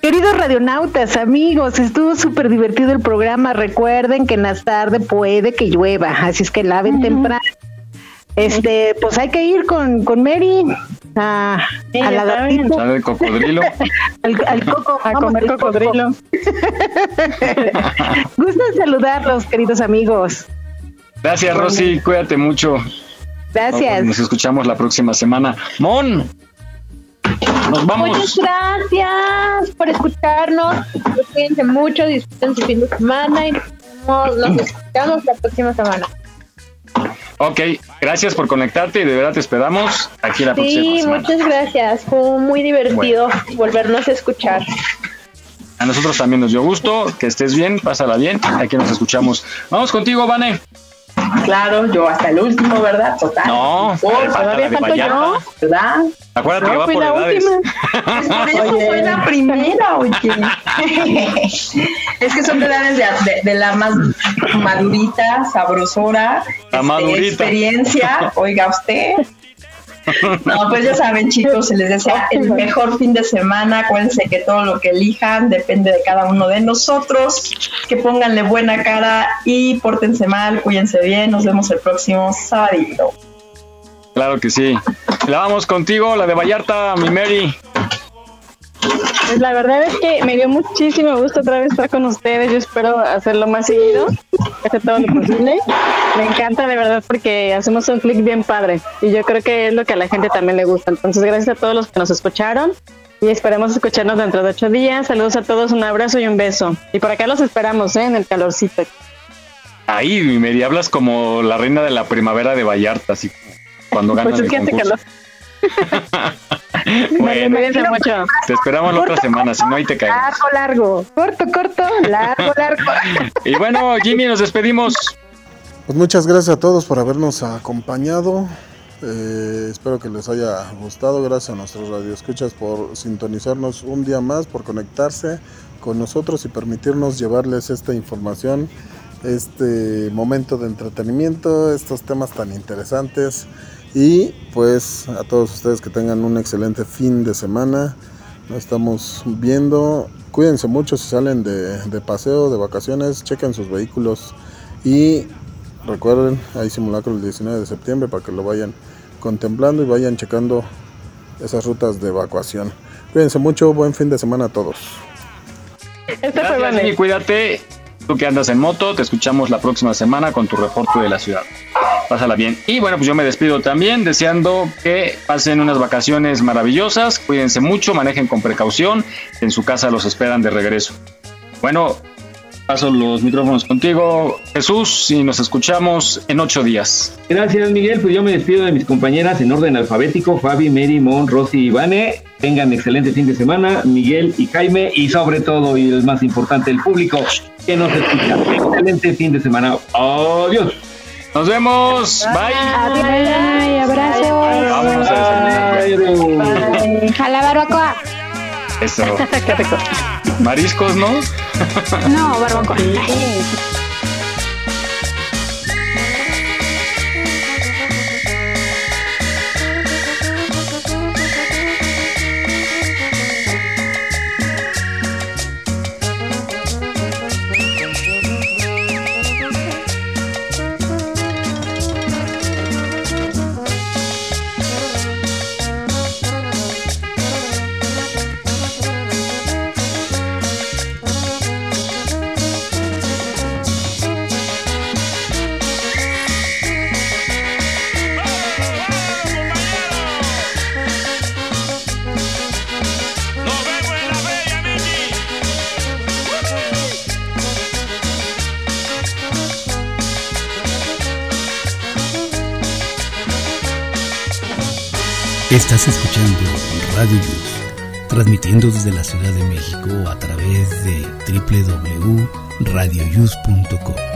Queridos radionautas, amigos, estuvo súper divertido el programa. Recuerden que en la tarde puede que llueva, así es que laven temprano. Este, pues hay que ir con, con Mary a, a la el cocodrilo. al, al coco, A vamos, comer al coco. cocodrilo. Gusto saludarlos, queridos amigos. Gracias, Rosy. Cuídate mucho. Gracias. Nos escuchamos la próxima semana. Mon. Nos Muchas vamos. gracias por escucharnos. Cuídense mucho, disfruten su fin de semana y nos, nos escuchamos la próxima semana. Ok, gracias por conectarte y de verdad te esperamos aquí la próxima Sí, semana. muchas gracias. Fue muy divertido volvernos a escuchar. A nosotros también nos dio gusto. Que estés bien, pásala bien. Aquí nos escuchamos. Vamos contigo, Vane. Claro, yo hasta el último, ¿verdad? Total. No, Oh, falta la de Vallarta. ¿verdad? Acuérdate que No, va fui por la edades. última. Por eso fue la primera, oye. es que son de edades de, de- de la más madurita, sabrosora, La este, madurita. experiencia, oiga usted. No, pues ya saben, chicos, se les desea el mejor fin de semana. Acuérdense que todo lo que elijan depende de cada uno de nosotros. Que pónganle buena cara y pórtense mal, cuídense bien. Nos vemos el próximo sábado. Claro que sí. La vamos contigo, la de Vallarta, mi Mary. Pues la verdad es que me dio muchísimo gusto otra vez estar con ustedes. Yo espero hacerlo más seguido, hacer todo lo posible. Me encanta de verdad porque hacemos un clic bien padre y yo creo que es lo que a la gente también le gusta. Entonces, gracias a todos los que nos escucharon y esperemos escucharnos dentro de ocho días. Saludos a todos, un abrazo y un beso. Y por acá los esperamos, ¿eh? En el calorcito. Ahí, mi Mary, hablas como la reina de la primavera de Vallarta, así cuando ganas Pues es el que concurso. Bueno, Cuídense mucho. te esperamos la otra semana, si no ahí te caemos. Largo, largo, corto, corto, largo, largo. Y bueno, Jimmy, nos despedimos. Pues muchas gracias a todos por habernos acompañado. Eh, espero que les haya gustado. Gracias a nuestros radioescuchas por sintonizarnos un día más, por conectarse con nosotros y permitirnos llevarles esta información, este momento de entretenimiento, estos temas tan interesantes. Y pues a todos ustedes que tengan un excelente fin de semana. Nos estamos viendo. Cuídense mucho si salen de, de paseo, de vacaciones. Chequen sus vehículos. Y recuerden, hay simulacro el 19 de septiembre para que lo vayan contemplando y vayan checando esas rutas de evacuación. Cuídense mucho. Buen fin de semana a todos. Gracias, Jimmy, cuídate. Tú que andas en moto, te escuchamos la próxima semana con tu reporte de la ciudad. Pásala bien. Y bueno, pues yo me despido también, deseando que pasen unas vacaciones maravillosas. Cuídense mucho, manejen con precaución. En su casa los esperan de regreso. Bueno, paso los micrófonos contigo, Jesús, y nos escuchamos en ocho días. Gracias, Miguel. Pues yo me despido de mis compañeras en orden alfabético: Fabi, Mary, Mon, Rosy y Vane. Tengan excelente fin de semana, Miguel y Jaime, y sobre todo, y el más importante, el público que nos escucha. Excelente fin de semana. Adiós. Nos vemos. Bye. Bye, abrazos. Vámonos a desayunar. A la barbacoa. Eso. Mariscos, ¿no? No, barbacoa. Estás escuchando Radio Yus, transmitiendo desde la Ciudad de México a través de www.radioyus.com.